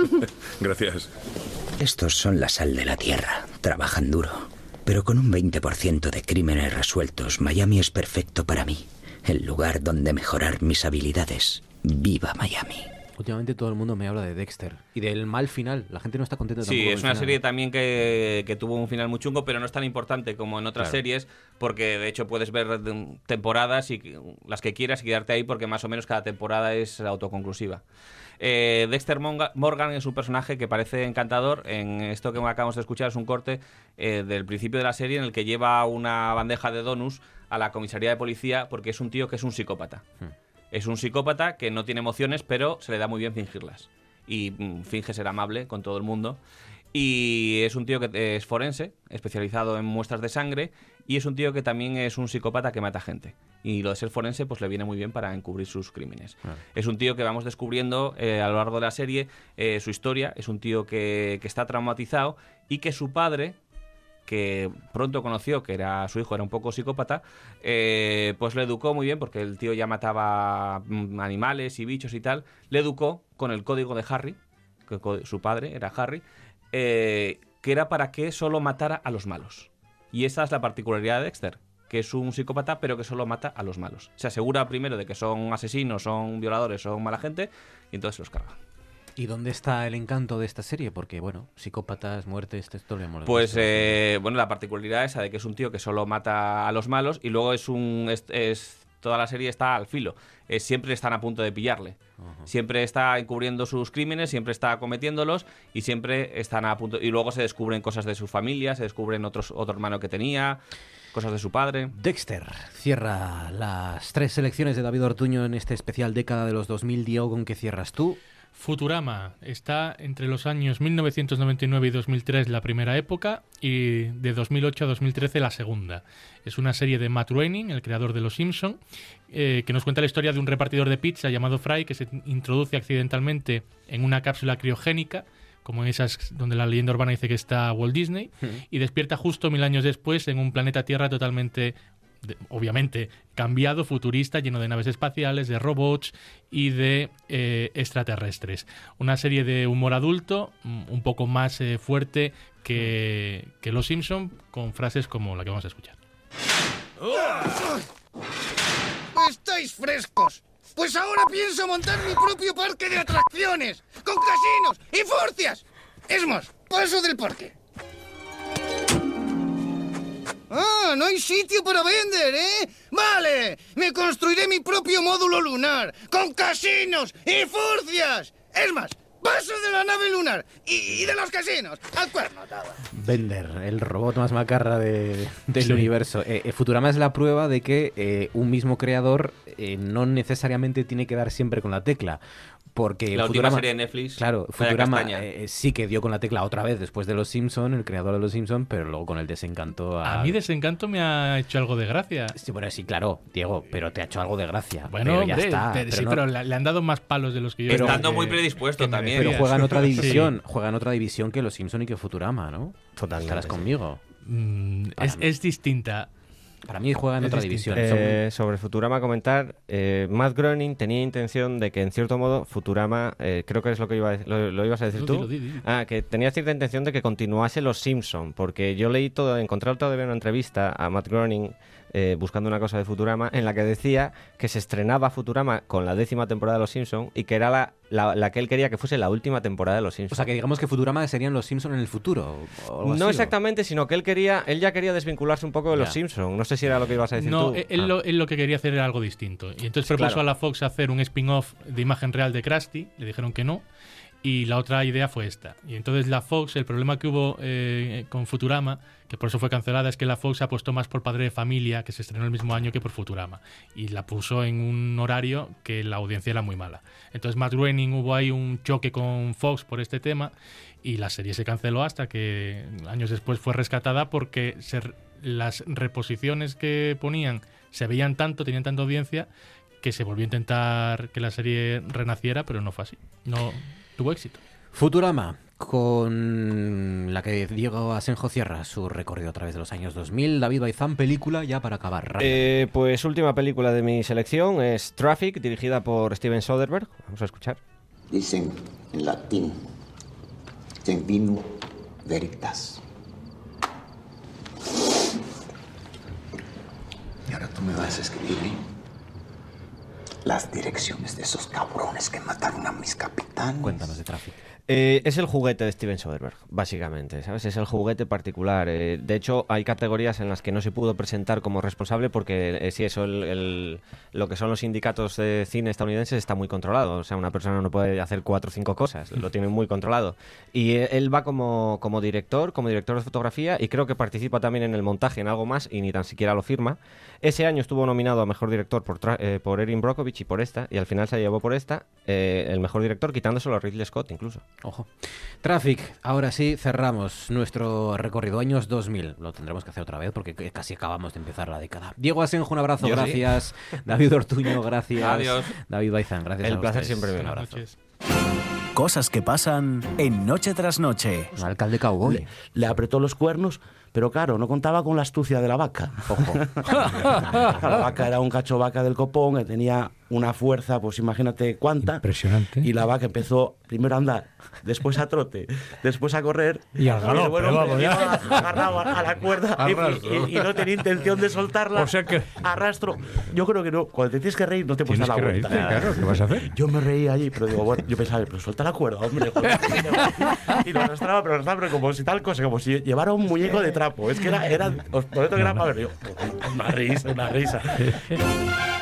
<laughs> Gracias. Estos son la sal de la tierra. Trabajan duro. Pero con un 20% de crímenes resueltos, Miami es perfecto para mí. El lugar donde mejorar mis habilidades. Viva Miami. Últimamente todo el mundo me habla de Dexter y del mal final. La gente no está contenta Sí, es una final. serie también que, que tuvo un final muy chungo, pero no es tan importante como en otras Claro. series, porque de hecho puedes ver temporadas y las que quieras y quedarte ahí, porque más o menos cada temporada es autoconclusiva. Eh, Dexter Morgan es un personaje que parece encantador. En esto que acabamos de escuchar es un corte eh, del principio de la serie en el que lleva una bandeja de donuts a la comisaría de policía porque es un tío que es un psicópata. Es un psicópata que no tiene emociones, pero se le da muy bien fingirlas. Y mm, finge ser amable con todo el mundo. Y es un tío que es forense, especializado en muestras de sangre, y es un tío que también es un psicópata que mata gente. Y lo de ser forense pues le viene muy bien para encubrir sus crímenes. Es un tío que vamos descubriendo eh, a lo largo de la serie eh, su historia. Es un tío que, que está traumatizado y que su padre, que pronto conoció que era su hijo era un poco psicópata, eh, pues le educó muy bien porque el tío ya mataba mm, animales y bichos y tal. Le educó con el código de Harry, que su padre era Harry, eh, que era para que solo matara a los malos. Y esa es la particularidad de Dexter, que es un psicópata pero que solo mata a los malos. Se asegura primero de que son asesinos, son violadores, son mala gente y entonces los carga. ¿Y dónde está el encanto de esta serie? Porque, bueno, psicópatas, muertes, esto lo hemos Pues eh, bueno, la particularidad esa de que es un tío que solo mata a los malos y luego es un es, es- toda la serie está al filo. Eh, siempre están a punto de pillarle. Siempre está encubriendo sus crímenes, siempre está cometiéndolos y siempre están a punto y luego se descubren cosas de su familia, se descubren otros otro hermano que tenía, cosas de su padre. Dexter cierra las tres selecciones de David Ortuño en este especial década de los 2000. Diego, ¿con qué cierras tú? Futurama está entre los años 1999 y 2003 la primera época y de 2008 a 2013 la segunda. Es una serie de Matt Groening, el creador de Los Simpson, eh, que nos cuenta la historia de un repartidor de pizza llamado Fry que se introduce accidentalmente en una cápsula criogénica como en esas donde la leyenda urbana dice que está Walt Disney, y despierta justo mil años después en un planeta Tierra totalmente obviamente cambiado, futurista, lleno de naves espaciales, de robots y de eh, extraterrestres. Una serie de humor adulto, mm, un poco más eh, fuerte que, Los Simpson, con frases como la que vamos a escuchar. ¡Estáis frescos! Pues ahora pienso montar mi propio parque de atracciones, con casinos y furcias. Es más, paso del parque. Ah, no hay sitio para vender, ¿eh? Vale, me construiré mi propio módulo lunar, con casinos y furcias. Es más, paso de la nave lunar y, y de los casinos al cuerno. Bender, el robot más macarra de- del Sí. universo. Eh, eh, Futurama es la prueba de que eh, un mismo creador eh, no necesariamente tiene que dar siempre con la tecla. Porque La última Futurama- serie de Netflix, Claro, Futurama castaña. eh, sí que dio con la tecla otra vez después de Los Simpson, el creador de Los Simpson, pero luego con el desencanto a... A mí Desencanto me ha hecho algo de gracia. Sí, bueno, sí, claro, Diego, pero te ha hecho algo de gracia. Bueno, pero ya hombre, está. pero- sí, no- pero le, le han dado más palos de los que yo Pero- Estando muy predispuesto que también. Pero merecía. juega en otra <laughs> Sí. división, juega en otra división que Los Simpson y que Futurama, ¿no? Totalmente, Estarás sí. conmigo. Mm, es, es distinta. Para mí juega en Es otra división. Eh, sobre Futurama comentar, eh, Matt Groening tenía intención de que en cierto modo Futurama, eh, creo que es lo que iba a, lo, lo ibas a decir No, tú, di. ah, que tenía cierta intención de que continuase Los Simpson, porque yo leí todo, encontré todavía una entrevista a Matt Groening eh, buscando una cosa de Futurama en la que decía que se estrenaba Futurama con la décima temporada de Los Simpson y que era la, la, la que él quería que fuese la última temporada de Los Simpson. O sea, que digamos que Futurama serían Los Simpson en el futuro. o algo así, no ¿o? exactamente, sino que él quería, él ya quería desvincularse un poco de Ya. Los Simpson. No sé si era lo que ibas a decir No, tú. él, Ah. lo, él lo que quería hacer era algo distinto. Y entonces propuso Claro. a la Fox hacer un spin-off de imagen real de Krusty. Le dijeron que no. Y la otra idea fue esta. Y entonces la Fox, el problema que hubo eh, con Futurama, que por eso fue cancelada, es que la Fox apostó más por Padre de Familia, que se estrenó el mismo año que por Futurama. Y la puso en un horario que la audiencia era muy mala. Entonces Matt Groening hubo ahí un choque con Fox por este tema y la serie se canceló hasta que años después fue rescatada porque las reposiciones que ponían se veían tanto, tenían tanta audiencia que se volvió a intentar que la serie renaciera, pero no fue así. No tuvo éxito. Futurama, con la que Diego Asenjo cierra su recorrido a través de los años 2000. David Baizán, película ya para acabar. Eh, pues última película de mi selección es Traffic, dirigida por Steven Soderbergh. Vamos a escuchar. Dicen en latín, Vino veritas. Y ahora tú me vas a escribir las direcciones de esos cabrones que mataron a mis capitanes. Cuéntanos de tráfico. Eh, es el juguete de Steven Soderbergh, básicamente, ¿sabes? Es el juguete particular. Eh, de hecho, hay categorías en las que no se pudo presentar como responsable porque, eh, sí, eso, lo que son los sindicatos de cine estadounidenses está muy controlado. O sea, una persona no puede hacer cuatro o cinco cosas, lo tienen muy controlado. Y eh, él va como, director, como director de fotografía y creo que participa también en el montaje, en algo más, y ni tan siquiera lo firma. Ese año estuvo nominado a Mejor Director por, por Erin Brockovich y por esta, y al final se llevó por esta el Mejor Director, quitándoselo a Ridley Scott incluso. Ojo. Traffic, ahora sí cerramos nuestro recorrido años 2000. Lo tendremos que hacer otra vez porque casi acabamos de empezar la década. Diego Asenjo, un abrazo, Yo sí. gracias. <laughs> David Ortuño, gracias. Adiós. David Baizán, gracias. El a placer siempre Un abrazo. Cosas que pasan en Noche tras Noche. Un alcalde cowboy. Le, le apretó los cuernos, pero claro, no contaba con la astucia de la vaca. Ojo. <laughs> la vaca era un cacho vaca del copón que tenía una fuerza, pues imagínate cuánta. Impresionante. Y la vaca empezó primero a andar, después a trote, después a correr. Y al galope, el buen vamos, ya. agarrado a, a la cuerda y- y, y no tenía intención de soltarla. O sea que- Arrastro. Yo creo que no. Cuando te tienes que reír, no te puedes dar la que vuelta. reírte, claro, ¿qué vas a hacer? Yo me reí allí, pero digo, bueno, yo pensaba, pero suelta la cuerda, hombre. joder. <laughs> y lo arrastraba, pero arrastraba, pero como si tal cosa, como si llevara un muñeco de trapo. Es que era, era os prometo que era para ver. Yo, una risa, una risa. <laughs>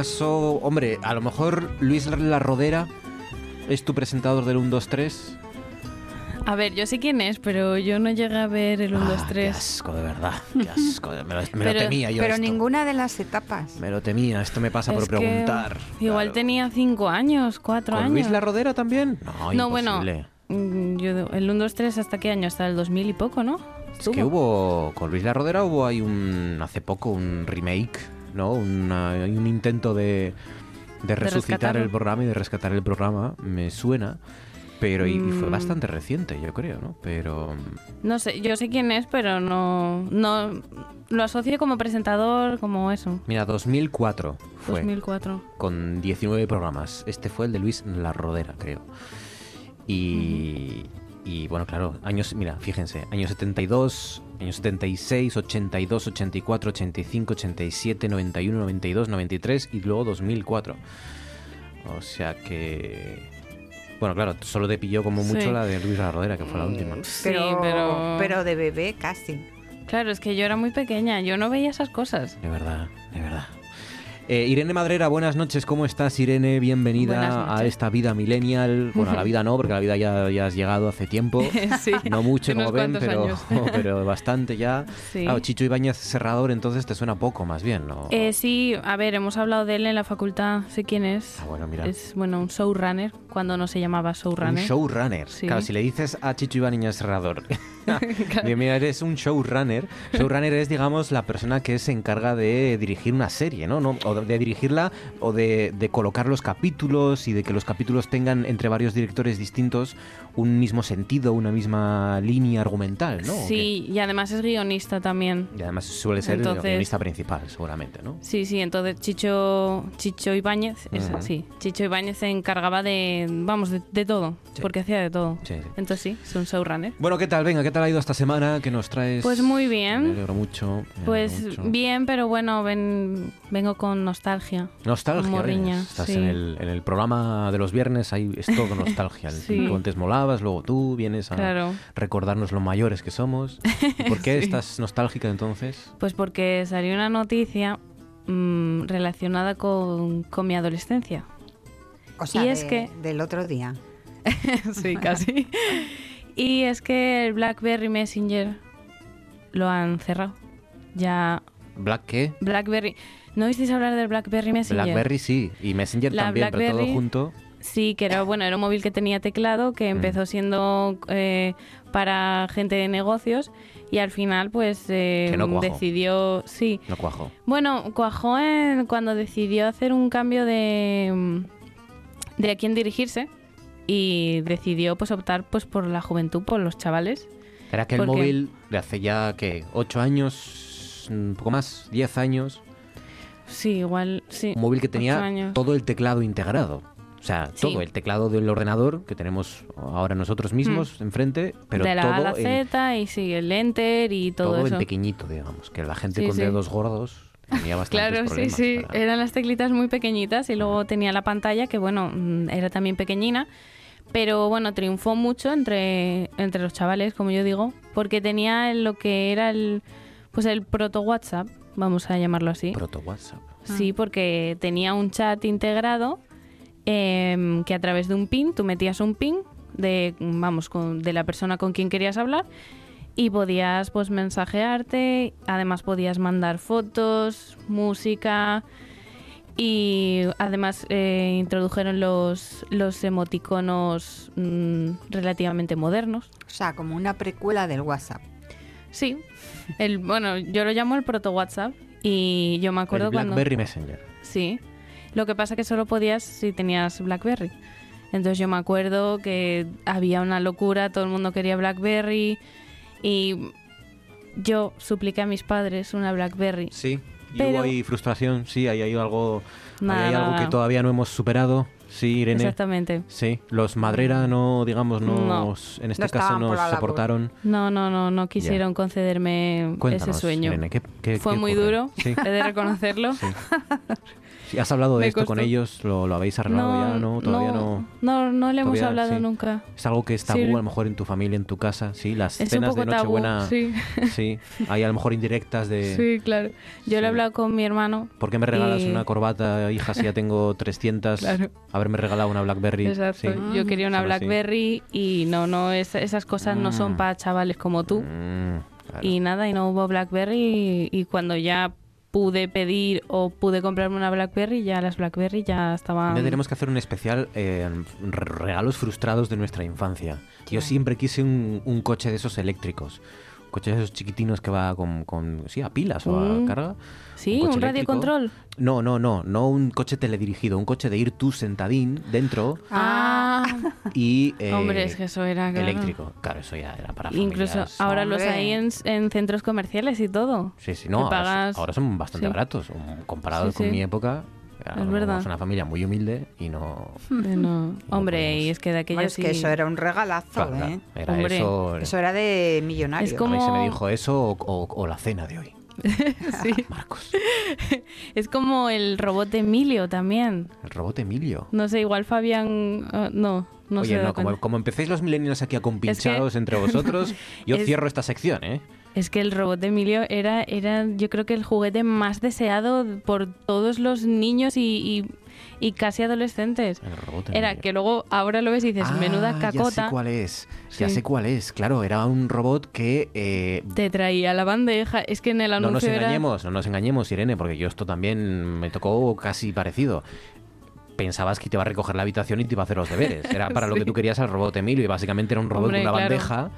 caso, hombre, a lo mejor Luis La Rodera es tu presentador del 1, 2, 3. A ver, yo sé quién es, pero yo no llegué a ver el 1, 2, 3. Qué asco, de verdad. Qué asco. Me lo, me lo Pero- temía yo Pero esto. ninguna de las etapas. Me lo temía, esto me pasa por Es que preguntar. Igual tenía 5 años, 4 ¿Con años. Luis La Rodera también? No, No, bueno, imposible. mm, yo, el 1, 2, 3, ¿hasta qué año? Hasta el 2000 y poco, ¿no? Es que hubo, con Luis La Rodera hubo ahí un, hace poco un remake, ¿no? Una- hay un intento de, de resucitar el programa y de rescatar el programa, me suena. Pero y, y fue Mm. bastante reciente, yo creo, ¿no? Pero No sé, yo sé quién es, pero no, no lo asocio como presentador, como eso. mira, 2004 fue 2004. con 19 programas. Este fue el de Luis La Rodera, creo. Y, y bueno, claro, años, mira, fíjense, años 72, años 76, 82, 84, 85, 87, 91, 92, 93 y luego 2004. O sea que... Bueno, claro, solo te pilló como mucho Sí. la de Luis La Rodera, que fue la última. Pero, pero- pero de bebé casi. Claro, es que yo era muy pequeña, yo no veía esas cosas. De verdad, de verdad. Eh, Irene Madrera, buenas noches. ¿Cómo estás, Irene? Bienvenida a esta vida millennial. Bueno, a la vida no, porque a la vida ya, ya has llegado hace tiempo. <laughs> Sí, No mucho, como ven, <laughs> pero, bastante ya. Sí. Claro, Chicho Ibáñez Serrador, entonces te suena poco, más bien, ¿no? Eh, sí, a ver, hemos hablado de él en la facultad, sé quién es. Ah, bueno, mira. Es, bueno, un showrunner, cuando no se llamaba Un showrunner. showrunner. Sí. Claro, si le dices a Chicho Ibáñez Serrador, <laughs> <laughs> de, mira, eres un showrunner. <laughs> Showrunner es, digamos, la persona que se encarga de dirigir una serie, ¿no? no o de dirigirla o de, de colocar los capítulos y de que los capítulos tengan entre varios directores distintos un mismo sentido, una misma línea argumental, ¿no? Sí, y además es guionista también. Y además suele ser Entonces- el guionista principal, seguramente, ¿no? Sí, sí, entonces Chicho, Chicho Ibáñez, es- Ujú. sí, Chicho Ibáñez se encargaba de, vamos, de, de todo, porque hacía de todo. Sí, sí. Entonces sí, es un showrunner. Bueno, ¿qué tal? Venga, ¿qué tal ha ido esta semana? ¿Qué nos traes? Pues muy Me bien, alegro mucho. me alegro pues mucho. bien, pero bueno, ven, vengo con nostalgia. Nostalgia, con morriña. Estás sí. en, el, en el programa de los viernes, ahí es todo nostalgia. <laughs> Sí. Tú antes molabas, luego tú vienes a Claro. recordarnos lo mayores que somos. ¿Y ¿Por qué <laughs> Sí. estás nostálgica entonces? Pues porque salió una noticia mm, relacionada con, con mi adolescencia. O sea, y es de- que del otro día. <laughs> sí, casi. Y es que el BlackBerry Messenger lo han cerrado. Ya ¿Black qué? BlackBerry. ¿No oísteis hablar del BlackBerry Messenger? Blackberry sí, y Messenger La también, pero todo junto. Sí, que era bueno, era un móvil que tenía teclado, Mm. que empezó siendo eh, para gente de negocios y al final pues eh, no cuajó. decidió, sí. No cuajo. Bueno, cuajó en- cuando decidió hacer un cambio de, mm, de a quién dirigirse y decidió pues optar pues por la juventud, por los chavales. Era aquel Porque- móvil de hace ya, ¿qué? ¿Ocho años? Un poco más, diez años. Sí, igual, sí. Un móvil que tenía todo el teclado integrado. O sea, Sí. todo el teclado del ordenador que tenemos ahora nosotros mismos enfrente, pero Mm. de la todo la Z y sí, el enter y todo, todo eso. en pequeñito, digamos, que la gente Sí, con sí. dedos gordos <laughs> Claro, sí, sí. para- Eran las teclitas muy pequeñitas y luego tenía la pantalla que, bueno, mm, era también pequeñina. Pero bueno, triunfó mucho entre, entre los chavales, como yo digo, porque tenía lo que era el, pues el proto WhatsApp, vamos a llamarlo así. Proto WhatsApp. Sí, porque tenía un chat integrado em, que a través de un pin, tú metías un pin de, vamos, con, de la persona con quien querías hablar y podías pues mensajearte, además podías mandar fotos, música y además eh, introdujeron los, los emoticonos mm, relativamente modernos. O sea, como una precuela del WhatsApp. Sí, el, bueno, yo lo llamo el proto WhatsApp y yo me acuerdo el cuando... BlackBerry Messenger. Sí. Lo que pasa que solo podías si tenías BlackBerry. Entonces yo me acuerdo que había una locura, todo el mundo quería BlackBerry y yo supliqué a mis padres una BlackBerry. Sí. Y Pero- hubo ahí frustración, sí, ahí hay algo, ahí hay algo nada. que todavía no hemos superado. Sí, Irene. Exactamente. Sí, los Madrera no, digamos, nos, en este No caso nos soportaron. No, no, no, no quisieron concederme Cuéntanos, ese sueño. Irene, ¿qué- qué- Fue qué muy ocurre? duro, Sí. <laughs> he de reconocerlo. Sí, <laughs> ¿Has hablado de Me esto con ellos? ¿Lo, lo habéis arreglado ya? ¿No? ¿Todavía no? No, no le hemos Todavía, hablado sí. nunca. Es algo que es tabú Sí. a lo mejor en tu familia, en tu casa, sí, las Es cenas de Nochebuena. sí. <laughs> sí, hay a lo mejor indirectas de Sí, claro. Yo le he hablado con mi hermano. ¿por qué me regalas y- una corbata, hija, si ya tengo <laughs> 300? Claro. Haberme regalado una BlackBerry. Exacto. Sí. Yo quería una. BlackBerry y no, no, es- esas cosas no son Mm. para chavales como tú. Y nada, y no hubo BlackBerry y, y cuando ya pude pedir o pude comprarme una BlackBerry, ya las BlackBerry ya estaban... Ya tenemos que hacer un especial eh, re- regalos frustrados de nuestra infancia. Yo siempre quise un, un coche de esos eléctricos. Un coche de esos chiquitinos que va con, con sí, a pilas o a Mm. carga. Sí, un eléctrico. radiocontrol. No, no, no, no un coche teledirigido, un coche de ir tú sentadín dentro Ah, <laughs> y eh, hombre, es que eso era... claro. eléctrico. Claro, eso ya era para Incluso familias. ahora los hay en, en centros comerciales y todo. Sí, sí, no, ahora, son- pagas- ahora son bastante sí. baratos um, comparados Sí, con sí. mi época. Es verdad. Somos una familia muy humilde y no... <laughs> No. Hombre, y es que de aquella Bueno, es sí... que eso era un regalazo, Claro. ¿eh? Era Hombre. eso... Eso era de millonario. Es A mí se me dijo eso o, o- o la cena de hoy. <laughs> sí. <laughs> es como el robot Emilio también. El robot Emilio. No sé, igual Fabián... ah, no, no Oye, sé. no, como, como empecéis los millennials aquí a compinchados Es que- entre vosotros, yo Es- cierro esta sección, ¿eh? Es que el robot de Emilio era, era, yo creo que el juguete más deseado por todos los niños y, y- y casi adolescentes. El robot Era que luego ahora lo ves y dices, menuda Ah, Ya cacota. sé cuál es. Ya Sí. sé cuál es. Claro, era un robot que... eh, Te traía la bandeja. Es que en el no anuncio nos era... engañemos, no nos engañemos, Irene, porque yo esto también me tocó casi parecido. Pensabas que te iba a recoger la habitación y te iba a hacer los deberes. Era para lo que <laughs> tú querías al robot Emilio y básicamente era un robot Hombre, con una claro. bandeja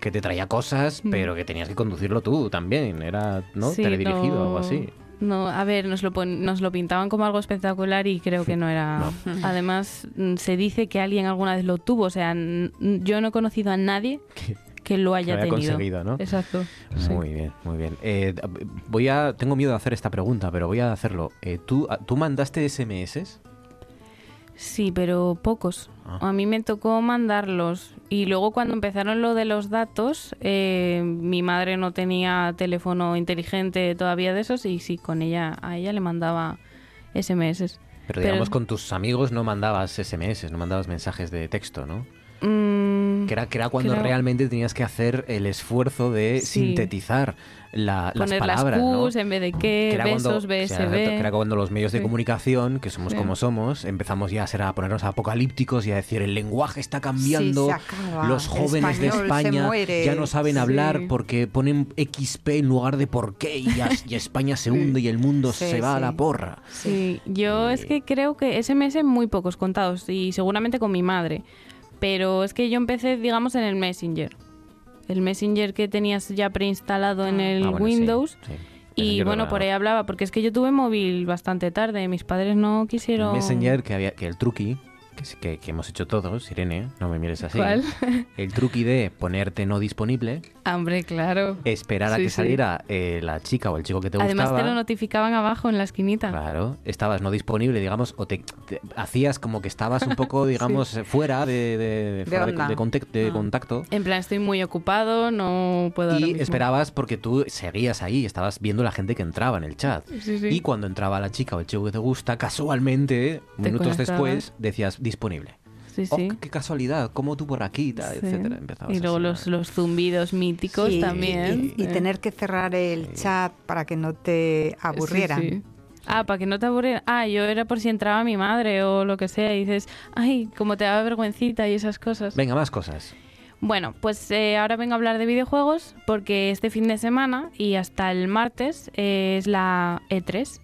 que te traía cosas, Mm. pero que tenías que conducirlo tú también. Era, ¿no? Sí, Teledirigido o algo así. No, a ver, nos lo, pon- nos lo pintaban como algo espectacular y creo que no era... <laughs> Además, mm, se dice que alguien alguna vez lo tuvo. O sea, yo no he conocido a nadie <laughs> que lo haya lo haya tenido. conseguido, ¿no? Exacto. sí. Muy bien, muy bien. Eh, voy a, tengo miedo de hacer esta pregunta, pero voy a hacerlo. Eh, ¿tú, ¿Tú mandaste SMS? Sí, pero pocos. Ah. A mí me tocó mandarlos. Y luego cuando empezaron lo de los datos, eh, mi madre no tenía teléfono inteligente todavía de esos y sí, con ella, a ella le mandaba SMS. Pero digamos con tus amigos no mandabas SMS, no mandabas mensajes de texto, ¿no? Mm, Que era, que era cuando creo- realmente tenías que hacer el esfuerzo de Sí. sintetizar la- las palabras, las ¿no? Qs en vez de qué, era besos, BSB. que era cuando los medios de Sí. comunicación, que somos como somos, empezamos ya a ser a ponernos apocalípticos y a decir el lenguaje está cambiando, Sí, los jóvenes de español España ya no saben hablar porque ponen XP en lugar de por qué y, España se hunde y el mundo se va a la porra. Sí, yo es que creo que SMS muy pocos contados y seguramente con mi madre. Pero es que yo empecé, digamos, en el Messenger. El Messenger que tenías ya preinstalado en el Ah, bueno, sí, Windows. sí. Y bueno, por ahí hablaba, porque es que yo tuve móvil bastante tarde. Mis padres no quisieron. Messenger, que, había, que el truqui, que, hemos hecho todos, Irene, no me mires así. ¿Cuál? El truqui de ponerte no disponible, Hombre, claro. esperar a Sí, que sí. saliera eh, la chica o el chico que te Además gustaba. te lo notificaban abajo en la esquinita. Claro, estabas no disponible, digamos, o te, te- hacías como que estabas un poco, <laughs> digamos, fuera de, de- de- de contact- Ah. contacto. En plan, estoy muy ocupado, no puedo Y mismo. esperabas porque tú seguías ahí, estabas viendo la gente que entraba en el chat. Y cuando entraba la chica o el chico que te gusta, casualmente, Te minutos conectabas. después, decías disponible. Sí, Sí, "Oh, sí. qué casualidad, como aquí, tal, Sí. etcétera. Empezabas Y luego los, los zumbidos míticos Sí, también. Y, y eh. tener que cerrar el chat para que no te aburrieran. Sí, sí. Ah, para que no te aburrieran. Ah, yo era por si entraba mi madre o lo que sea y dices, ay, como te da vergüencita y esas cosas. Venga, más cosas. Bueno, pues eh, ahora vengo a hablar de videojuegos porque este fin de semana y hasta el martes eh, es la E3,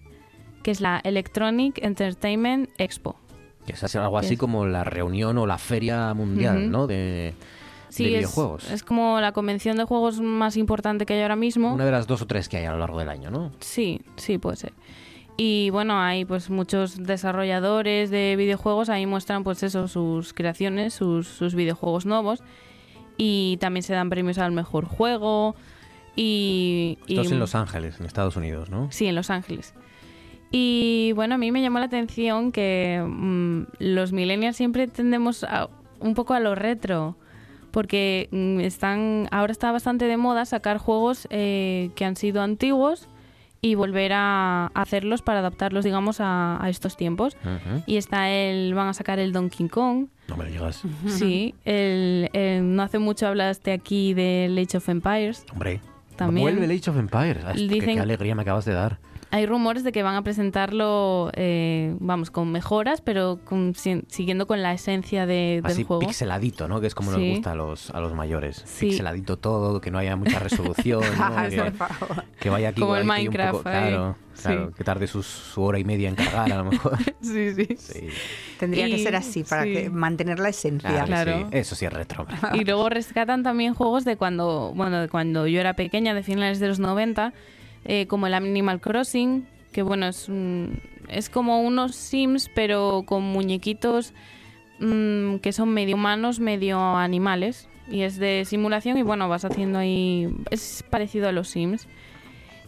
que es la Electronic Entertainment Expo. Que es algo así Es- como la reunión o la feria mundial. ¿no? De, Sí, de es- videojuegos. Es, como la convención de juegos más importante que hay ahora mismo. Una de las dos o tres que hay a lo largo del año, ¿no? Sí, sí, puede ser. Y bueno, hay pues muchos desarrolladores de videojuegos, ahí muestran pues eso, sus creaciones, sus, sus videojuegos nuevos. Y también se dan premios al mejor juego. Y, Esto es en Los Ángeles, en Estados Unidos, ¿no? Sí, en Los Ángeles. Y bueno, a mí me llamó la atención que mm, los millennials siempre tendemos a- un poco a lo retro, porque mm, están ahora está bastante de moda sacar juegos eh, que han sido antiguos y volver a hacerlos para adaptarlos, digamos, a, a estos tiempos. Y está el, van a sacar el Donkey Kong. No me digas. <laughs> Sí, el, el- no hace mucho hablaste aquí del Age of Empires. Hombre, También. vuelve el Age of Empires. Esto, qué- Dicen- qué alegría me acabas de dar. Hay rumores de que van a presentarlo, eh, vamos, con mejoras, pero con- si- siguiendo con la esencia de- del Así juego. pixeladito, ¿no? Que es como Sí. nos gusta a los, a los mayores. Sí. Pixeladito todo, que no haya mucha resolución, <laughs> ¿no? Que, por favor. que vaya aquí Como el Minecraft poco- claro, Sí. claro, que tarde su hora y media en cargar a lo mejor. <laughs> Sí, sí. Sí. Tendría que ser así para sí. que mantener la esencia. Claro, Claro. sí. Eso sí es retro. Y luego rescatan también juegos de cuando, bueno, de cuando yo era pequeña, de finales de los 90, eh, como el Animal Crossing, que bueno, es, un- es como unos Sims, pero con muñequitos mm, que son medio humanos, medio animales. Y es de simulación y bueno, vas haciendo ahí... Es parecido a los Sims.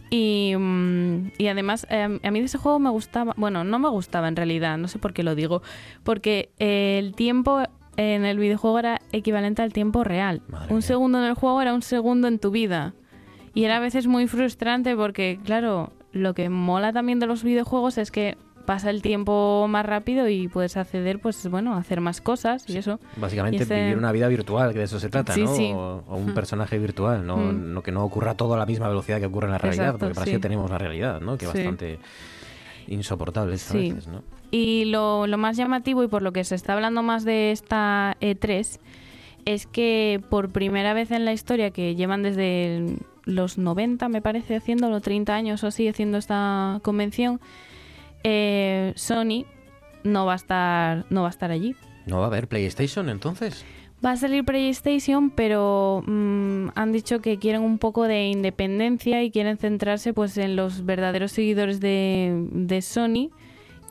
Y, mm, y además, eh, a mí de ese juego me gustaba, bueno, no me gustaba en realidad, no sé por qué lo digo, porque eh, el tiempo en el videojuego era equivalente al tiempo real. un segundo en el juego era un segundo en tu vida. Y era a veces muy frustrante porque, claro, lo que mola también de los videojuegos es que pasa el tiempo más rápido y puedes acceder, pues bueno, a hacer más cosas y eso. Básicamente Y vivir una vida virtual, que de eso se trata, Sí, ¿no? sí. O, o un Mm. personaje virtual, ¿no? Mm. No que no ocurra todo a la misma velocidad que ocurre en la realidad, Exacto, porque para sí. eso tenemos la realidad, ¿no? Que es bastante insoportable a veces, ¿no? Y lo, lo más llamativo y por lo que se está hablando más de esta E3 es que por primera vez en la historia, que llevan desde el- los 90, me parece, haciéndolo, 30 años o así, haciendo esta convención, eh, Sony no va a estar no va a estar allí. ¿No va a haber PlayStation entonces? Va a salir PlayStation, pero mm, han dicho que quieren un poco de independencia y quieren centrarse pues en los verdaderos seguidores de, de Sony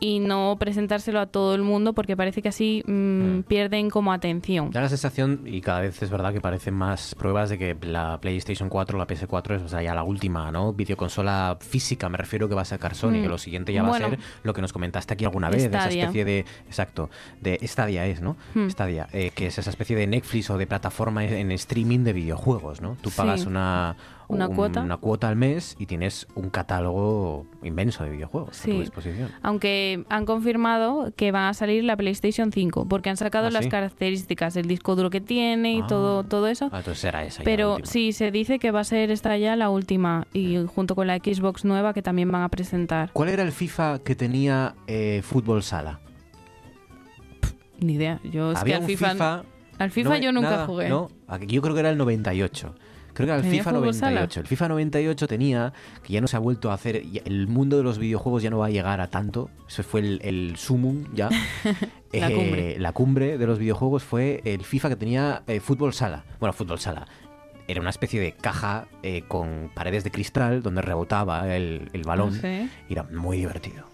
y no presentárselo a todo el mundo porque parece que así mm, pierden como atención. Da la sensación, y cada vez es verdad que parecen más pruebas de que la PlayStation 4, la PS4 es o sea, ya la última, ¿no? Videoconsola física, me refiero que va a sacar Sony, Mm. que lo siguiente ya va Bueno. a ser lo que nos comentaste aquí alguna vez, de esa Stadia. especie de, exacto, de Stadia es, ¿no? Mm. Stadia, eh, que es esa especie de Netflix o de plataforma en streaming de videojuegos, ¿no? Tú Sí. pagas una, Una un- cuota. una cuota al mes y tienes un catálogo inmenso de videojuegos a tu disposición. Aunque han confirmado que va a salir la PlayStation 5 porque han sacado ¿Ah, las sí? características, el disco duro que tiene y Ah. todo todo eso. Ah, entonces será esa ya la Pero sí, se dice que va a ser esta ya la última y junto con la Xbox nueva que también van a presentar. ¿Cuál era el FIFA que tenía eh, fútbol sala? Ni idea. Yo es Había que al un FIFA, FIFA, al FIFA no, yo nunca nada, jugué. No, yo creo que era el 98. Creo que era el ¿Tenía FIFA fútbol sala? 98. El FIFA 98 tenía, que ya no se ha vuelto a hacer, el mundo de los videojuegos ya no va a llegar a tanto. Ese fue el, el sumum ya. <laughs> La Eh, cumbre. la cumbre de los videojuegos fue el FIFA que tenía eh, fútbol sala. Bueno, fútbol sala. Era una especie de caja eh, con paredes de cristal donde rebotaba el, el balón. Ah, ¿sí? Y era muy divertido.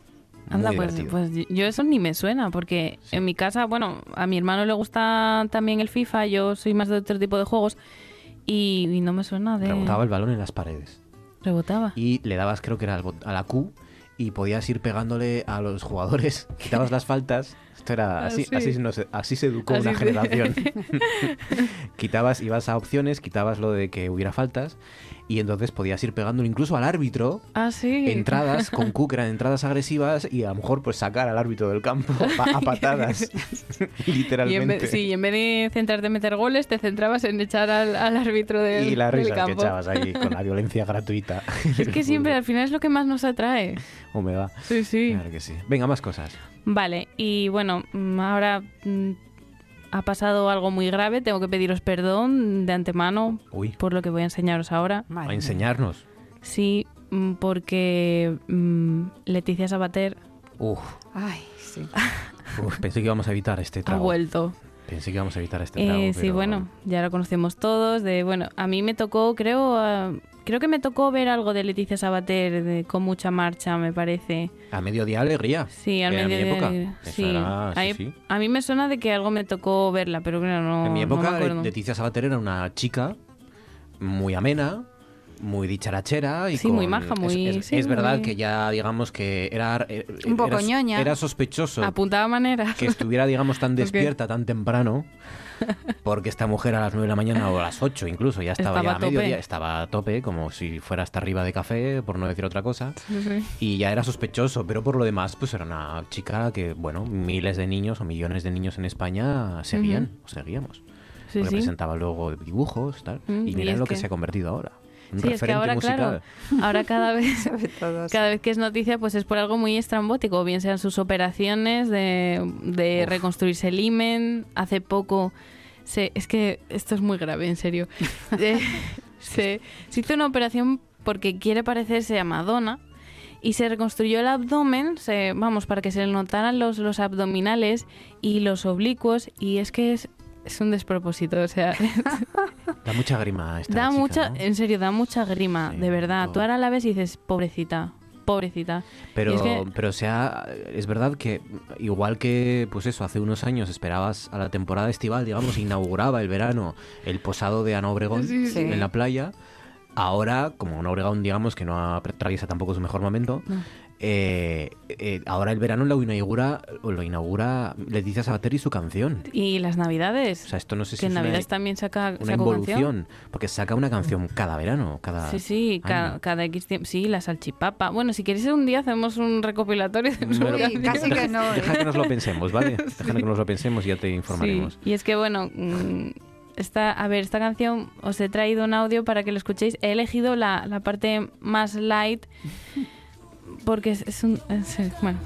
Anda, muy pues, divertido. pues yo eso ni me suena, porque en mi casa, bueno, a mi hermano le gusta también el FIFA, yo soy más de otro tipo de juegos y, y no me suena de... Rebotaba el balón en las paredes. Rebotaba. y le dabas creo que era a la Q y podías ir pegándole a los jugadores. <laughs> Quitabas las faltas. Esto era Ah, así, sí. así, no se, así se educó Así una se- generación. <laughs> <laughs> quitabas, ibas a opciones, quitabas lo de que hubiera faltas y entonces podías ir pegándole incluso al árbitro Ah, sí. entradas con <laughs> eran entradas agresivas y a lo mejor pues sacar al árbitro del campo <laughs> a patadas. <laughs> Y en, Literalmente. vez, sí, y en vez de centrarte en meter goles, te centrabas en echar al, al árbitro del, Y las del risas que campo. echabas ahí con la violencia gratuita. Es que siempre al final es lo que más nos atrae. O me va. Sí, sí. Claro que sí. Venga, más cosas. Vale, y bueno, mm, ahora mm, ha pasado algo muy grave. Tengo que pediros perdón de antemano Uy. por lo que voy a enseñaros ahora. A enseñarnos. Sí, mm, porque mm, Leticia Sabater Uf, Ay, sí. uf, pensé que íbamos a evitar este ha trago. vuelto. Pensé que íbamos a evitar este trago. Eh, sí, pero- bueno, ya lo conocemos todos. De bueno, a mí me tocó, creo, ah, creo que me tocó ver algo de Leticia Sabater de- con mucha marcha, me parece. A mediodía alegría. Sí, al Era mi mediodía. época. Eso Sí. era- sí, a, sí. a mí me suena de que algo me tocó verla, pero claro, no. En mi no me época. Leticia Sabater era una chica muy amena, muy dicharachera y Sí, con- muy maja, muy- Es, es- sí, es verdad muy- que ya, digamos, que era... eh, Un poco era, ñoña. Era sospechoso Apuntaba maneras. que estuviera, digamos, tan <laughs> despierta tan temprano, <laughs> porque esta mujer a las 9 de la mañana o a las 8 incluso ya estaba, Estaba ya a mediodía, estaba a tope, como si fuera hasta arriba de café, por no decir otra cosa. Sí, sí. Y ya era sospechoso, pero por lo demás, pues era una chica que, bueno, miles de niños o millones de niños en España seguían, o seguíamos. Sí, porque presentaba luego dibujos, tal. Y y mira en es lo que... que- se ha convertido ahora. Un Sí, es que ahora, musical. claro, ahora cada <laughs> vez, cada vez que es noticia, pues es por algo muy estrambótico, bien sean sus operaciones de, de reconstruirse el imen. Hace poco, se, es que esto es muy grave, en serio. <laughs> Se, se hizo una operación porque quiere parecerse a Madonna y se reconstruyó el abdomen, se, vamos, para que se le notaran los, los abdominales y los oblicuos y es que es, es un despropósito, o sea... Da mucha grima esta Da chica, mucha, ¿no? en serio, da mucha grima, de verdad. Tú ahora la ves y dices, pobrecita, pobrecita. Pero, es que- pero sea, es verdad que igual que, pues eso, hace unos años esperabas a la temporada estival, digamos, inauguraba el verano el posado de Ana Obregón Sí, sí. en la playa. Ahora, como Ana Obregón, digamos, que no atraviesa tampoco su mejor momento, No. Eh, eh, ahora el verano lo inaugura, o lo inaugura Leticia Sabater y su canción. y las navidades. O sea, esto no sé si que en es una- Navidades también saca, Una canción. porque saca una canción cada verano, cada Sí, sí, cada, año. cada X tiempo. Sí, la salchipapa. Bueno, si queréis un día hacemos un recopilatorio de sus Me lo- canciones. casi que no, ¿eh? Deja que nos lo pensemos, ¿vale? <laughs> Deja que nos lo pensemos y ya te informaremos. Sí, y es que bueno, mm, esta, a ver, esta canción os he traído un audio para que lo escuchéis. He elegido la, la parte más light porque es, es un... es- bueno,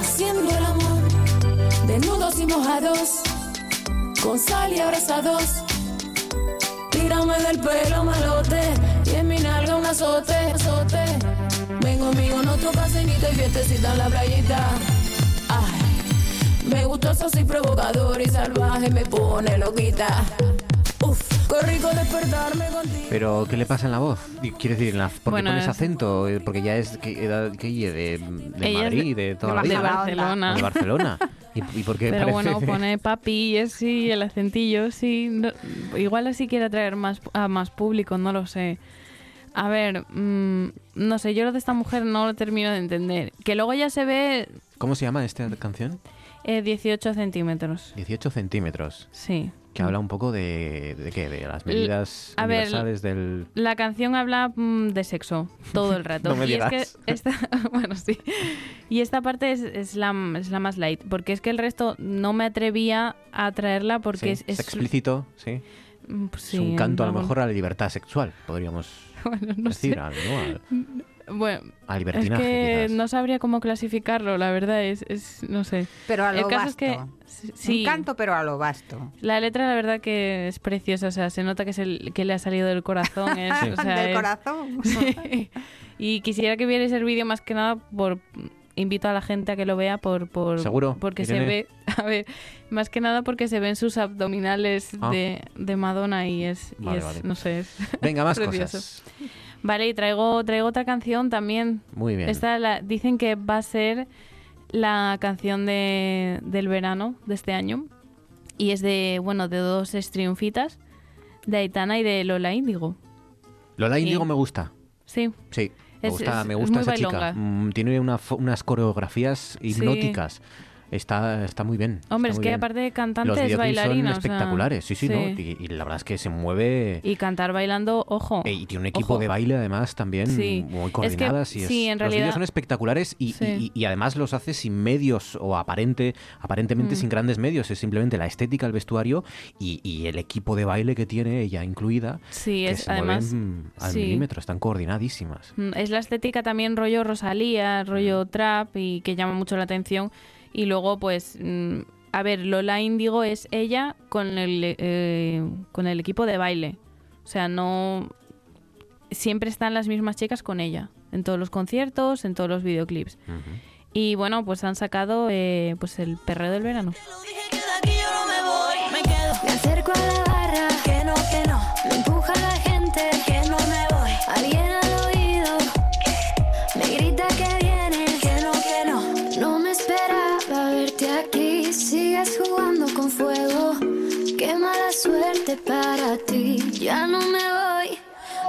Haciendo el amor, desnudos y mojados, con sal y abrazados. Tírame del pelo malote y en mi nalga un azote, azote. Ven conmigo, no toca cenita y fiestecita en la playita. Ay, me gusta eso así provocador y salvaje, me pone loquita. Uf, Pero, ¿qué le pasa en la voz? Quiero decir, en la, ¿por qué Bueno, pones es- acento? Eh, Porque ya es que, edad- que ella de, de Madrid, de- de, toda de la vida. Barcelona. De Barcelona. ¿Y, y por qué Pero parece- bueno, pone papi y es sí, el acentillo, sí. no- igual así quiere atraer más, a más público, no lo sé. A ver, mm, no sé, yo lo de esta mujer no lo termino de entender. Que luego ya se ve ¿Cómo se llama esta canción? eh, 18 centímetros. 18 centímetros. Sí. Que habla un poco de, de qué, de las medidas a ver, universales del... La canción habla mm, de sexo todo el rato. <laughs> No me y es que esta, <laughs> bueno, sí. Y esta parte es, es la, es la más light, porque es que el resto no me atrevía a traerla porque Sí, es, es explícito, sí. Mm, pues es un canto a lo mejor a la libertad sexual, podríamos <laughs> Bueno, no decir. sé. al- ¿no? Al- Bueno, es que quizás. no sabría cómo clasificarlo, la verdad, es, es no sé. Pero a lo El caso vasto. es que sí, Un canto, pero a lo vasto. la letra la verdad que es preciosa, o sea, se nota que, es el, que le ha salido del corazón. <laughs> es- Sí. o sea, Del es- corazón. <laughs> Sí. Y quisiera que vierais el vídeo más que nada por invito a la gente a que lo vea por por ¿Seguro, porque se ve <laughs> a ver más que nada porque se ven sus abdominales Ah. de, de Madonna y es, y Vale, es vale. no sé es Venga, más precioso. cosas. Vale, y traigo, traigo otra canción también. Muy bien. Esta la, dicen que va a ser la canción de, del verano de este año. Y es de, bueno, de dos triunfitas, de Aitana y de Lola Índigo. Lola Sí. Índigo me gusta. Sí. Sí. Me Es- gusta, es- me gusta esa bailonga. chica. Mm, tiene una unas coreografías hipnóticas. Está, está muy bien. Hombre, es que bien. aparte de cantante Los o Son sea, espectaculares, sí, sí, ¿no? Y, y la verdad es que se mueve. Y cantar bailando, ojo. Eh, y tiene un equipo ojo. de baile además también Sí. muy Es que, coordinadas. y es- sí, en los realidad- vídeos son espectaculares y, y- y además los hace sin medios o aparente, aparentemente Mm. sin grandes medios. Es simplemente la estética, el vestuario y, y el equipo de baile que tiene ella incluida. Sí, que es se además. mueven al milímetro, están coordinadísimas. Mm, Es la estética también rollo Rosalía, rollo trap y que llama mucho la atención. Y luego, pues, mm, a ver, Lola Índigo es ella con el, eh, con el equipo de baile. O sea, no... Siempre están las mismas chicas con ella. En todos los conciertos, en todos los videoclips. Y bueno, pues han sacado eh, pues el perreo del verano. Me acerco a la suerte para ti. Ya no me voy.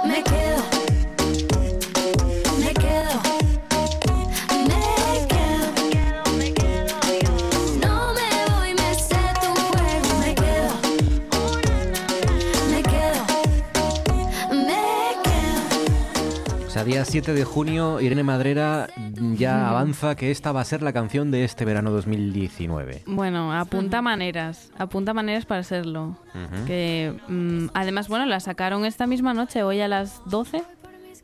Me quedo. Sea, día 7 de junio, Irene Madrera ya avanza que esta va a ser la canción de este verano 2019. Bueno, apunta maneras, apunta maneras para serlo. Que mm, además, bueno, la sacaron esta misma noche, hoy a las 12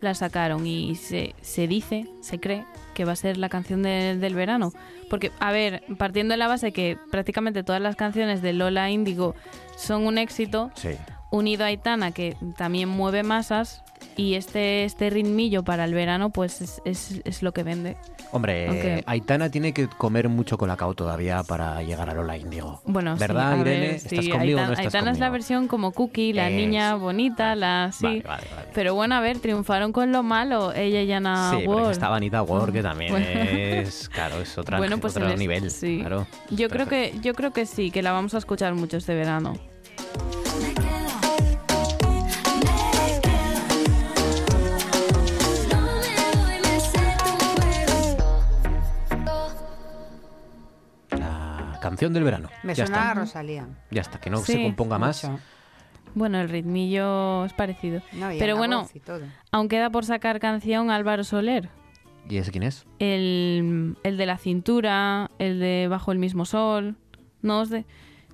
la sacaron y se, se dice, se cree que va a ser la canción de- del verano. Porque, a ver, partiendo de la base que prácticamente todas las canciones de Lola Índigo son un éxito, Sí. Unido a Aitana, que también mueve masas, y este, este ritmillo para el verano, pues es, es- es lo que vende. Hombre, Aunque- Aitana tiene que comer mucho colacao todavía para llegar a Lola Índigo. Bueno, ¿Verdad, sí, Irene? ver, ¿Estás sí, conmigo o Aitana, no estás Aitana es la versión como Cookie, la niña bonita, la sí. Vale, vale, vale. Pero bueno, a ver, triunfaron con lo malo, ella y Ana Sí, Ward. estaba Anita Ward, que también Bueno. es, <laughs> claro, es otra, Bueno, pues otro nivel. sí. Claro. Yo creo que yo creo que sí, que la vamos a escuchar mucho este verano. Canción del verano. Me ya suena a está. Rosalía. Ya está, que no Sí. se componga más. Mucho. Bueno, el ritmillo es parecido. No, y Pero bueno, Voz y todo. aún queda por sacar canción Álvaro Soler. ¿Y ese quién es? El, el de la cintura, el de Bajo el mismo sol. No os de.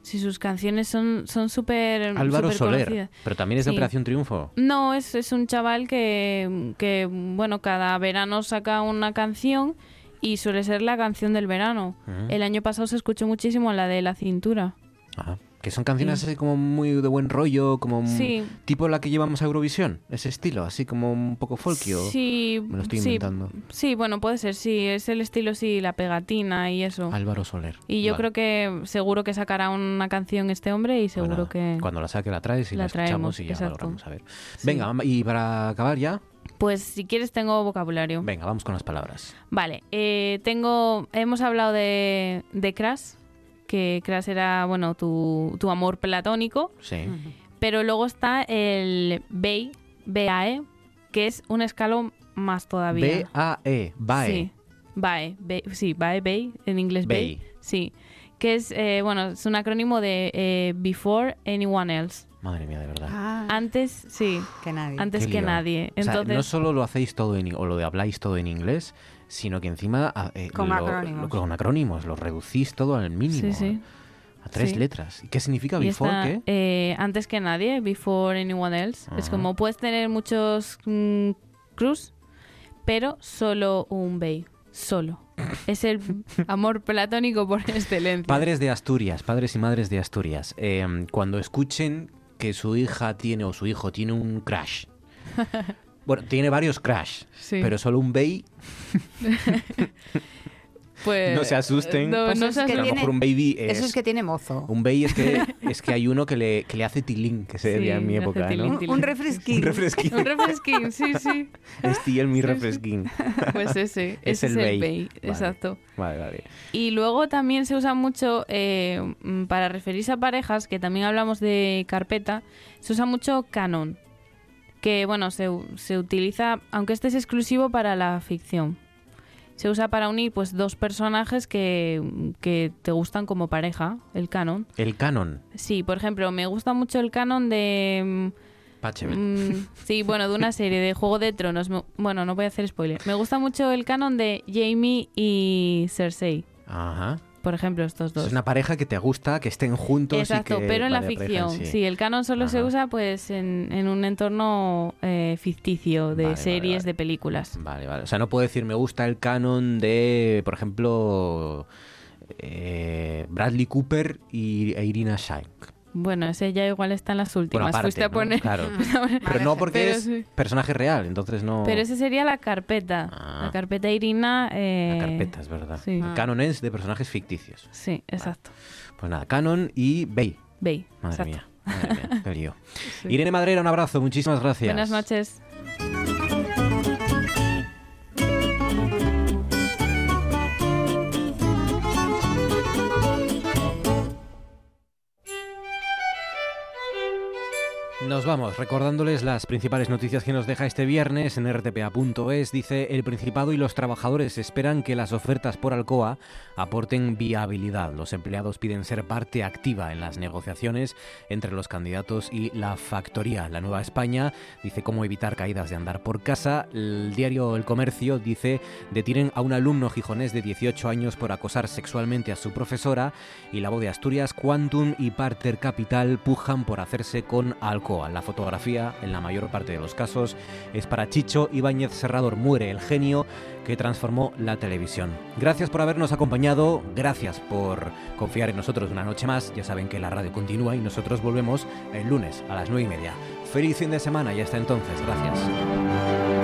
Si sus canciones son son súper. Álvaro Soler. conocidas. Pero también es de Sí. Operación Triunfo. No, es, es un chaval que, que, bueno, cada verano saca una canción y suele ser la canción del verano. Ujú. El año pasado se escuchó muchísimo la de la cintura. Ajá. Que son canciones Sí. así como muy de buen rollo, como Sí. tipo la que llevamos a Eurovisión, ese estilo, así como un poco folky o- Sí, me lo estoy inventando. sí, bueno, puede ser, sí, es el estilo, sí, la pegatina y eso. Álvaro Soler. Y yo Vale. creo que seguro que sacará una canción este hombre y seguro Bueno, que... Cuando la saque la traes y la, La escuchamos traemos, y ya exacto. valoramos a ver. Venga, y para acabar ya, Pues si quieres tengo vocabulario. venga, vamos con las palabras. Vale, eh, tengo. Hemos hablado de, de Crash, que Crash era, bueno, tu, tu amor platónico. Sí. Pero luego está el BAE, BAE, que es un escalón más todavía. B-A-E, BAE. Sí, BAE, BAE, sí, BAE, BAE, en inglés BAE. BAE. Sí, que es, eh, bueno, es un acrónimo de eh, Before Anyone Else. Madre mía, de verdad. Antes, sí. Que nadie. Antes que nadie. O sea, Entonces, no solo lo hacéis todo en, o lo de habláis todo en inglés, sino que encima ah, eh, Con lo- acrónimos. lo- con acrónimos, lo reducís todo al mínimo. Sí, sí. A tres Sí. letras. ¿Y qué significa Y before está, qué? eh, antes que nadie, before anyone else. Es Ajá. como puedes tener muchos mm, cruz, pero solo un bay. Solo. <laughs> es el amor platónico por <laughs> excelencia. Padres de Asturias, padres y madres de Asturias, eh, cuando escuchen que su hija tiene o su hijo tiene un crash. <laughs> Bueno, tiene varios crash, Sí. pero solo un baby. <laughs> Pues, no se asusten. no- Pues no se a lo mejor un baby es, Eso es que tiene mozo. un baby es que <laughs> es que hay uno que le, que le hace tilín, que se Sí, decía en mi época, tilín, ¿no? tilín. Un refresquín. Un refresquín. Un refresquín, sí, sí. <laughs> Estoy en mi refresquín. <laughs> Pues ese, Es ese el es el bay. Vale. exacto. Vale, vale. Y luego también se usa mucho eh, mm, para referirse a parejas, que también hablamos de carpeta, se usa mucho canon. que bueno, se, se utiliza, aunque este es exclusivo para la ficción. Se usa para unir pues dos personajes que, que te gustan como pareja, el canon. El canon. Sí, por ejemplo, me gusta mucho el canon de... mm, mm, sí, bueno, de una serie de Juego de Tronos. Bueno, no voy a hacer spoiler. Me gusta mucho el canon de Jamie y Cersei. Ajá. Por ejemplo, estos dos. Es una pareja que te gusta, que estén juntos. y Exacto, que- pero en la vale, pareja ficción. sí. Sí. el canon solo se usa pues en, en un entorno eh, ficticio de vale, series, vale. de películas. Vale, vale. O sea, no puedo decir me gusta el canon de, por ejemplo, eh, Bradley Cooper y, e Irina Shayk. Bueno, ese ya igual está en las últimas. aparte, Fuiste a ¿no? poner. Claro. <laughs> Pero no porque Pero es sí. personaje real, entonces no... Pero ese sería la carpeta. La carpeta Irina. eh, Ah. La carpeta, es verdad. sí. El canon es de personajes ficticios. Sí, exacto. Pues nada, canon y Bey. Bey. Madre exacto. mía. Madre mía, qué lío. <laughs> Irene Madrera, un abrazo, muchísimas gracias. Buenas noches. Nos vamos recordándoles las principales noticias que nos deja este viernes en rtpa.es. Dice, el Principado y los trabajadores esperan que las ofertas por Alcoa aporten viabilidad. Los empleados piden ser parte activa en las negociaciones entre los candidatos y la factoría. La Nueva España dice cómo evitar caídas de andar por casa. El diario El Comercio dice, detienen a un alumno gijonés de 18 años por acosar sexualmente a su profesora. Y la voz de Asturias, Quantum y Parter Capital pujan por hacerse con Alcoa. La fotografía, en la mayor parte de los casos, es para Chicho Ibáñez Serrador. Muere el genio que transformó la televisión. Gracias por habernos acompañado, gracias por confiar en nosotros una noche más. Ya saben que la radio continúa y nosotros volvemos el lunes a las nueve y media. Feliz fin de semana y hasta entonces. Gracias.